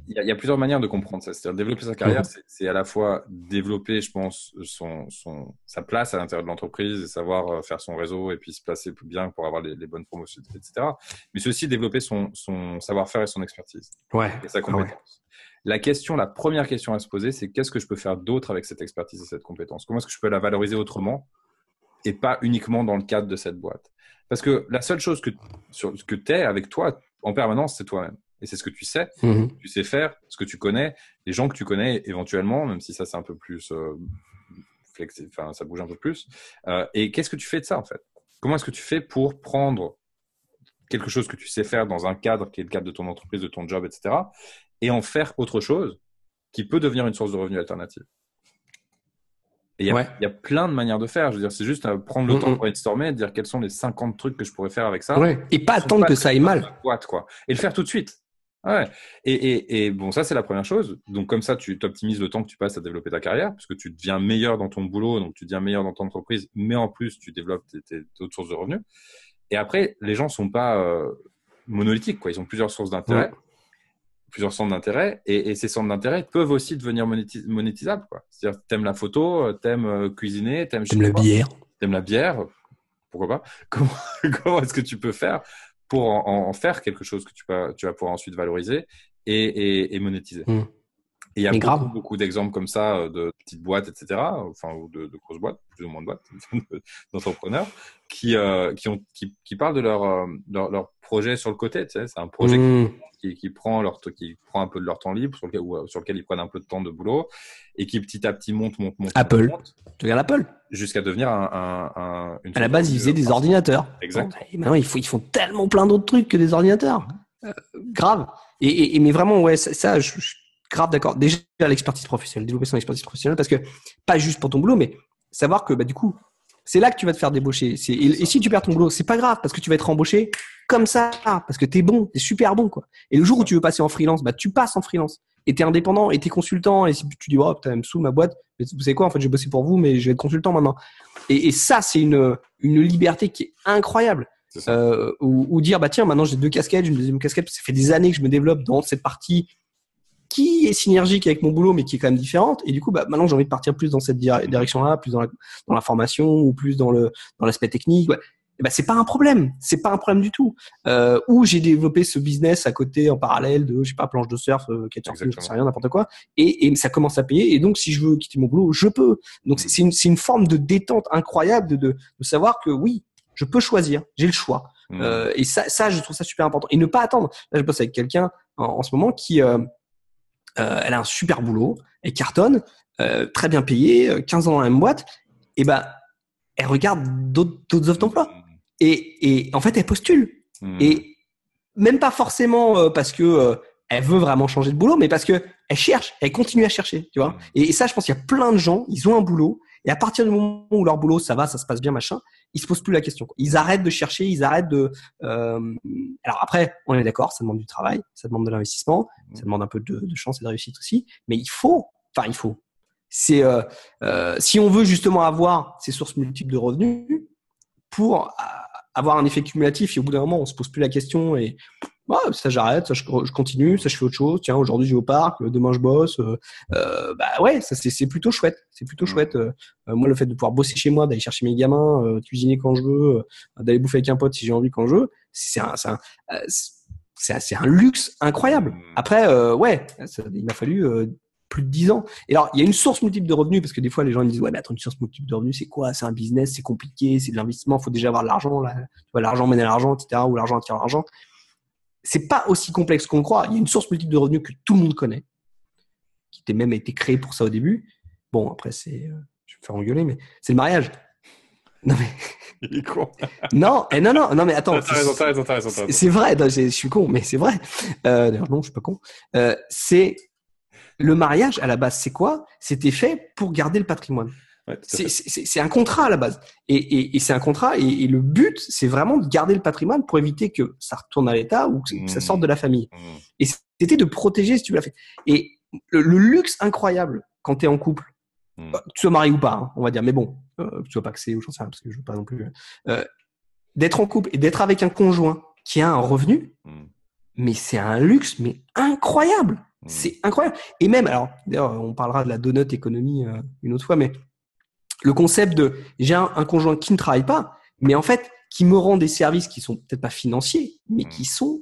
Il y a, plusieurs manières de comprendre ça. C'est-à-dire développer sa carrière, mmh. c'est à la fois développer, je pense, son, son sa place à l'intérieur de l'entreprise et savoir euh, faire son réseau et puis se placer bien pour avoir les, bonnes promotions, etc. Mais c'est aussi développer son, son savoir-faire et son expertise.
Ouais.
Et sa compétence. La question, la première question à se poser, c'est qu'est-ce que je peux faire d'autre avec cette expertise et cette compétence? Comment est-ce que je peux la valoriser autrement? Et pas uniquement dans le cadre de cette boîte. Parce que la seule chose que, sur, que tu es avec toi en permanence, c'est toi-même. Et c'est ce que tu sais. Mhm. Tu sais faire, ce que tu connais, les gens que tu connais éventuellement, même si ça c'est un peu plus euh, flexible, enfin ça bouge un peu plus. Euh, et qu'est-ce que tu fais de ça en fait? Comment est-ce que tu fais pour prendre quelque chose que tu sais faire dans un cadre qui est le cadre de ton entreprise, de ton job, etc., et en faire autre chose qui peut devenir une source de revenus alternative? Il y, a, plein de manières de faire. Je veux dire, c'est juste euh, prendre le temps pour brainstormer et dire quels sont les 50 trucs que je pourrais faire avec ça.
Et pas attendre que ça aille mal.
Boîte, quoi. Et le faire tout de suite. Ouais. Et, et, et, bon, ça, c'est la première chose. Donc, comme ça, tu optimises le temps que tu passes à développer ta carrière, parce que tu deviens meilleur dans ton boulot, donc tu deviens meilleur dans ton entreprise, mais en plus, tu développes tes, tes, autres sources de revenus. Et après, les gens sont pas euh, monolithiques, quoi. Ils ont plusieurs sources d'intérêt plusieurs centres d'intérêt et, ces centres d'intérêt peuvent aussi devenir monétisables. C'est-à-dire, t'aimes la photo, euh, t'aimes euh, cuisiner, t'aimes
la bière,
t'aimes la bière, pourquoi pas Comment, comment est-ce que tu peux faire pour en, faire quelque chose que tu vas, tu vas pouvoir ensuite valoriser et, et, monétiser? Mmh. Et il y a beaucoup, beaucoup d'exemples comme ça euh, de petites boîtes, etc., enfin, ou de, grosses boîtes, plus ou moins de boîtes, d'entrepreneurs, qui, qui, ont, qui, qui, parlent de leur, leur, leur, projet sur le côté. Tu sais, c'est un projet mmh qui, prend leur, qui prend un peu de leur temps libre, sur lequel, ou, euh, sur lequel ils prennent un peu de temps de boulot, et qui petit à petit monte, monte, monte.
Apple. Tu regardes Apple
Jusqu'à devenir un. un,
à la base, ils faisaient des ordinateurs.
Exact.
Et maintenant, ils, font, ils font tellement plein d'autres trucs que des ordinateurs. Euh, grave. Et, et, mais vraiment, ouais, ça, je, grave d'accord. Déjà, l'expertise professionnelle, développer son expertise professionnelle, parce que pas juste pour ton boulot, mais savoir que bah, du coup, c'est là que tu vas te faire débaucher. Et, et, si tu perds ton boulot, c'est pas grave parce que tu vas être embauché comme ça parce que t'es bon, t'es super bon quoi. Et le jour où tu veux passer en freelance, bah tu passes en freelance. Et t'es indépendant et t'es consultant. Et si tu dis oh putain, me sous ma boîte, vous savez quoi en fait j'ai bossé pour vous, mais je vais être consultant maintenant. Et, et ça c'est une une liberté qui est incroyable. Euh, ou, ou, dire bah tiens maintenant j'ai deux casquettes, j'ai une deuxième casquette. Ça fait des années que je me développe dans cette partie qui est synergique avec mon boulot, mais qui est quand même différente. Et du coup, bah, maintenant, j'ai envie de partir plus dans cette direction-là, plus dans la, dans la formation ou plus dans le dans l'aspect technique. Ouais. Et bah, c'est pas un problème, c'est pas un problème du tout. Euh, ou j'ai développé ce business à côté en parallèle de, je sais pas, planche de surf, euh, je sais rien, n'importe quoi. Et, et ça commence à payer. Et donc, si je veux quitter mon boulot, je peux. Donc, c'est une, une forme de détente incroyable de, de, de savoir que oui, je peux choisir, j'ai le choix. Mmh. Euh, et ça, ça, je trouve ça super important. Et ne pas attendre. Là, je bosse avec quelqu'un en, en, ce moment qui, euh, elle a un super boulot, elle cartonne, euh, très bien payée, 15 ans dans la même boîte, et ben elle regarde d'autres offres d'emploi. Et, et, en fait, elle postule. Hmm. Et même pas forcément euh, parce que elle veut vraiment changer de boulot, mais parce que elle cherche, elle continue à chercher, tu vois. Hmm. Et, et, ça, je pense qu'il y a plein de gens, ils ont un boulot, et à partir du moment où leur boulot, ça va, ça se passe bien, machin, ils se posent plus la question. Ils arrêtent de chercher, ils arrêtent de. Euh... Alors après, on est d'accord, ça demande du travail, ça demande de l'investissement, mmh. ça demande un peu de, de, chance et de réussite aussi. Mais il faut, enfin il faut. C'est euh, euh, si on veut justement avoir ces sources multiples de revenus pour euh, avoir un effet cumulatif et au bout d'un moment on se pose plus la question et ça j'arrête, ça je, continue, ça je fais autre chose. Tiens, aujourd'hui je vais au parc, demain je bosse. Euh, euh bah ouais, ça c'est plutôt chouette. C'est plutôt chouette. Euh, moi, le fait de pouvoir bosser chez moi, d'aller chercher mes gamins, euh, cuisiner quand je veux, d'aller bouffer avec un pote si j'ai envie quand je veux, c'est un, c'est un, c'est un, luxe incroyable. Mmh. Après, ouais, il m'a fallu plus de 10 ans. Et alors, il y a une source multiple de revenus, parce que des fois, les gens disent, ouais, mais attends, une source multiple de revenus, c'est quoi? C'est un business, c'est compliqué, c'est de l'investissement, il faut déjà avoir de l'argent, là. Tu vois, l'argent mène à l'argent, etc., ou l'argent attire l'argent. C'est pas aussi complexe qu'on croit. Il y a une source multiple de revenus que tout le monde connaît, qui était même été créée pour ça au début. Bon, après, c'est, euh, je vais me faire engueuler, mais c'est le mariage. Non, mais.
Il est con.
non, et non, non, non, mais attends. C'est vrai, je suis con, mais c'est vrai. Euh, D'ailleurs, non, je suis pas con. Euh, c'est le mariage à la base, c'est quoi? C'était fait pour garder le patrimoine. Ouais, c'est un contrat à la base. Et, et, et c'est un contrat, et, et le but, c'est vraiment de garder le patrimoine pour éviter que ça retourne à l'État ou que ça sorte de la famille. Mmh. Et c'était de protéger, si tu l'as fait. Et le, le, luxe incroyable quand tu es en couple, mmh. que tu sois marié ou pas, hein, on va dire, mais bon, euh, que tu sois paxé ou j'en sais rien, parce que je veux pas non plus. Euh, d'être en couple et d'être avec un conjoint qui a un revenu, mmh. mais c'est un luxe, mais incroyable. Mmh. C'est incroyable. Et même, alors, d'ailleurs, on parlera de la donut économie euh, une autre fois, mais le concept de j'ai un, conjoint qui ne travaille pas, mais en fait, qui me rend des services qui sont peut-être pas financiers, mais qui sont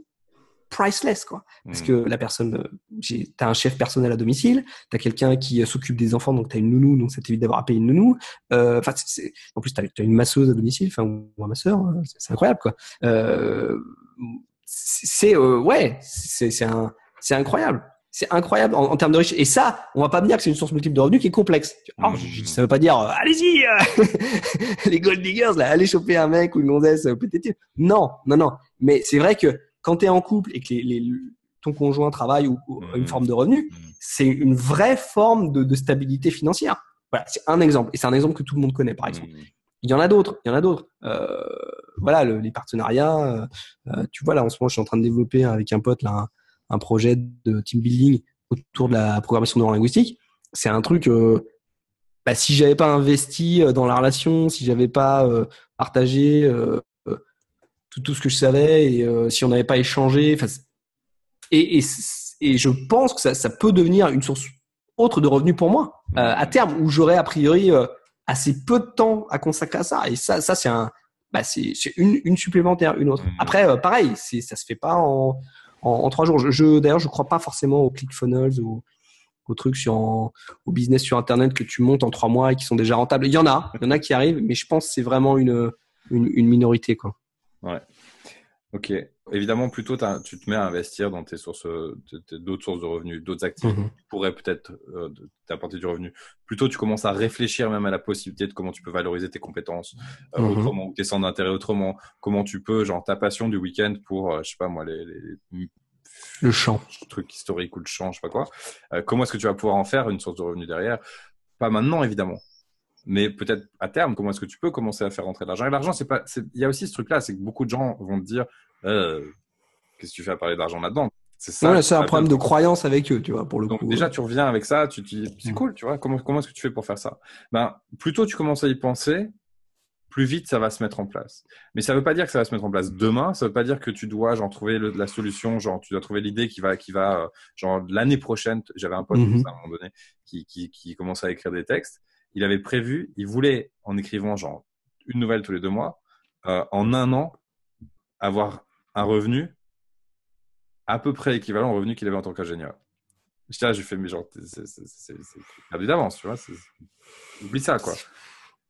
priceless quoi. Parce que la personne euh, t'as un chef personnel à domicile t'as quelqu'un qui euh, s'occupe des enfants donc t'as une nounou donc ça t'évite d'avoir à payer une nounou. Euh, en plus t'as as une masseuse à domicile enfin ou un masseur hein, c'est incroyable quoi. Euh, c'est ouais c'est c'est incroyable c'est incroyable en, termes de richesse. Et ça, on va pas me dire que c'est une source multiple de revenus qui est complexe. Alors, mmh. ça veut pas dire, allez-y, les gold diggers, là, allez choper un mec ou une gonzesse, peut-être. Non, non, non. Mais c'est vrai que quand tu es en couple et que les, ton conjoint travaille ou, une mmh. forme de revenu, c'est une vraie forme de, stabilité financière. Voilà, c'est un exemple. Et c'est un exemple que tout le monde connaît, par exemple. Mmh. Il y en a d'autres, il y en a d'autres. Euh, voilà, les partenariats. Euh, euh, tu vois, là, en ce moment, je suis en train de développer avec un pote là, un, projet de team building autour de la programmation neurolinguistique. C'est un truc, bah, si j'avais pas investi dans la relation, si j'avais pas partagé tout, tout ce que je savais et euh, si on n'avait pas échangé. Et, et, et, je pense que ça, ça, peut devenir une source autre de revenus pour moi euh, à terme où j'aurais a priori euh, assez peu de temps à consacrer à ça. Et ça, ça c'est un, bah c'est une, une supplémentaire, une autre. Mmh. Après, pareil, c'est ça se fait pas en, en, trois jours. Je, je d'ailleurs, je crois pas forcément aux ClickFunnels ou aux trucs sur au business sur internet que tu montes en trois mois et qui sont déjà rentables. Il y en a, il y en a qui arrivent, mais je pense que c'est vraiment une, une, une minorité quoi.
Ouais. Ok. Évidemment, plutôt tu te mets à investir dans tes sources, d'autres sources de revenus, d'autres activités mmh qui pourraient peut-être euh, t'apporter du revenu. Plutôt, tu commences à réfléchir même à la possibilité de comment tu peux valoriser tes compétences euh, mmh autrement, ou tes centres d'intérêt autrement. Comment tu peux, genre, ta passion du week-end pour, euh, je sais pas moi, les, les
le champ,
truc historique ou le champ, je sais pas quoi. comment est-ce que tu vas pouvoir en faire une source de revenus derrière? Pas maintenant, évidemment mais peut-être à terme, comment est-ce que tu peux commencer à faire rentrer de l'argent? Et l'argent, c'est pas, il y a aussi ce truc-là, c'est que beaucoup de gens vont te dire, euh, qu'est-ce que tu fais à parler d'argent là-dedans?
C'est ça. c'est un problème de croyance avec eux, tu vois, pour le
Donc,
coup.
Déjà, tu reviens avec ça, tu te dis, c'est mm. cool, tu vois. Comment, comment est-ce que tu fais pour faire ça? Ben, plutôt tu commences à y penser, plus vite ça va se mettre en place. Mais ça veut pas dire que ça va se mettre en place demain. Ça veut pas dire que tu dois genre trouver la solution, genre tu dois trouver l'idée qui va, qui va, euh, genre l'année prochaine. J'avais un pote mm-hmm. à un moment donné qui, qui, qui commençait à écrire des textes il avait prévu, il voulait, en écrivant genre une nouvelle tous les deux mois, euh, en un an, avoir un revenu à peu près équivalent au revenu qu'il avait en tant qu'ingénieur. Je là, j'ai fait, mais genre, c'est perdu d'avance, tu vois. Oublie ça, quoi.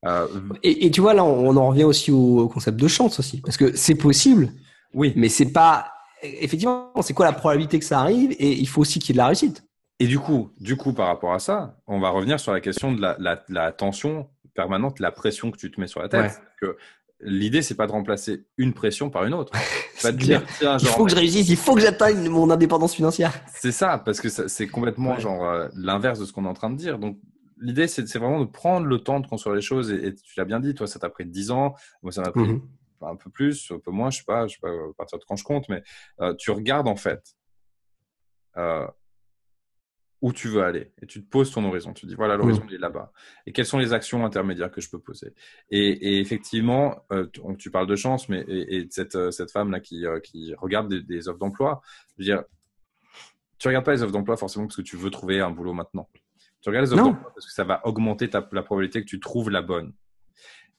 Euh, et, tu vois, là, on en revient aussi au, concept de chance aussi, parce que c'est possible.
Oui.
Mais c'est pas. Effectivement, c'est quoi la probabilité que ça arrive Et il faut aussi qu'il y ait de la réussite.
Et du coup, du coup, par rapport à ça, on va revenir sur la question de la, la, la tension permanente, la pression que tu te mets sur la tête. Que l'idée, c'est pas de remplacer une pression par une autre.
Pas de dire, tiens, genre, il faut que je réussisse, il faut que j'atteigne mon indépendance financière.
C'est ça, parce que c'est complètement genre euh, l'inverse de ce qu'on est en train de dire. Donc, l'idée, c'est vraiment de prendre le temps de construire les choses. Et, tu l'as bien dit, toi, ça t'a pris 10 ans. Moi, ça m'a pris mhm. un peu plus, un peu moins, je sais pas, je sais pas à partir de quand je compte, mais euh, tu regardes en fait. Euh, où tu veux aller et tu te poses ton horizon. Tu dis voilà l'horizon il est là-bas. Et quelles sont les actions intermédiaires que je peux poser? Et, et, effectivement, euh, tu, parles de chance, mais et, cette, euh, cette femme là qui, euh, qui regarde des, des offres d'emploi, je veux dire, tu regardes pas les offres d'emploi forcément parce que tu veux trouver un boulot maintenant. Tu regardes les offres d'emploi parce que ça va augmenter ta, la probabilité que tu trouves la bonne.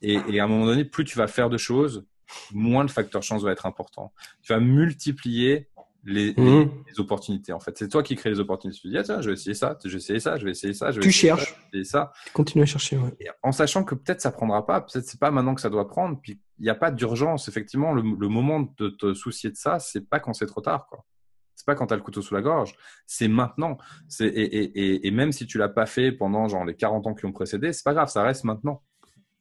Et, et à un moment donné, plus tu vas faire de choses, moins le facteur chance va être important. Tu vas multiplier les, mhm. les, opportunités. En fait, c'est toi qui crée les opportunités. Tu dis, ah, tiens, je vais essayer ça, je vais essayer ça, je vais essayer ça. Je vais
tu cherches.
Ça, ça.
Tu continues à chercher. Ouais.
en sachant que peut-être ça prendra pas, peut-être c'est pas maintenant que ça doit prendre. Puis il n'y a pas d'urgence. Effectivement, le, le, moment de te soucier de ça, c'est pas quand c'est trop tard, quoi. C'est pas quand tu as le couteau sous la gorge, c'est maintenant. Et, et, et, même si tu l'as pas fait pendant genre les 40 ans qui ont précédé, c'est pas grave, ça reste maintenant,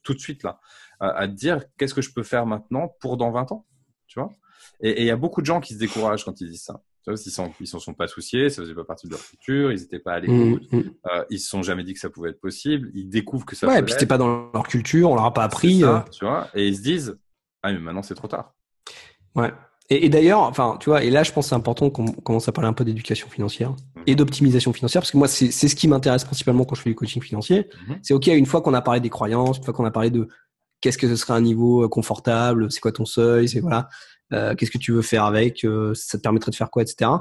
tout de suite là, à, te dire qu'est-ce que je peux faire maintenant pour dans 20 ans, tu vois? Et il y a beaucoup de gens qui se découragent quand ils disent ça. Tu vois, ils s'en sont pas souciés, ça faisait pas partie de leur futur, ils n'étaient pas à l'écoute, mmh, mmh. euh, ils se sont jamais dit que ça pouvait être possible, ils découvrent que ça.
Ouais, et puis c'était pas dans leur culture, on leur a pas appris. Euh.
Tu vois, et ils se disent ah mais maintenant c'est trop tard.
Ouais. Et, et d'ailleurs, enfin, tu vois, et là, je pense que c'est important qu'on commence à parler un peu d'éducation financière et d'optimisation financière, parce que moi, c'est ce qui m'intéresse principalement quand je fais du coaching financier. Mhm. C'est ok, une fois qu'on a parlé des croyances, une fois qu'on a parlé de qu'est-ce que ce serait un niveau euh, confortable, c'est quoi ton seuil, c'est voilà, euh, qu'est-ce que tu veux faire avec, euh, ça te permettrait de faire quoi, etc.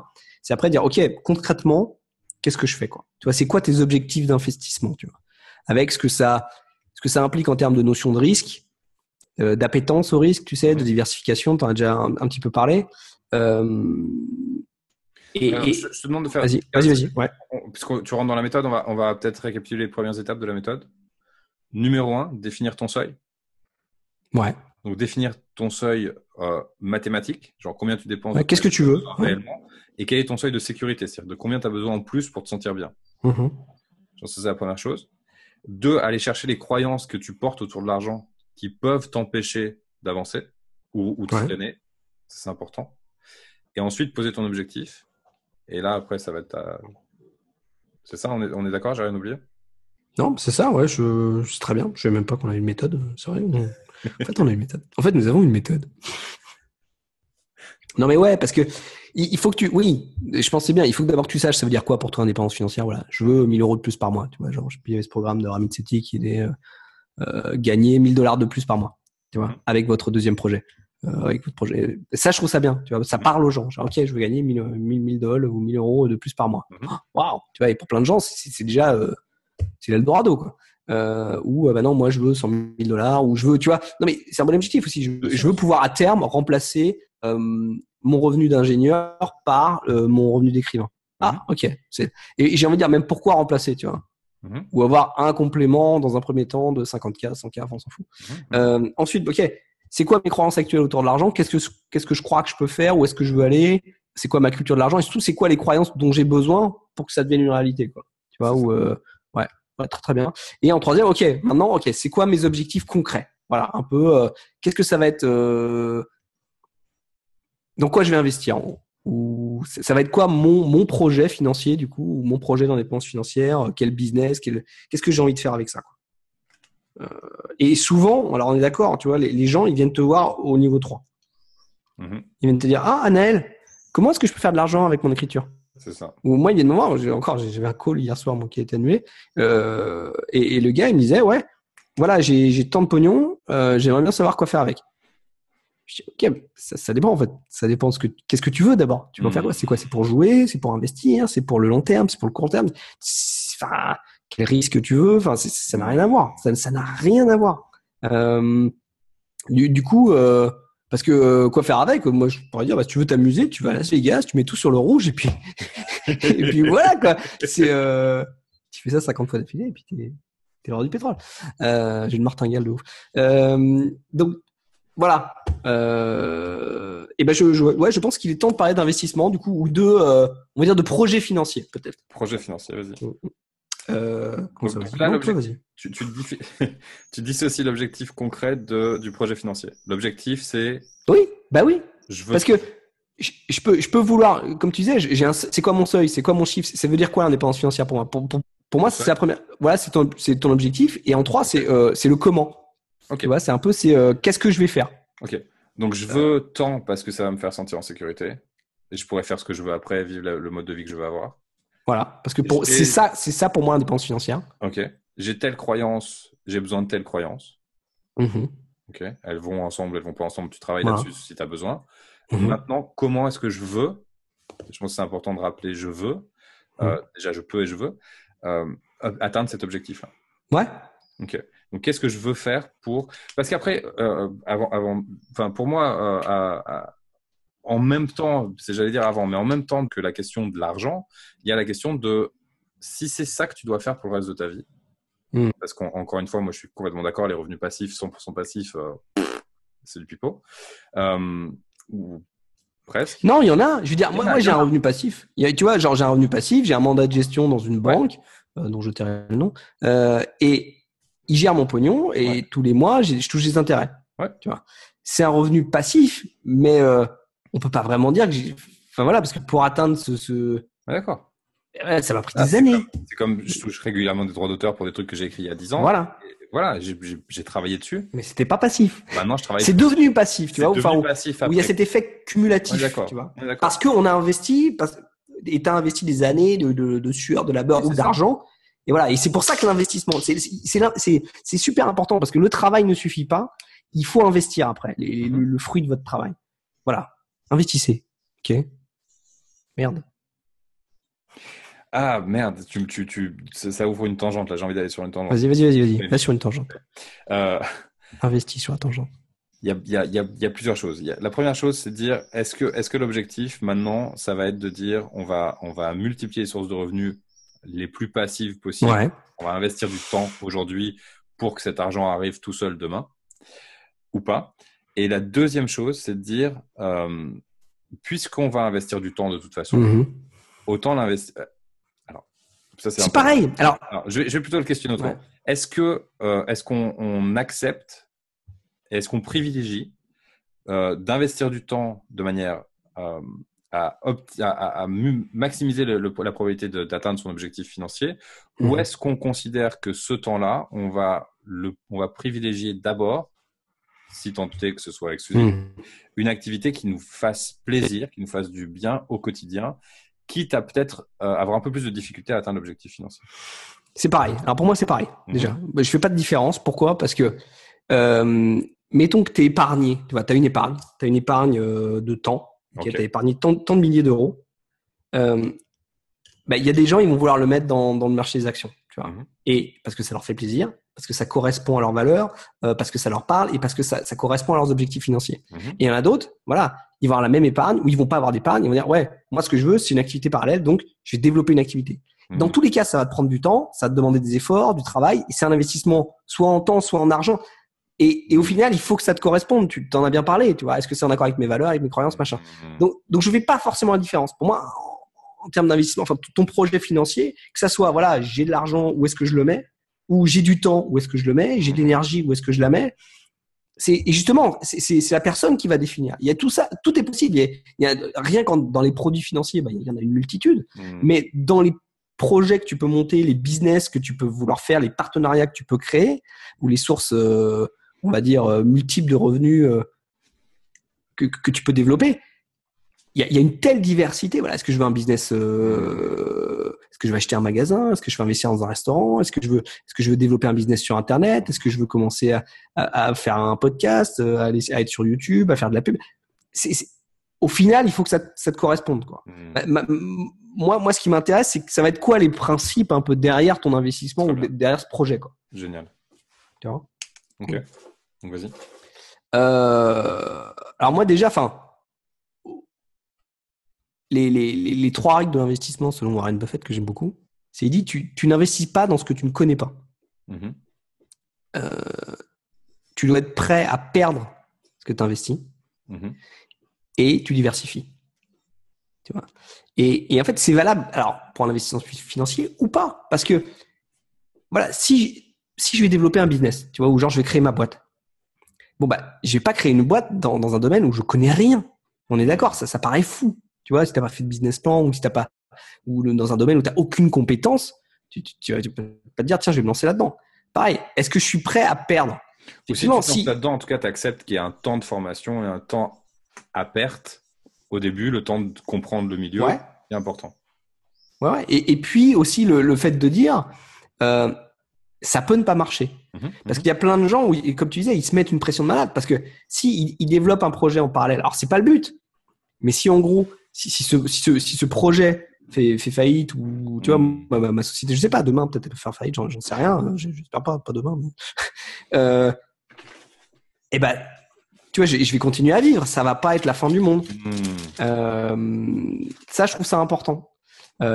C'est après dire ok, concrètement, qu'est-ce que je fais quoi? Tu vois, c'est quoi tes objectifs d'investissement, tu vois, avec ce que ça, ce que ça implique en termes de notion de risque, euh, d'appétence au risque, tu sais, de diversification, tu en as déjà un, petit peu parlé. Euh,
et, Je, te demande de faire.
Vas-y, vas-y, vas-y. Ouais.
Puisque tu rentres dans la méthode, on va, on va peut-être récapituler les premières étapes de la méthode. Numéro un, définir ton seuil.
Ouais.
Donc définir ton seuil euh, mathématique, genre combien tu dépenses.
Qu'est-ce que tu veux
réellement Et quel est ton seuil de sécurité, c'est-à-dire de combien tu as besoin en plus pour te sentir bien.
Mm
c'est la première chose. Deux, aller chercher les croyances que tu portes autour de l'argent qui peuvent t'empêcher d'avancer ou, ou de freiner. C'est important. Et ensuite, poser ton objectif. Et là, après, ça va être ta... C'est ça, on est, on est d'accord J'ai rien oublié
Non, c'est ça, ouais, je... c'est très bien. Je ne savais même pas qu'on a une méthode. C'est vrai. En fait, on a une méthode. En fait, nous avons une méthode. Non, mais ouais, parce que il faut que tu, oui, je pensais bien, il faut que d'abord que tu saches, ça veut dire quoi pour toi indépendance financière. Voilà, je veux 1000 euros de plus par mois. Tu vois, genre, il y avait ce programme de Ramit Sethi qui est euh, euh, gagner 1000 dollars de plus par mois, tu vois, avec votre deuxième projet. Euh, avec votre projet. Ça, je trouve ça bien. Tu vois, ça parle aux gens. Genre, ok, je veux gagner 1000, 1000, dollars ou 1000 euros de plus par mois. Mhm. Waouh, tu vois. Et pour plein de gens, c'est déjà euh, c'est l'Eldorado, quoi. Euh, ou bah non, moi je veux 100 000 dollars, ou je veux, tu vois. Non mais c'est un bon objectif aussi. Je, je veux pouvoir à terme remplacer euh, mon revenu d'ingénieur par mon revenu d'écrivain. Ah, mhm. ok. Et j'ai envie de dire même pourquoi remplacer, tu vois? Mhm. Ou avoir un complément dans un premier temps de 50K, 100K, on s'en fout. Mhm. Euh, ensuite, ok, c'est quoi mes croyances actuelles autour de l'argent? Qu'est-ce que qu'est-ce que je crois que je peux faire? Où est-ce que je veux aller? C'est quoi ma culture de l'argent? Et surtout, c'est quoi les croyances dont j'ai besoin pour que ça devienne une réalité quoi? Tu vois ou euh, ouais, très très bien. Et en troisième, ok, maintenant, ok, c'est quoi mes objectifs concrets? Voilà, un peu. Euh, qu'est-ce que ça va être euh, Dans quoi je vais investir en ou ça va être quoi mon, mon projet financier du coup, ou mon projet d'indépendance financière, quel business, qu'est-ce que j'ai envie de faire avec ça quoi? Euh, Et souvent, alors on est d'accord, tu vois, les, gens ils viennent te voir au niveau 3. Mm-hmm. Ils viennent te dire ah Anaël, comment est-ce que je peux faire de l'argent avec mon écriture?
C'est ça.
Ou moi ils viennent me voir, encore j'avais un call hier soir moi qui a été annulé, euh, et, et, le gars il me disait ouais, voilà j'ai tant de pognon, euh, j'aimerais bien savoir quoi faire avec. Je dis, ok, ça, ça, dépend en fait. Ça dépend de ce que, qu'est-ce que tu veux d'abord. Tu veux faire quoi? C'est quoi? C'est pour jouer? C'est pour investir? C'est pour le long terme? C'est pour le court terme? Enfin, quel risque tu veux? Enfin, ça n'a rien à voir. Ça, n'a rien à voir. Euh, du, du, coup, euh, parce que euh, quoi faire avec? Moi, je pourrais dire, bah, si tu veux t'amuser, tu vas à Las Vegas, tu mets tout sur le rouge et puis et puis voilà quoi. C'est tu fais ça 50 fois d'affilée et puis t'es t'es l'heure du pétrole. J'ai une martingale de ouf. donc voilà. Euh, et ben je, je, ouais, je pense qu'il est temps de parler d'investissement, du coup, ou de, euh, on va dire, de projet financier, peut-être.
Projet financier, vas-y.
Euh,
tu, tu, dis, tu dis aussi l'objectif concret de, du projet financier. L'objectif, c'est.
Oui, bah oui. Je veux... Parce que je, peux, je peux vouloir, comme tu disais, j'ai un, c'est quoi mon seuil, c'est quoi mon chiffre, ça veut dire quoi l'indépendance financière pour moi? Pour, pour, moi, c'est la première. Voilà, c'est ton, c'est ton objectif. Et en trois, c'est, euh, c'est le comment. Ok. Tu vois, c'est un peu, c'est euh, qu'est-ce que je vais faire?
Ok. Donc je veux tant parce que ça va me faire sentir en sécurité et je pourrais faire ce que je veux après, vivre le mode de vie que je veux avoir.
Voilà, parce que pour, c'est ça, c'est ça pour moi l'indépendance financière.
Ok. J'ai telle croyance, j'ai besoin de telle croyance.
Mm-hmm.
Ok. Elles vont ensemble, elles vont pas ensemble. Tu travailles là-dessus si tu as besoin. Mm-hmm. Maintenant, comment est-ce que je veux? Je pense que c'est important de rappeler je veux. Euh, mm. déjà, je peux et je veux euh, atteindre cet objectif-là.
Ouais.
Ok. Donc, qu'est-ce que je veux faire pour Parce qu'après, euh, avant, avant, enfin, pour moi, euh, à, en même temps, c'est j'allais dire avant, mais en même temps que la question de l'argent, il y a la question de si c'est ça que tu dois faire pour le reste de ta vie. Hmm. Parce qu'encore une fois, moi je suis complètement d'accord, les revenus passifs, 100% passifs, euh, c'est du pipeau. Euh, ou presque.
Non, il y en a. Je veux dire, moi, moi j'ai un revenu passif. tu vois, genre j'ai un revenu passif, j'ai un mandat de gestion dans une banque, euh, dont je tairai le nom, et il gère mon pognon, et tous les mois, je touche des intérêts.
Ouais.
Tu vois, c'est un revenu passif, mais on peut pas vraiment dire que j'ai. Enfin voilà, parce que pour atteindre ce. ce...
D'accord.
ça m'a pris ah, des années.
C'est comme, je touche régulièrement des droits d'auteur pour des trucs que j'ai écrits il y a 10 ans.
Voilà.
voilà, j'ai travaillé dessus.
Mais c'était pas passif.
Maintenant, je travaille.
C'est devenu passif, tu vois. Enfin,
passif
où il y a cet effet cumulatif, tu vois. Parce qu'on a investi, parce, et t'as investi des années de, de, de sueur, de labeur ou d'argent. Et voilà. Et c'est pour ça que l'investissement, c'est super important parce que le travail ne suffit pas. Il faut investir après les, le, le fruit de votre travail. Voilà. Investissez. Ok. Merde.
Ah merde, tu, tu, tu, ça ouvre une tangente là, j'ai envie d'aller sur une tangente.
Vas-y, vas-y, vas-y, vas-y. Va sur une tangente. Euh... Investis sur la tangente.
Il y a, y, a, y, a, y a, plusieurs choses. Y a, la première chose, c'est de dire est-ce que, est-ce que l'objectif maintenant, ça va être de dire on va, on va multiplier les sources de revenus les plus passives possibles.
Ouais.
On va investir du temps aujourd'hui pour que cet argent arrive tout seul demain ou pas. Et la deuxième chose, c'est de dire, euh, puisqu'on va investir du temps de toute façon, mhm. autant l'investir. Euh, alors,
ça c'est. pareil. Alors,
je, vais, plutôt le questionner autrement. Est-ce que, euh, est-ce qu'on accepte, est-ce qu'on privilégie d'investir du temps de manière à, à, maximiser la probabilité d'atteindre son objectif financier, ou mhm. est-ce qu'on considère que ce temps-là, on va le, on va privilégier d'abord si tant est que ce soit exclusif, hmm. une activité qui nous fasse plaisir, qui nous fasse du bien au quotidien, quitte à peut-être euh, avoir un peu plus de difficulté à atteindre l'objectif financier?
C'est pareil. Alors pour moi, c'est pareil. Mhm. Déjà, je fais pas de différence. Pourquoi? Parce que euh, mettons que tu es épargné, tu vois, tu as une épargne, tu as une épargne euh, de temps, tu as épargné tant, de milliers d'euros. Bah, il y a des gens, ils vont vouloir le mettre dans, dans le marché des actions, tu vois, mhm. et parce que ça leur fait plaisir, parce que ça correspond à leurs valeurs, euh, parce que ça leur parle et parce que ça, ça correspond à leurs objectifs financiers. Mhm. Et il y en a d'autres, voilà, ils vont avoir la même épargne ou ils vont pas avoir d'épargne, ils vont dire ouais, moi ce que je veux c'est une activité parallèle, donc je vais développer une activité. Dans mhm. tous les cas, ça va te prendre du temps, ça va te demander des efforts, du travail, et c'est un investissement soit en temps, soit en argent. Et, et, au final, il faut que ça te corresponde. Tu t'en as bien parlé, tu vois. Est-ce que c'est en accord avec mes valeurs, avec mes croyances, machin. Mhm. Donc, donc je fais pas forcément la différence. Pour moi, en, en termes d'investissement, enfin ton projet financier, que ça soit voilà, j'ai de l'argent, où est-ce que je le mets où j'ai du temps, où est-ce que je le mets, j'ai de l'énergie, où est-ce que je la mets. C'est et justement, c'est la personne qui va définir. Il y a tout ça, tout est possible. Il y a, rien qu'en dans les produits financiers, bah, il y en a une multitude, mmh. mais dans les projets que tu peux monter, les business que tu peux vouloir faire, les partenariats que tu peux créer, ou les sources, euh, on va dire, euh, multiples de revenus euh, que, que tu peux développer, il y, y a, une telle diversité. Voilà, est-ce que je veux un business euh, Est-ce que je veux acheter un magasin Est-ce que je veux investir dans un restaurant Est-ce que je veux Est-ce que je veux développer un business sur Internet Est-ce que je veux commencer à, à, à faire un podcast, à, aller, à, être sur YouTube, à faire de la pub Au final, il faut que ça, ça te corresponde. Quoi. Mmh. moi, moi, ce qui m'intéresse, c'est que ça va être quoi les principes un peu derrière ton investissement ou derrière ce projet. Quoi.
Génial.
Tu vois?
Ok. Donc vas-y.
Euh, alors moi déjà, enfin les, les, les, trois règles de l'investissement selon Warren Buffett que j'aime beaucoup, c'est il dit tu, tu n'investis pas dans ce que tu ne connais pas. Mm-hmm. Euh, tu dois être prêt à perdre ce que tu investis mm-hmm. et tu diversifies. Tu vois? Et, et en fait, c'est valable alors pour un investissement financier ou pas? Parce que voilà, si, si je vais développer un business, tu vois, ou genre je vais créer ma boîte, bon bah, je vais pas créer une boîte dans, dans un domaine où je connais rien. On est d'accord, ça, ça paraît fou. Tu vois, si t'as pas fait de business plan ou si t'as pas ou dans un domaine où tu n'as aucune compétence, tu, tu, peux pas te dire tiens, je vais me lancer là-dedans. Pareil, est-ce que je suis prêt à perdre
Ou si tu te lances là-dedans, en tout cas, tu acceptes qu'il y a un temps de formation et un temps à perte au début, le temps de comprendre le milieu est important.
Ouais, ouais. Et, et, puis aussi le, le, fait de dire euh, ça peut ne pas marcher. Mhm, parce mhm. qu'il y a plein de gens où, comme tu disais, ils se mettent une pression de malade parce que si ils, développent un projet en parallèle, alors c'est pas le but, mais si en gros si, si, ce, si, ce, si ce projet fait, fait faillite ou tu vois mm. ma, ma, société je sais pas demain peut-être elle peut faire faillite j'en sais rien hein, j'espère pas pas demain mais... euh, et eh ben tu vois je, je, vais continuer à vivre ça va pas être la fin du monde
mm.
ça, je trouve ça important.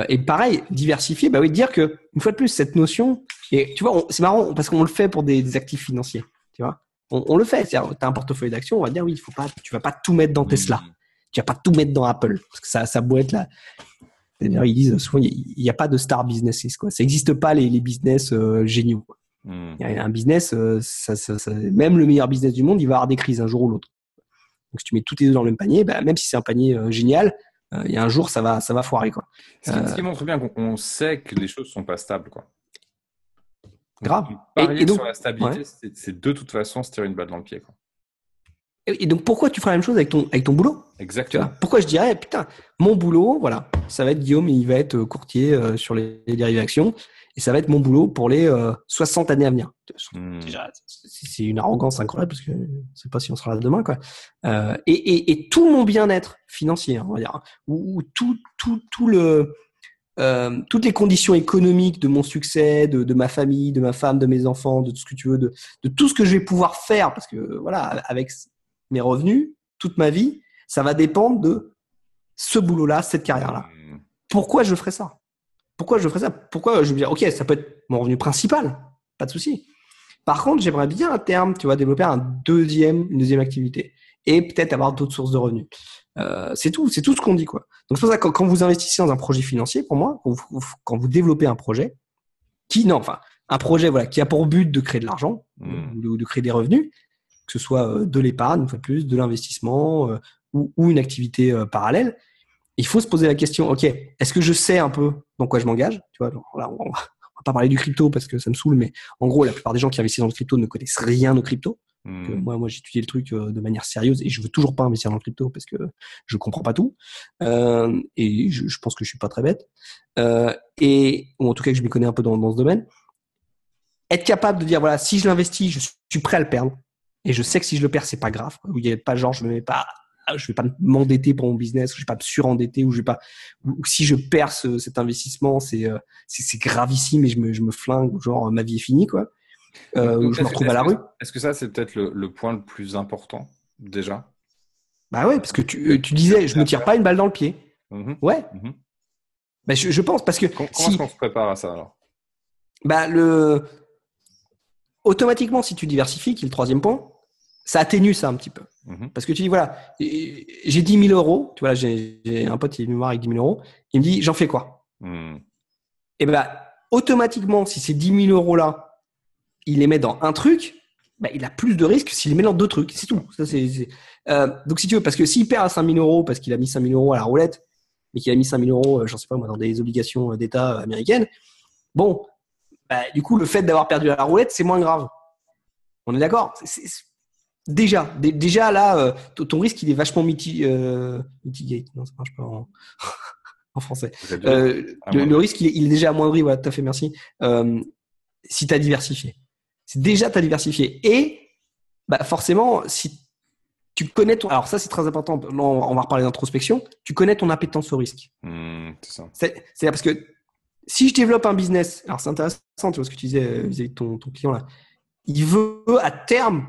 Et pareil, diversifier, bah oui, dire que une fois de plus cette notion. Et tu vois, c'est marrant parce qu'on le fait pour des, actifs financiers. Tu vois, on, le fait. Tu as un portefeuille d'actions, on va dire oui, il faut pas, tu vas pas tout mettre dans Tesla. Mmh. Tu vas pas tout mettre dans Apple parce que ça, ça doit être là. D'ailleurs, ils disent souvent, il n'y a, pas de star businesses. Quoi. Ça n'existe pas les, les business euh, géniaux. Y a un business, euh, ça, ça, ça, même le meilleur business du monde, il va avoir des crises un jour ou l'autre. Donc, si tu mets tous tes deux dans le même panier, bah, même si c'est un panier euh, génial, il y a un jour, ça va, ça va foirer. Quoi.
Ce, qui, montre bien qu'on sait que les choses sont pas stables. Quoi.
Grave.
et, donc, sur la stabilité, c'est de toute façon se tirer une balle dans le pied. Quoi.
Et donc, pourquoi tu feras la même chose avec ton, avec ton boulot?
Exactement.
Pourquoi je dirais, putain, mon boulot, voilà, ça va être Guillaume, il va être euh, courtier euh, sur les, dérivés actions, et ça va être mon boulot pour les 60 euh, années à venir. Hmm. c'est une arrogance incroyable parce que je sais pas si on sera là demain, quoi. Et, et, et, tout mon bien-être financier, on va dire, ou, tout, tout, tout le, euh, toutes les conditions économiques de mon succès, de, de, ma famille, de ma femme, de mes enfants, de tout ce que tu veux, de, de tout ce que je vais pouvoir faire, parce que voilà, avec mes revenus, toute ma vie, ça va dépendre de ce boulot-là, cette carrière-là. Hmm. Pourquoi je ferais ça? Pourquoi je ferais ça? Pourquoi je me dire, ok, ça peut être mon revenu principal, pas de souci. Par contre, j'aimerais bien à terme, tu vois, développer un deuxième, une deuxième activité et peut-être avoir d'autres sources de revenus. Euh, c'est tout, c'est tout ce qu'on dit quoi. Donc c'est pour ça que quand vous investissez dans un projet financier, pour moi, quand vous, développez un projet qui, non, enfin, un projet voilà qui a pour but de créer de l'argent ou de créer des revenus, que ce soit euh, de l'épargne, une fois de plus, de l'investissement euh, ou, ou, une activité euh, parallèle, il faut se poser la question, OK, est-ce que je sais un peu dans quoi je m'engage Tu vois, là, on, va pas parler du crypto parce que ça me saoule, mais en gros, la plupart des gens qui investissent dans le crypto ne connaissent rien au crypto. Hmm. moi, moi, j'ai étudié le truc de manière sérieuse et je veux toujours pas investir dans le crypto parce que je comprends pas tout euh, et je, je, pense que je suis pas très bête euh, et ou en tout cas que je m'y connais un peu dans, dans ce domaine. Être capable de dire voilà, si je l'investis, je suis prêt à le perdre. Et je sais que si je le perds, c'est pas grave. Il y a pas genre, je me mets pas, je vais pas m'endetter pour mon business, je vais pas me surendetter, ou je vais pas, ou si je perds cet investissement, euh, c'est c'est gravissime et je me je me flingue, genre ma vie est finie quoi. Euh, je me retrouve à la rue.
Est-ce que ça c'est peut-être le, le, point le plus important déjà?
Bah ouais, parce que tu, euh, tu disais, je me tire pas une balle dans le pied. Mm-hmm. Ouais. Mm-hmm. Bah je, je, pense parce que
comment est-ce qu'on se prépare à ça alors?
Bah le automatiquement si tu diversifies, qui est le troisième point ça atténue ça un petit peu. Mhm. Parce que tu dis, voilà, j'ai 10 000 euros, tu vois, j'ai un pote qui est venu voir avec 10 000 euros, il me dit, j'en fais quoi? Mhm. Et ben, automatiquement, si ces 10 000 euros-là, il les met dans un truc, ben, il a plus de risques s'il les met dans deux trucs. C'est tout. Ça, euh, donc, si tu veux, parce que s'il perd à 5 000 euros parce qu'il a mis 5 000 euros à la roulette, mais qu'il a mis 5 000 euros, euh, j'en sais pas moi, dans des obligations euh, d'État américaines, bon, ben, du coup, le fait d'avoir perdu à la roulette, c'est moins grave. On est d'accord? Déjà, déjà là, euh, ton risque il est vachement miti euh, mitigate. Non, ça marche pas en, en français. Euh, le, risque il est, il est, déjà amoindri. Voilà, tout à fait, merci. Euh, si tu as diversifié, c'est déjà tu as diversifié. Et bah, forcément, si tu connais ton. Alors ça, c'est très important. on va reparler d'introspection. Tu connais ton appétence au risque.
Mmh,
c'est ça. parce que si je développe un business, alors c'est intéressant, tu vois ce que tu disais vis-à-vis de ton, ton client là. Il veut à terme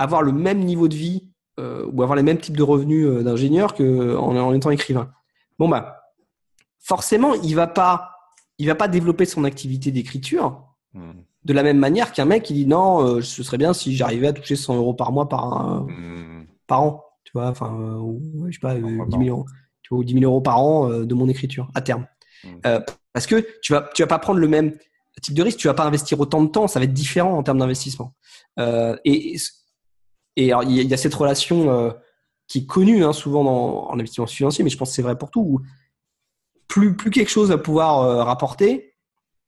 avoir le même niveau de vie euh, ou avoir les mêmes types de revenus euh, d'ingénieur qu'en en étant écrivain. Bon bah forcément, il va pas il va pas développer son activité d'écriture hmm. de la même manière qu'un mec qui dit non, euh, ce serait bien si j'arrivais à toucher 100 euros par mois par hmm. par an, tu vois, enfin ou, je sais pas 10 000 euros, tu vois, 10 000 euros par an de mon écriture à terme. Hmm. parce que tu vas tu vas pas prendre le même type de risque, tu vas pas investir autant de temps, ça va être différent en termes d'investissement. et et il y, a cette relation euh, qui est connue hein, souvent dans, en investissement financier, mais je pense que c'est vrai pour tout. Où plus, plus quelque chose va pouvoir euh, rapporter,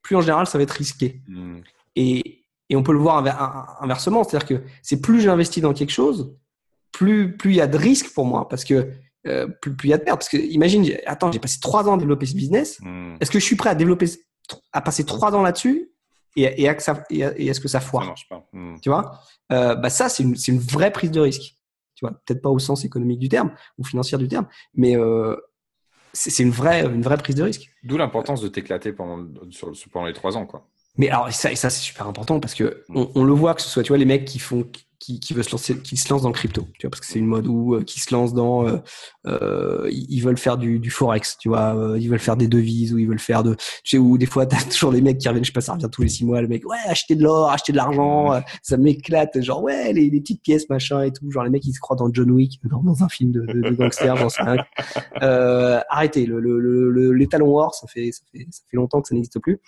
plus en général ça va être risqué. Hmm. Et, et, on peut le voir inversement, c'est-à-dire que c'est plus j'investis dans quelque chose, plus plus il y a de risques pour moi, parce que euh, plus plus il y a de pertes. Parce que imagine, attends, j'ai passé trois ans à développer ce business. Hmm. Est-ce que je suis prêt à développer, à passer trois ans là-dessus et, et, est-ce que ça foire
Ça marche pas. Hmm.
Tu vois? Euh, bah ça, c'est une, une, vraie prise de risque. Tu vois, peut-être pas au sens économique du terme ou financier du terme, mais euh, c'est une vraie, une vraie prise de risque.
D'où l'importance de t'éclater pendant, pendant les trois ans, quoi.
Mais alors, ça, et ça c'est super important parce que hmm. on, on, le voit que ce soit, tu vois, les mecs qui font, qui, qui, veut se lancer, qui se lance dans le crypto, tu vois, parce que c'est une mode où euh, qui se lance dans, euh, euh, ils veulent faire du, du forex, tu vois, euh, ils veulent faire des devises ou ils veulent faire de, tu sais, où des fois t'as toujours des mecs qui reviennent, je sais pas, ça revient tous les six mois, le mec, ouais, acheter de l'or, acheter de l'argent, ça m'éclate, genre ouais, les, les, petites pièces, machin et tout, genre les mecs ils se croient dans John Wick, dans, dans un film de, de, de gangster, j'en sais rien. arrêtez, le, le, le, les talons or, ça fait, ça fait, ça fait longtemps que ça n'existe plus.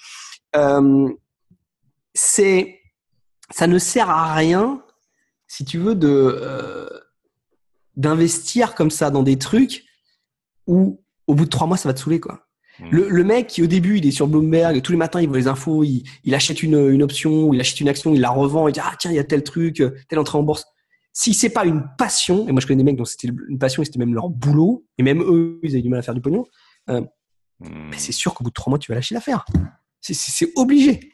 c'est, ça ne sert à rien si tu veux, de euh, d'investir comme ça dans des trucs où au bout de trois mois ça va te saouler quoi. Hmm. Le, mec qui au début il est sur Bloomberg, tous les matins il voit les infos, il, il achète une, une option, il achète une action, il la revend, il dit ah tiens il y a tel truc, telle entrée en bourse. Si c'est pas une passion, et moi je connais des mecs dont c'était une passion et c'était même leur boulot, et même eux ils avaient du mal à faire du pognon, euh, hmm. c'est sûr qu'au bout de trois mois tu vas lâcher l'affaire. C'est obligé.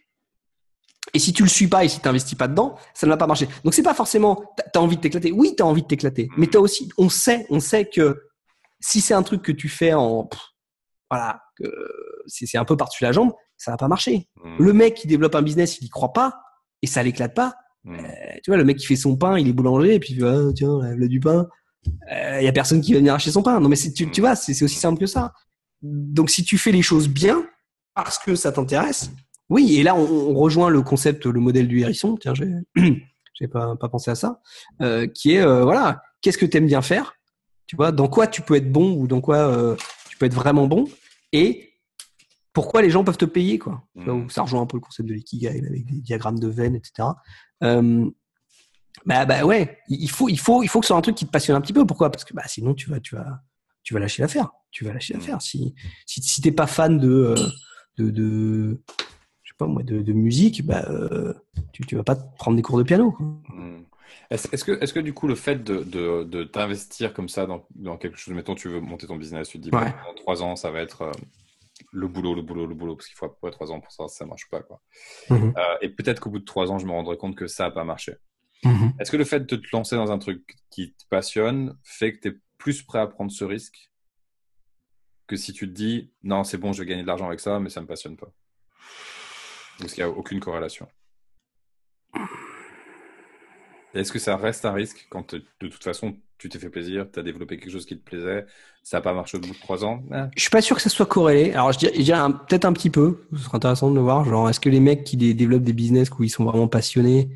Et si tu le suis pas et si tu n'investis pas dedans, ça ne va pas marcher. Donc c'est pas forcément tu as envie de t'éclater. Oui, tu as envie de t'éclater, mais tu aussi on sait, on sait que si c'est un truc que tu fais en voilà, que c'est un peu par-dessus la jambe, ça va pas marcher. Hmm. Le mec qui développe un business, il y croit pas et ça l'éclate pas. Hmm. Euh, tu vois, le mec qui fait son pain, il est boulanger et puis il ah, tiens, lève du pain. Il euh, y a personne qui va venir acheter son pain. Non mais tu, tu vois, c'est aussi simple que ça. Donc si tu fais les choses bien parce que ça t'intéresse, oui, et là, on, rejoint le concept, le modèle du hérisson. Tiens, j'ai, j'ai pas, pas pensé à ça. Euh, qui est, euh, voilà, qu'est-ce que tu aimes bien faire Tu vois, dans quoi tu peux être bon ou dans quoi euh, tu peux être vraiment bon Et pourquoi les gens peuvent te payer, quoi. Mmh. Ça rejoint un peu le concept de l'ikigai avec des diagrammes de veines, etc. bah, bah ouais, il faut, il faut, il faut que ce soit un truc qui te passionne un petit peu. Pourquoi? Parce que bah, sinon, tu vas, tu vas, tu vas lâcher l'affaire. Tu vas lâcher l'affaire. Si, si, si t'es pas fan de, de, de moi, de, musique, bah, euh, tu, tu vas pas prendre des cours de piano.
Hmm. Est-ce que, est que du coup, le fait de, de, t'investir comme ça dans, dans, quelque chose, mettons, tu veux monter ton business, tu te dis, pendant trois ans, ça va être euh, le boulot, le boulot, le boulot, parce qu'il faut à peu près trois ans pour ça, ça marche pas. Quoi. Mhm. Euh, et peut-être qu'au bout de trois ans, je me rendrai compte que ça n'a pas marché. Mhm. Est-ce que le fait de te lancer dans un truc qui te passionne fait que tu es plus prêt à prendre ce risque que si tu te dis, non, c'est bon, je vais gagner de l'argent avec ça, mais ça ne me passionne pas? Est-ce qu'il n'y a aucune corrélation Est-ce que ça reste un risque quand de toute façon tu t'es fait plaisir, tu as développé quelque chose qui te plaisait, ça n'a pas marché au bout de trois ans?
Je Je suis pas sûr que ça soit corrélé. Alors je dirais, peut-être un petit peu, ce serait intéressant de le voir. Genre, est-ce que les mecs qui développent des business où ils sont vraiment passionnés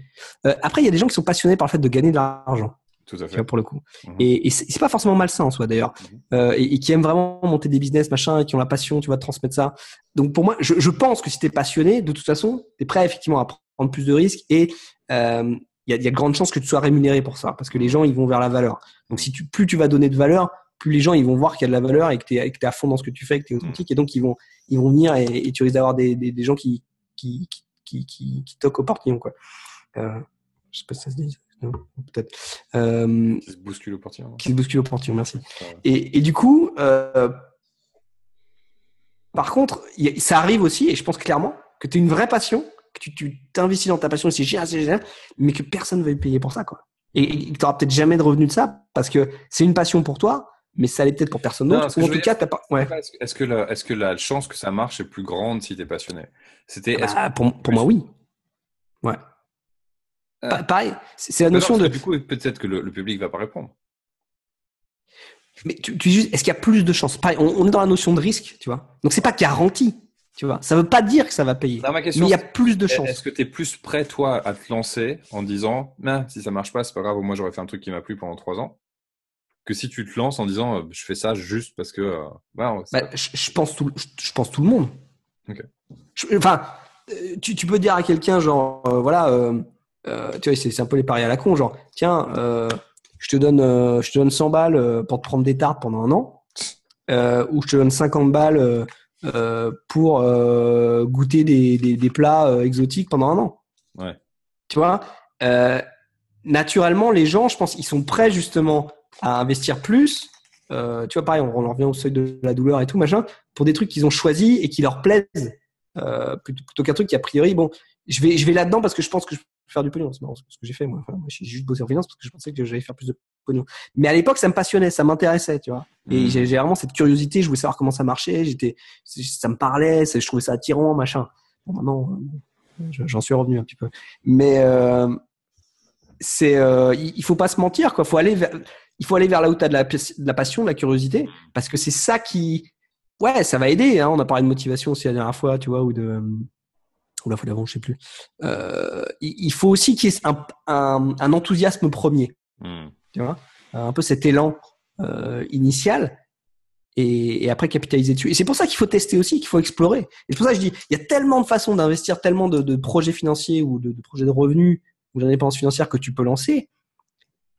euh, Après, il y a des gens qui sont passionnés par le fait de gagner de l'argent.
Tout à fait.
pour le coup. Mhm. Et, et c'est pas forcément malsain en soi d'ailleurs. Mhm. Euh, et, qui aiment vraiment monter des business, machin, et qui ont la passion, tu vas transmettre ça. Donc pour moi, je, je pense que si tu es passionné, de toute façon, tu es prêt effectivement à prendre plus de risques et euh, il y, a, y a de grandes chances que tu sois rémunéré pour ça parce que les gens ils vont vers la valeur. Donc si tu, plus tu vas donner de valeur, plus les gens ils vont voir qu'il y a de la valeur et que tu es, à fond dans ce que tu fais, que tu es authentique et donc ils vont ils vont venir et, et tu risques d'avoir des, des, des, gens qui qui qui, qui, qui toquent au portillon quoi. Euh, je sais pas si ça se dit peut-être.
Euh, qui se bouscule au portillon.
Qui se bouscule au portillon, merci. Et, et, du coup, euh, par contre, ça arrive aussi, et je pense clairement que tu as une vraie passion, que tu t'investis dans ta passion, c'est génial, c'est génial, mais que personne ne va payer pour ça, quoi. Et, tu n'auras peut-être jamais de revenus de ça, parce que c'est une passion pour toi, mais ça l'est peut-être pour personne d'autre. en tout cas, pas. Ouais.
Est-ce que, la, est-ce que la chance que ça marche est plus grande si tu es passionné?
C'était. Bah, pour, pour moi, oui. Ouais. Euh, pareil, c'est la notion de.
Du coup, peut-être que le, le, public va pas répondre.
Mais tu, tu est-ce qu'il y a plus de chances? Pareil, on, est dans la notion de risque, tu vois. Donc c'est pas garanti, tu vois. Ça veut pas dire que ça va payer. mais il y a plus de chances.
Est-ce que tu es plus prêt toi à te lancer en disant, ah, si ça marche pas, c'est pas grave, moi j'aurais fait un truc qui m'a plu pendant trois ans, que si tu te lances en disant, euh, je fais ça juste parce que. Euh,
bah, je, pense tout, je, pense tout le monde. enfin, tu, tu, peux dire à quelqu'un genre, voilà euh, tu vois, c'est un peu les paris à la con, genre, tiens, euh, je te donne, euh, je te donne 100 balles pour te prendre des tartes pendant un an, ou je te donne 50 balles pour goûter des, des, des plats exotiques pendant un an.
Ouais.
Tu vois, naturellement, les gens, je pense, ils sont prêts justement à investir plus. tu vois, pareil, on, on revient au seuil de la douleur et tout, machin, pour des trucs qu'ils ont choisis et qui leur plaisent, plutôt, plutôt qu'un truc qui a priori, bon, je vais, je vais là-dedans parce que je pense que je faire du pognon. C'est marrant ce que j'ai fait, moi. moi j'ai juste bossé en finance parce que je pensais que j'allais faire plus de pognon. Mais à l'époque, ça me passionnait, ça m'intéressait, tu vois. Et mmh. j'ai vraiment cette curiosité, je voulais savoir comment ça marchait, j'étais, ça me parlait, je trouvais ça attirant, machin. Bon, maintenant, j'en suis revenu un petit peu. Mais, euh, c'est, euh, il faut pas se mentir, quoi. Faut aller vers, il faut aller vers là où tu as de la, de la passion, de la curiosité, parce que c'est ça qui, ouais, ça va aider. Hein. On a parlé de motivation aussi la dernière fois, tu vois, ou de, ou la fois d'avant, je sais plus. Euh, il faut aussi qu'il y ait un, un, un enthousiasme premier, hmm. tu vois, un peu cet élan euh, initial. Et, et, après capitaliser dessus. Et c'est pour ça qu'il faut tester aussi, qu'il faut explorer. Et c'est pour ça que je dis, il y a tellement de façons d'investir, tellement de, de, projets financiers ou de, de projets de revenus ou d'indépendance financière que tu peux lancer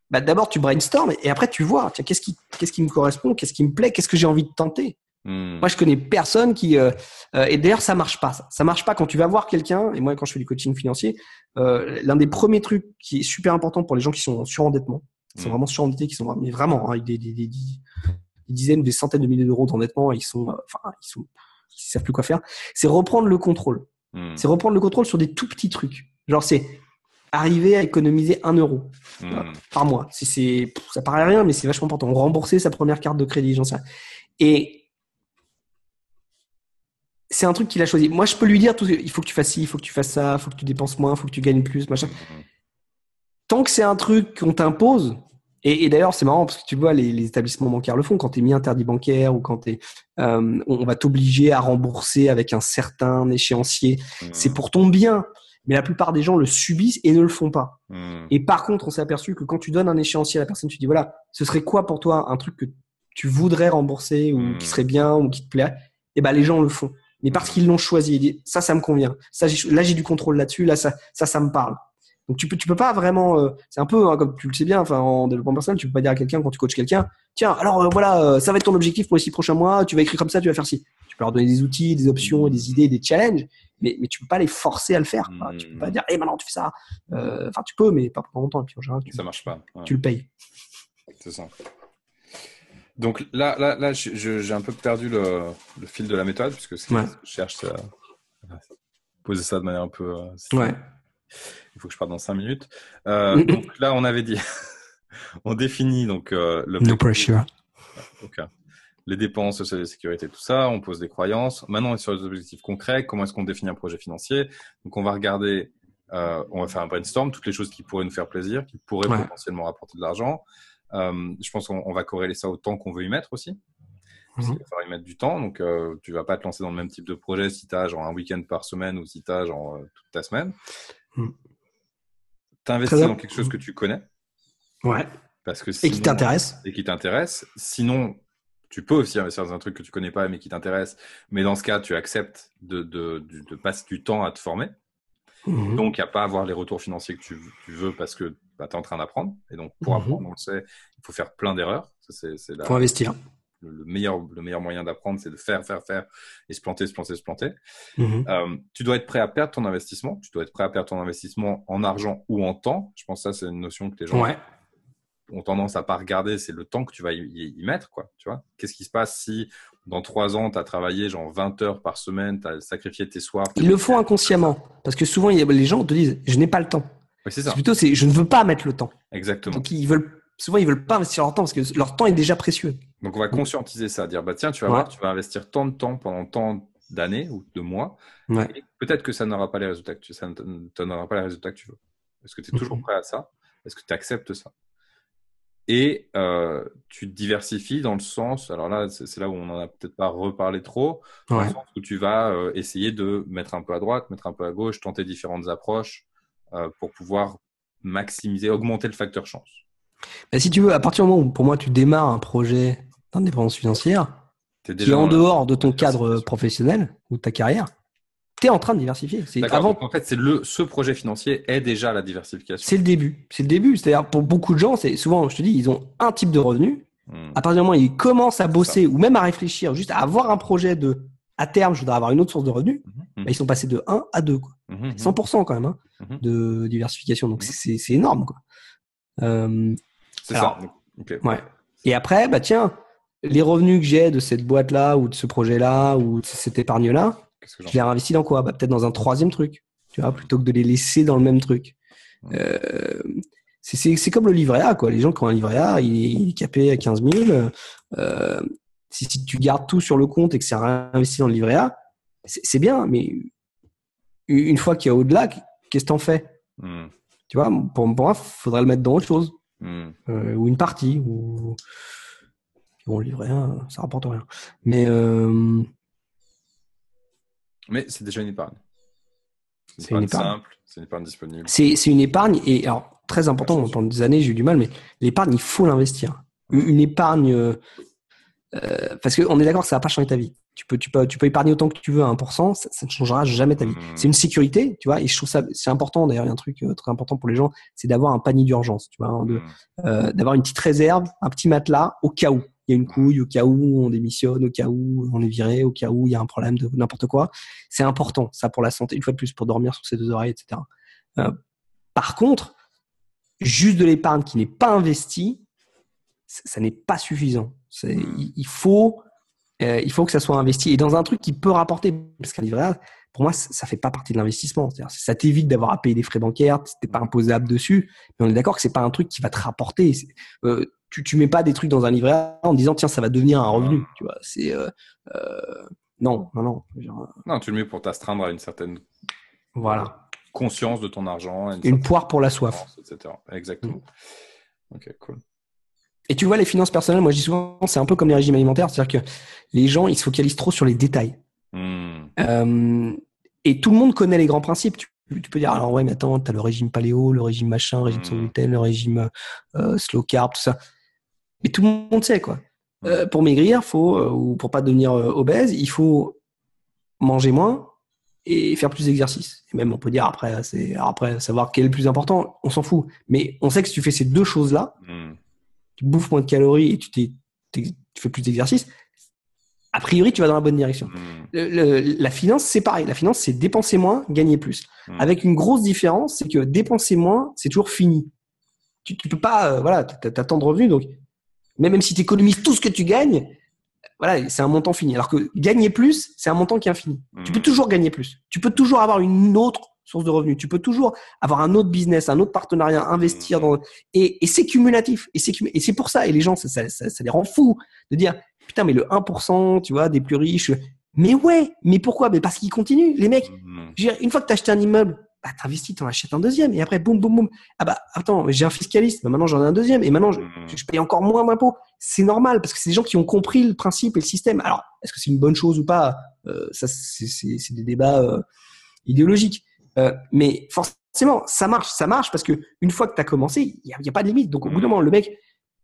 bah, d'abord tu brainstormes et après tu vois, tiens, qu'est-ce qui, qu'est-ce qui me correspond, qu'est-ce qui me plaît, qu'est-ce que j'ai envie de tenter? Hmm. Moi, je connais personne qui euh, euh, et d'ailleurs ça marche pas. Ça. ça marche pas quand tu vas voir quelqu'un. Et moi, quand je fais du coaching financier, euh, l'un des premiers trucs qui est super important pour les gens qui sont en surendettement, qui sont hmm. vraiment surendettés, qui sont mais vraiment hein, avec des, des, des, des, dizaines, des centaines de milliers d'euros d'endettement, ils sont, enfin, ils sont, ils savent plus quoi faire. C'est reprendre le contrôle. Hmm. C'est reprendre le contrôle sur des tout petits trucs. Genre c'est arriver à économiser un euro hmm. par mois. C'est, c'est, ça paraît rien, mais c'est vachement important. Rembourser sa première carte de crédit, j'en sais rien. Et c'est un truc qu'il a choisi. Moi, je peux lui dire tout, il faut que tu fasses ci, il faut que tu fasses ça, il faut que tu dépenses moins, il faut que tu gagnes plus, machin. Tant que c'est un truc qu'on t'impose, et, d'ailleurs, c'est marrant parce que tu vois, les, établissements bancaires le font quand tu es mis interdit bancaire ou quand tu euh, on va t'obliger à rembourser avec un certain échéancier. Hmm. C'est pour ton bien mais la plupart des gens le subissent et ne le font pas. Hmm. Et par contre, on s'est aperçu que quand tu donnes un échéancier à la personne, tu dis voilà, ce serait quoi pour toi un truc que tu voudrais rembourser ou hmm. qui serait bien ou qui te plaît Et eh ben les gens le font. Mais parce qu'ils l'ont choisi, ça, ça me convient. Ça, là, j'ai du contrôle là-dessus. Là, ça, ça, ça me parle. Donc tu peux, tu peux pas vraiment. Euh, c'est un peu hein, comme tu le sais bien. Enfin, en développement personnel, tu peux pas dire à quelqu'un quand tu coaches quelqu'un, tiens, alors euh, voilà, euh, ça va être ton objectif pour les six prochains mois. Tu vas écrire comme ça, tu vas faire ci. Tu peux leur donner des outils, des options, des idées, des challenges mais, mais tu peux pas les forcer à le faire. Tu Tu peux pas hmm. dire, hé, maintenant tu fais ça. Enfin, tu peux, mais pas pendant longtemps. Et puis en général, tu,
ça marche pas.
Tu le payes.
C'est ça. Donc là, là, là j'ai un peu perdu le, le, fil de la méthode, puisque je cherche à poser ça de manière un peu.
Euh, ouais.
Il faut que je parte dans 5 minutes. Euh, donc là, on avait dit, on définit donc le.
No pressure.
Ok les dépenses, la sécurité, tout ça. On pose des croyances. Maintenant, on est sur les objectifs concrets. Comment est-ce qu'on définit un projet financier? Donc, on va regarder, euh, on va faire un brainstorm, toutes les choses qui pourraient nous faire plaisir, qui pourraient potentiellement rapporter de l'argent. Euh, je pense qu'on va corréler ça au temps qu'on veut y mettre aussi. Parce mhm. Il va falloir y mettre du temps. Donc, euh, tu vas pas te lancer dans le même type de projet si tu as genre un week-end par semaine ou si tu as genre toute ta semaine. Mhm. Tu investis dans quelque chose que tu connais.
Ouais.
Parce que
et qui t'intéresse.
Et qui t'intéresse. Sinon, tu peux aussi investir dans un truc que tu connais pas mais qui t'intéresse. Mais dans ce cas, tu acceptes de, de, de, passer du temps à te former. Mhm. Donc, a pas à avoir les retours financiers que tu, tu veux parce que bah, tu es en train d'apprendre. Et donc, pour mhm. apprendre, on le sait, il faut faire plein d'erreurs.
Il faut investir.
Le, meilleur, le meilleur moyen d'apprendre, c'est de faire, faire, faire et se planter, se planter, se planter.
Mhm.
Euh, tu dois être prêt à perdre ton investissement. Tu dois être prêt à perdre ton investissement en argent ou en temps. Je pense que ça, c'est une notion que les gens
ouais
ont tendance à pas regarder, c'est le temps que tu vas y, mettre, quoi. Tu vois? Qu'est-ce qui se passe si dans trois ans, tu as travaillé genre 20 heures par semaine, tu as sacrifié tes soirs
Ils le font inconsciemment. Parce que souvent, les gens te disent Je n'ai pas le temps.
C'est ça.
plutôt c'est Je ne veux pas mettre le temps.
Exactement.
Donc, ils veulent, souvent, ils veulent pas investir leur temps parce que leur temps est déjà précieux.
Donc, on va conscientiser ça. Dire bah, Tiens, tu vas voir, tu vas investir tant de temps pendant tant d'années ou de mois. Peut-être que ça n'aura pas les résultats que tu, ça pas les résultats que tu veux. Est-ce que tu es toujours prêt à ça? Est-ce que tu acceptes ça? Et euh, tu te diversifies dans le sens, alors là, c'est là où on n'en a peut-être pas reparlé trop, dans le sens où tu vas euh, essayer de mettre un peu à droite, mettre un peu à gauche, tenter différentes approches pour pouvoir maximiser, augmenter le facteur chance.
Si tu veux, à partir du moment où pour moi tu démarres un projet d'indépendance financière, qui est en dehors de ton cadre professionnel ou de ta carrière, tu es en train de diversifier.
Avant. en fait, c'est le ce projet financier est déjà la diversification.
C'est le début. C'est le début. C'est-à-dire pour beaucoup de gens, c'est souvent, je te dis, ils ont un type de revenu. Hmm. À partir du moment où ils commencent à bosser ou même à réfléchir, juste à avoir un projet de à terme, je voudrais avoir une autre source de revenus. Hmm. Bah, ils sont passés de 1 à 2, quoi. 100% hmm. quand même hein, de diversification. Donc c'est énorme, quoi.
Euh, c'est ça.
Ouais. Et après, bah tiens, les revenus que j'ai de cette boîte-là ou de ce projet-là ou de cette épargne-là, je les réinvestis dans quoi? Bah, Peut-être dans un troisième truc, tu vois, plutôt que de les laisser dans le même truc. Euh, c'est comme le livret A, quoi. Les gens qui ont un livret A, il, est capé à 15 000. Euh, si, tu gardes tout sur le compte et que c'est réinvesti dans le livret A, c'est bien, mais une fois qu'il y a au-delà, qu'est-ce que t'en fais?
Hmm.
Tu vois, pour, moi, il faudrait le mettre dans autre chose. Hmm. Euh, ou une partie. Ou... Bon, livrer un, ça rapporte rien. Mais. Euh...
Mais c'est déjà une épargne.
C'est une épargne simple,
c'est une épargne disponible.
C'est une épargne, et alors, très important, pendant des années, j'ai eu du mal, mais l'épargne, il faut l'investir. Une épargne. Euh, parce qu'on est d'accord que ça va pas changer ta vie. Tu peux, tu peux, tu peux épargner autant que tu veux à 1%, ça, ça ne changera jamais ta vie. Hmm. C'est une sécurité, tu vois, et je trouve ça, c'est important, d'ailleurs, il y a un truc euh, très important pour les gens, c'est d'avoir un panier d'urgence, tu vois, hein, hmm. euh, d'avoir une petite réserve, un petit matelas au cas où il y a une couille, au cas où on démissionne, au cas où on est viré, au cas où il y a un problème de n'importe quoi. C'est important, ça, pour la santé, une fois de plus, pour dormir sur ses deux oreilles, etc. Euh, par contre, juste de l'épargne qui n'est pas investie, ça n'est pas suffisant. Il faut, euh, il faut que ça soit investi et dans un truc qui peut rapporter. Parce qu'un livret A, pour moi, ça fait pas partie de l'investissement. Ça t'évite d'avoir à payer des frais bancaires, t'es pas imposable dessus. Mais on est d'accord que c'est pas un truc qui va te rapporter. Euh, tu, tu mets pas des trucs dans un livret A en disant tiens ça va devenir un revenu. Tu vois, c'est euh, euh non, non, non.
Non, tu le mets pour t'astreindre à une certaine.
Voilà.
Conscience de ton argent.
Une, poire pour la soif.
Etc. Exactement. Mm. Ok, cool.
Et tu vois, les finances personnelles, moi je dis souvent, c'est un peu comme les régimes alimentaires, c'est-à-dire que les gens, ils se focalisent trop sur les détails. Hmm. Euh, et tout le monde connaît les grands principes. Tu, peux dire, alors ouais, mais attends, tu as le régime paléo, le régime machin, le régime sans hmm. gluten, le régime euh, slow carb, tout ça. Mais tout le monde sait, quoi. Hmm. Euh, pour maigrir, faut, ou pour pas devenir obèse, il faut manger moins et faire plus d'exercice. Et même, on peut dire après, c'est après savoir quel est le plus important, on s'en fout. Mais on sait que si tu fais ces deux choses-là, tu bouffes moins de calories et tu, tu fais plus d'exercice, a priori, tu vas dans la bonne direction. Hmm. la finance, c'est pareil. La finance, c'est dépenser moins, gagner plus. Hmm. Avec une grosse différence, c'est que dépenser moins, c'est toujours fini. Tu, tu peux pas, euh, voilà, t'as tant de revenus, donc même si tu économises tout ce que tu gagnes, voilà, c'est un montant fini. Alors que gagner plus, c'est un montant qui est infini. Tu peux hmm. toujours gagner plus. Tu peux toujours avoir une autre source de revenus. Tu peux toujours avoir un autre business, un autre partenariat, investir dans et, et c'est cumulatif. Et c'est et c'est pour ça. Et les gens, ça, ça, ça, les rend fous de dire putain, mais le 1%, tu vois, des plus riches. Mais ouais, mais pourquoi? Mais parce qu'ils continuent, les mecs. Mmh. Une fois que tu acheté un immeuble, bah, t'investis, t'en achètes un deuxième, et après, boum, boum, boum. Ah bah, attends, j'ai un fiscaliste, bah, maintenant j'en ai un deuxième, et maintenant je, mmh. je paye encore moins d'impôts. C'est normal, parce que c'est des gens qui ont compris le principe et le système. Alors, est-ce que c'est une bonne chose ou pas? Euh, Ça, c'est des débats euh, idéologiques. Euh, mais forcément, ça marche, ça marche parce que une fois que tu as commencé, il n'y a, pas de limite. Donc au bout d'un moment, le mec,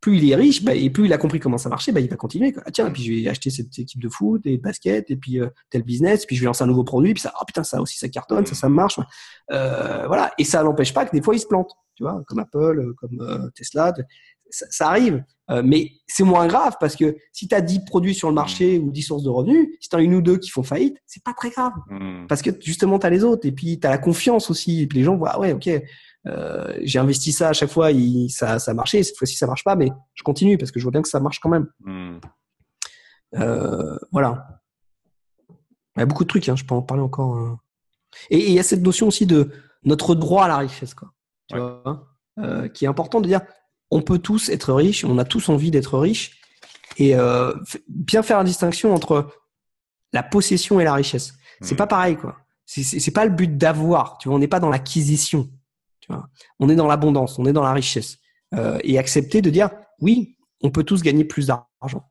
plus il est riche, bah, et plus il a compris comment ça marchait, bah, il va continuer. Quoi. Ah, tiens, et puis je vais acheter cette équipe de foot et de basket, et puis euh, tel business, puis je vais lancer un nouveau produit, puis ça, oh putain, ça aussi, ça cartonne, ça, ça marche. Euh, voilà. Et ça n'empêche pas que des fois, il se plante, tu vois, comme Apple, comme Tesla ça, arrive. Euh, mais c'est moins grave parce que si tu as 10 produits sur le marché ou 10 sources de revenus, si tu as une ou deux qui font faillite, c'est pas très grave. Hmm. Parce que justement, tu as les autres. Et puis, tu as la confiance aussi. Et puis, les gens voient, ah ouais, ok, euh, j'ai investi ça à chaque fois, il, ça, ça a marché. Cette fois-ci, ça marche pas, mais je continue parce que je vois bien que ça marche quand même. Hmm. Euh, voilà. Il y a beaucoup de trucs, hein, je peux en parler encore. Hein. Et il y a cette notion aussi de notre droit à la richesse, quoi. Tu vois, hein, qui est important de dire on peut tous être riches, on a tous envie d'être riches, et euh, bien faire la distinction entre la possession et la richesse. C'est pas pareil, quoi. C'est pas le but d'avoir. Tu vois, on n'est pas dans l'acquisition. Tu vois, on est dans l'abondance, on est dans la richesse, euh, et accepter de dire oui, on peut tous gagner plus d'argent.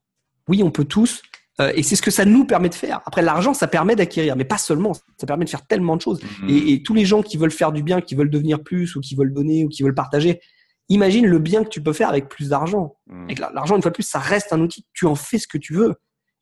Oui, on peut tous. Euh, et c'est ce que ça nous permet de faire. Après, l'argent, ça permet d'acquérir, mais pas seulement. Ça permet de faire tellement de choses. Mmh. Et, et, tous les gens qui veulent faire du bien, qui veulent devenir plus, ou qui veulent donner, ou qui veulent partager, imagine le bien que tu peux faire avec plus d'argent. Mmh. L'argent, une fois de plus, ça reste un outil. Tu en fais ce que tu veux.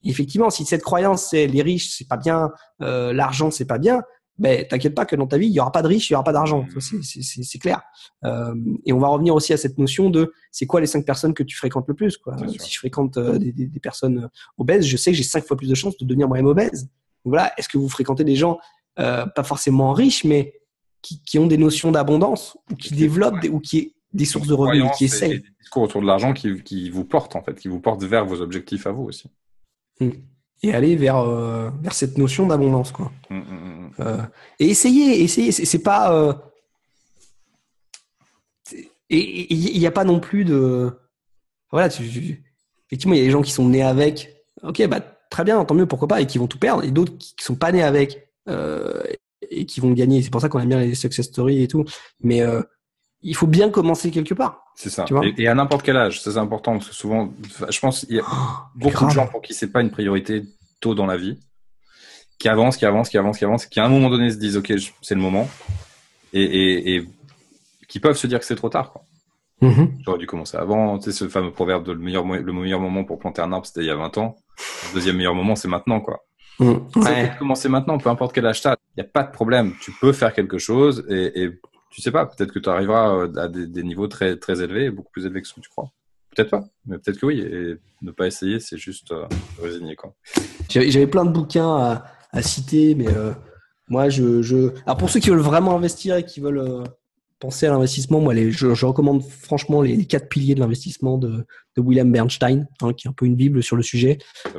effectivement, si cette croyance c'est les riches, c'est pas bien, euh, l'argent, c'est pas bien, ben t'inquiète pas que dans ta vie, il y aura pas de riches, il y aura pas d'argent. Mmh. C'est clair. Euh, et on va revenir aussi à cette notion de c'est quoi les cinq personnes que tu fréquentes le plus. Quoi. Si je fréquente euh, des, des, des, personnes obèses, je sais que j'ai cinq fois plus de chances de devenir moi-même obèse. Donc voilà, est-ce que vous fréquentez des gens pas forcément riches, mais qui, qui ont des notions d'abondance ou qui développent des, ou qui des sources de revenus qui essayent.
Des discours autour de l'argent qui, qui, vous portent, en fait, qui vous portent vers vos objectifs à vous aussi.
Hmm. Et aller vers, euh, vers cette notion d'abondance, quoi. Hmm, hmm, euh, et essayer, essayer, c'est pas. Euh, et il n'y a pas non plus de. Voilà, tu, effectivement, il y a des gens qui sont nés avec. Ok, bah très bien, tant mieux, pourquoi pas, et qui vont tout perdre, et d'autres qui, qui sont pas nés avec et qui vont gagner. C'est pour ça qu'on aime bien les success stories et tout. Mais il faut bien commencer quelque part.
C'est ça. et, à n'importe quel âge, ça c'est important parce que souvent, je pense qu'il y a oh, beaucoup de gens pour qui c'est pas une priorité tôt dans la vie, qui avancent, qui avancent, qui avancent, qui avancent, qui à un moment donné se disent ok, c'est le moment, et, et, qui peuvent se dire que c'est trop tard. Quoi. Mm-hmm. J'aurais dû commencer avant. Tu sais, ce fameux proverbe de le meilleur, le meilleur moment pour planter un arbre, c'était il y a 20 ans. Le deuxième meilleur moment, c'est maintenant, quoi. Mm. Ouais. commencer maintenant, peu importe quel âge t'as. Il n'y a pas de problème. Tu peux faire quelque chose et, et tu sais pas, peut-être que tu arriveras euh, à des, des, niveaux très, très élevés, beaucoup plus élevés que ce que tu crois. Peut-être pas, mais peut-être que oui. Et ne pas essayer, c'est juste euh, résigner, quoi.
J'avais plein de bouquins à, à citer, mais euh, moi, je, je, alors pour ceux qui veulent vraiment investir et qui veulent euh, penser à l'investissement, moi, les, je, je, recommande franchement les, quatre piliers de l'investissement de, de, William Bernstein, hein, qui est un peu une bible sur le sujet.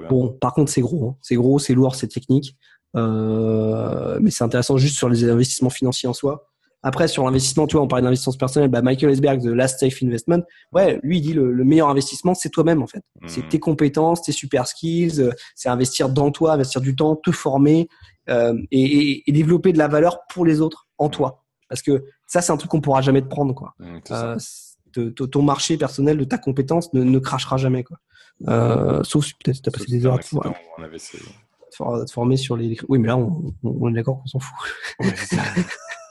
Bon, par contre, c'est gros, hein. c'est gros, c'est lourd, c'est technique, mais c'est intéressant juste sur les investissements financiers en soi. Après, sur l'investissement, tu vois, on parlait d'investissement personnel, bah, Michael Esberg, The Last Safe Investment, ouais, lui, il dit le, le meilleur investissement, c'est toi-même, en fait. C'est mmh. tes compétences, tes super skills, euh, c'est investir dans toi, investir du temps, te former, euh, et, et, développer de la valeur pour les autres en toi. Parce que ça, c'est un truc qu'on pourra jamais te prendre, quoi. Euh, ton marché personnel, de ta compétence ne, ne crachera jamais, quoi. Euh, sauf si peut-être tu as passé des heures à te, te former sur les. Oui, mais là, on, on est d'accord qu'on s'en fout. Ouais,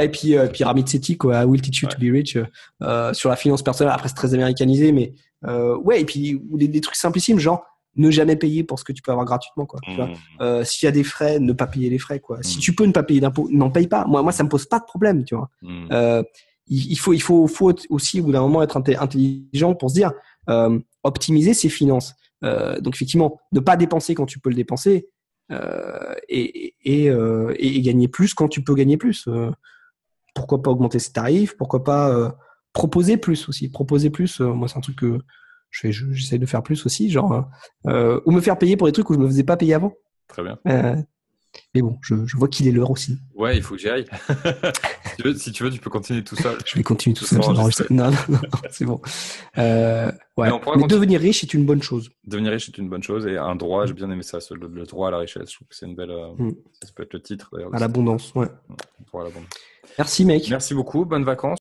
et puis, euh, puis Ramit Sethi, quoi, Will Teach You to Be Rich, euh, sur la finance personnelle. Après, c'est très américanisé, mais euh, ouais, et puis des, des, trucs simplissimes, genre ne jamais payer pour ce que tu peux avoir gratuitement quoi. Mmh. Euh, s'il y a des frais, ne pas payer les frais quoi. Si mmh. tu peux ne pas payer d'impôts, n'en paye pas. Moi moi ça me pose pas de problème, tu vois. Mmh. Euh, il, faut il faut faut aussi au bout d'un moment être intelligent pour se dire euh, optimiser ses finances. Euh, donc effectivement, ne pas dépenser quand tu peux le dépenser euh, et et, euh, et, gagner plus quand tu peux gagner plus. pourquoi pas augmenter ses tarifs Pourquoi pas proposer plus aussi Proposer plus. moi c'est un truc que j'essaie de faire plus aussi, genre, euh, ou me faire payer pour des trucs où je me faisais pas payer avant.
Très bien.
Mais bon, je, je vois qu'il est l'heure aussi.
Ouais, il faut que j'y aille. si, tu veux, si, tu veux, tu peux continuer tout seul.
je vais continuer tout seul. Non, non, non, c'est bon. Euh, ouais. Mais, mais devenir riche est une bonne chose.
Devenir riche est une bonne chose et un droit, j'ai bien aimé ça, le, le, droit à la richesse. Je trouve que c'est une belle. Euh, mm. Ça peut être le titre d'ailleurs.
À l'abondance, ouais.
Droit à l'abondance.
Merci, mec.
Merci beaucoup. Bonnes vacances.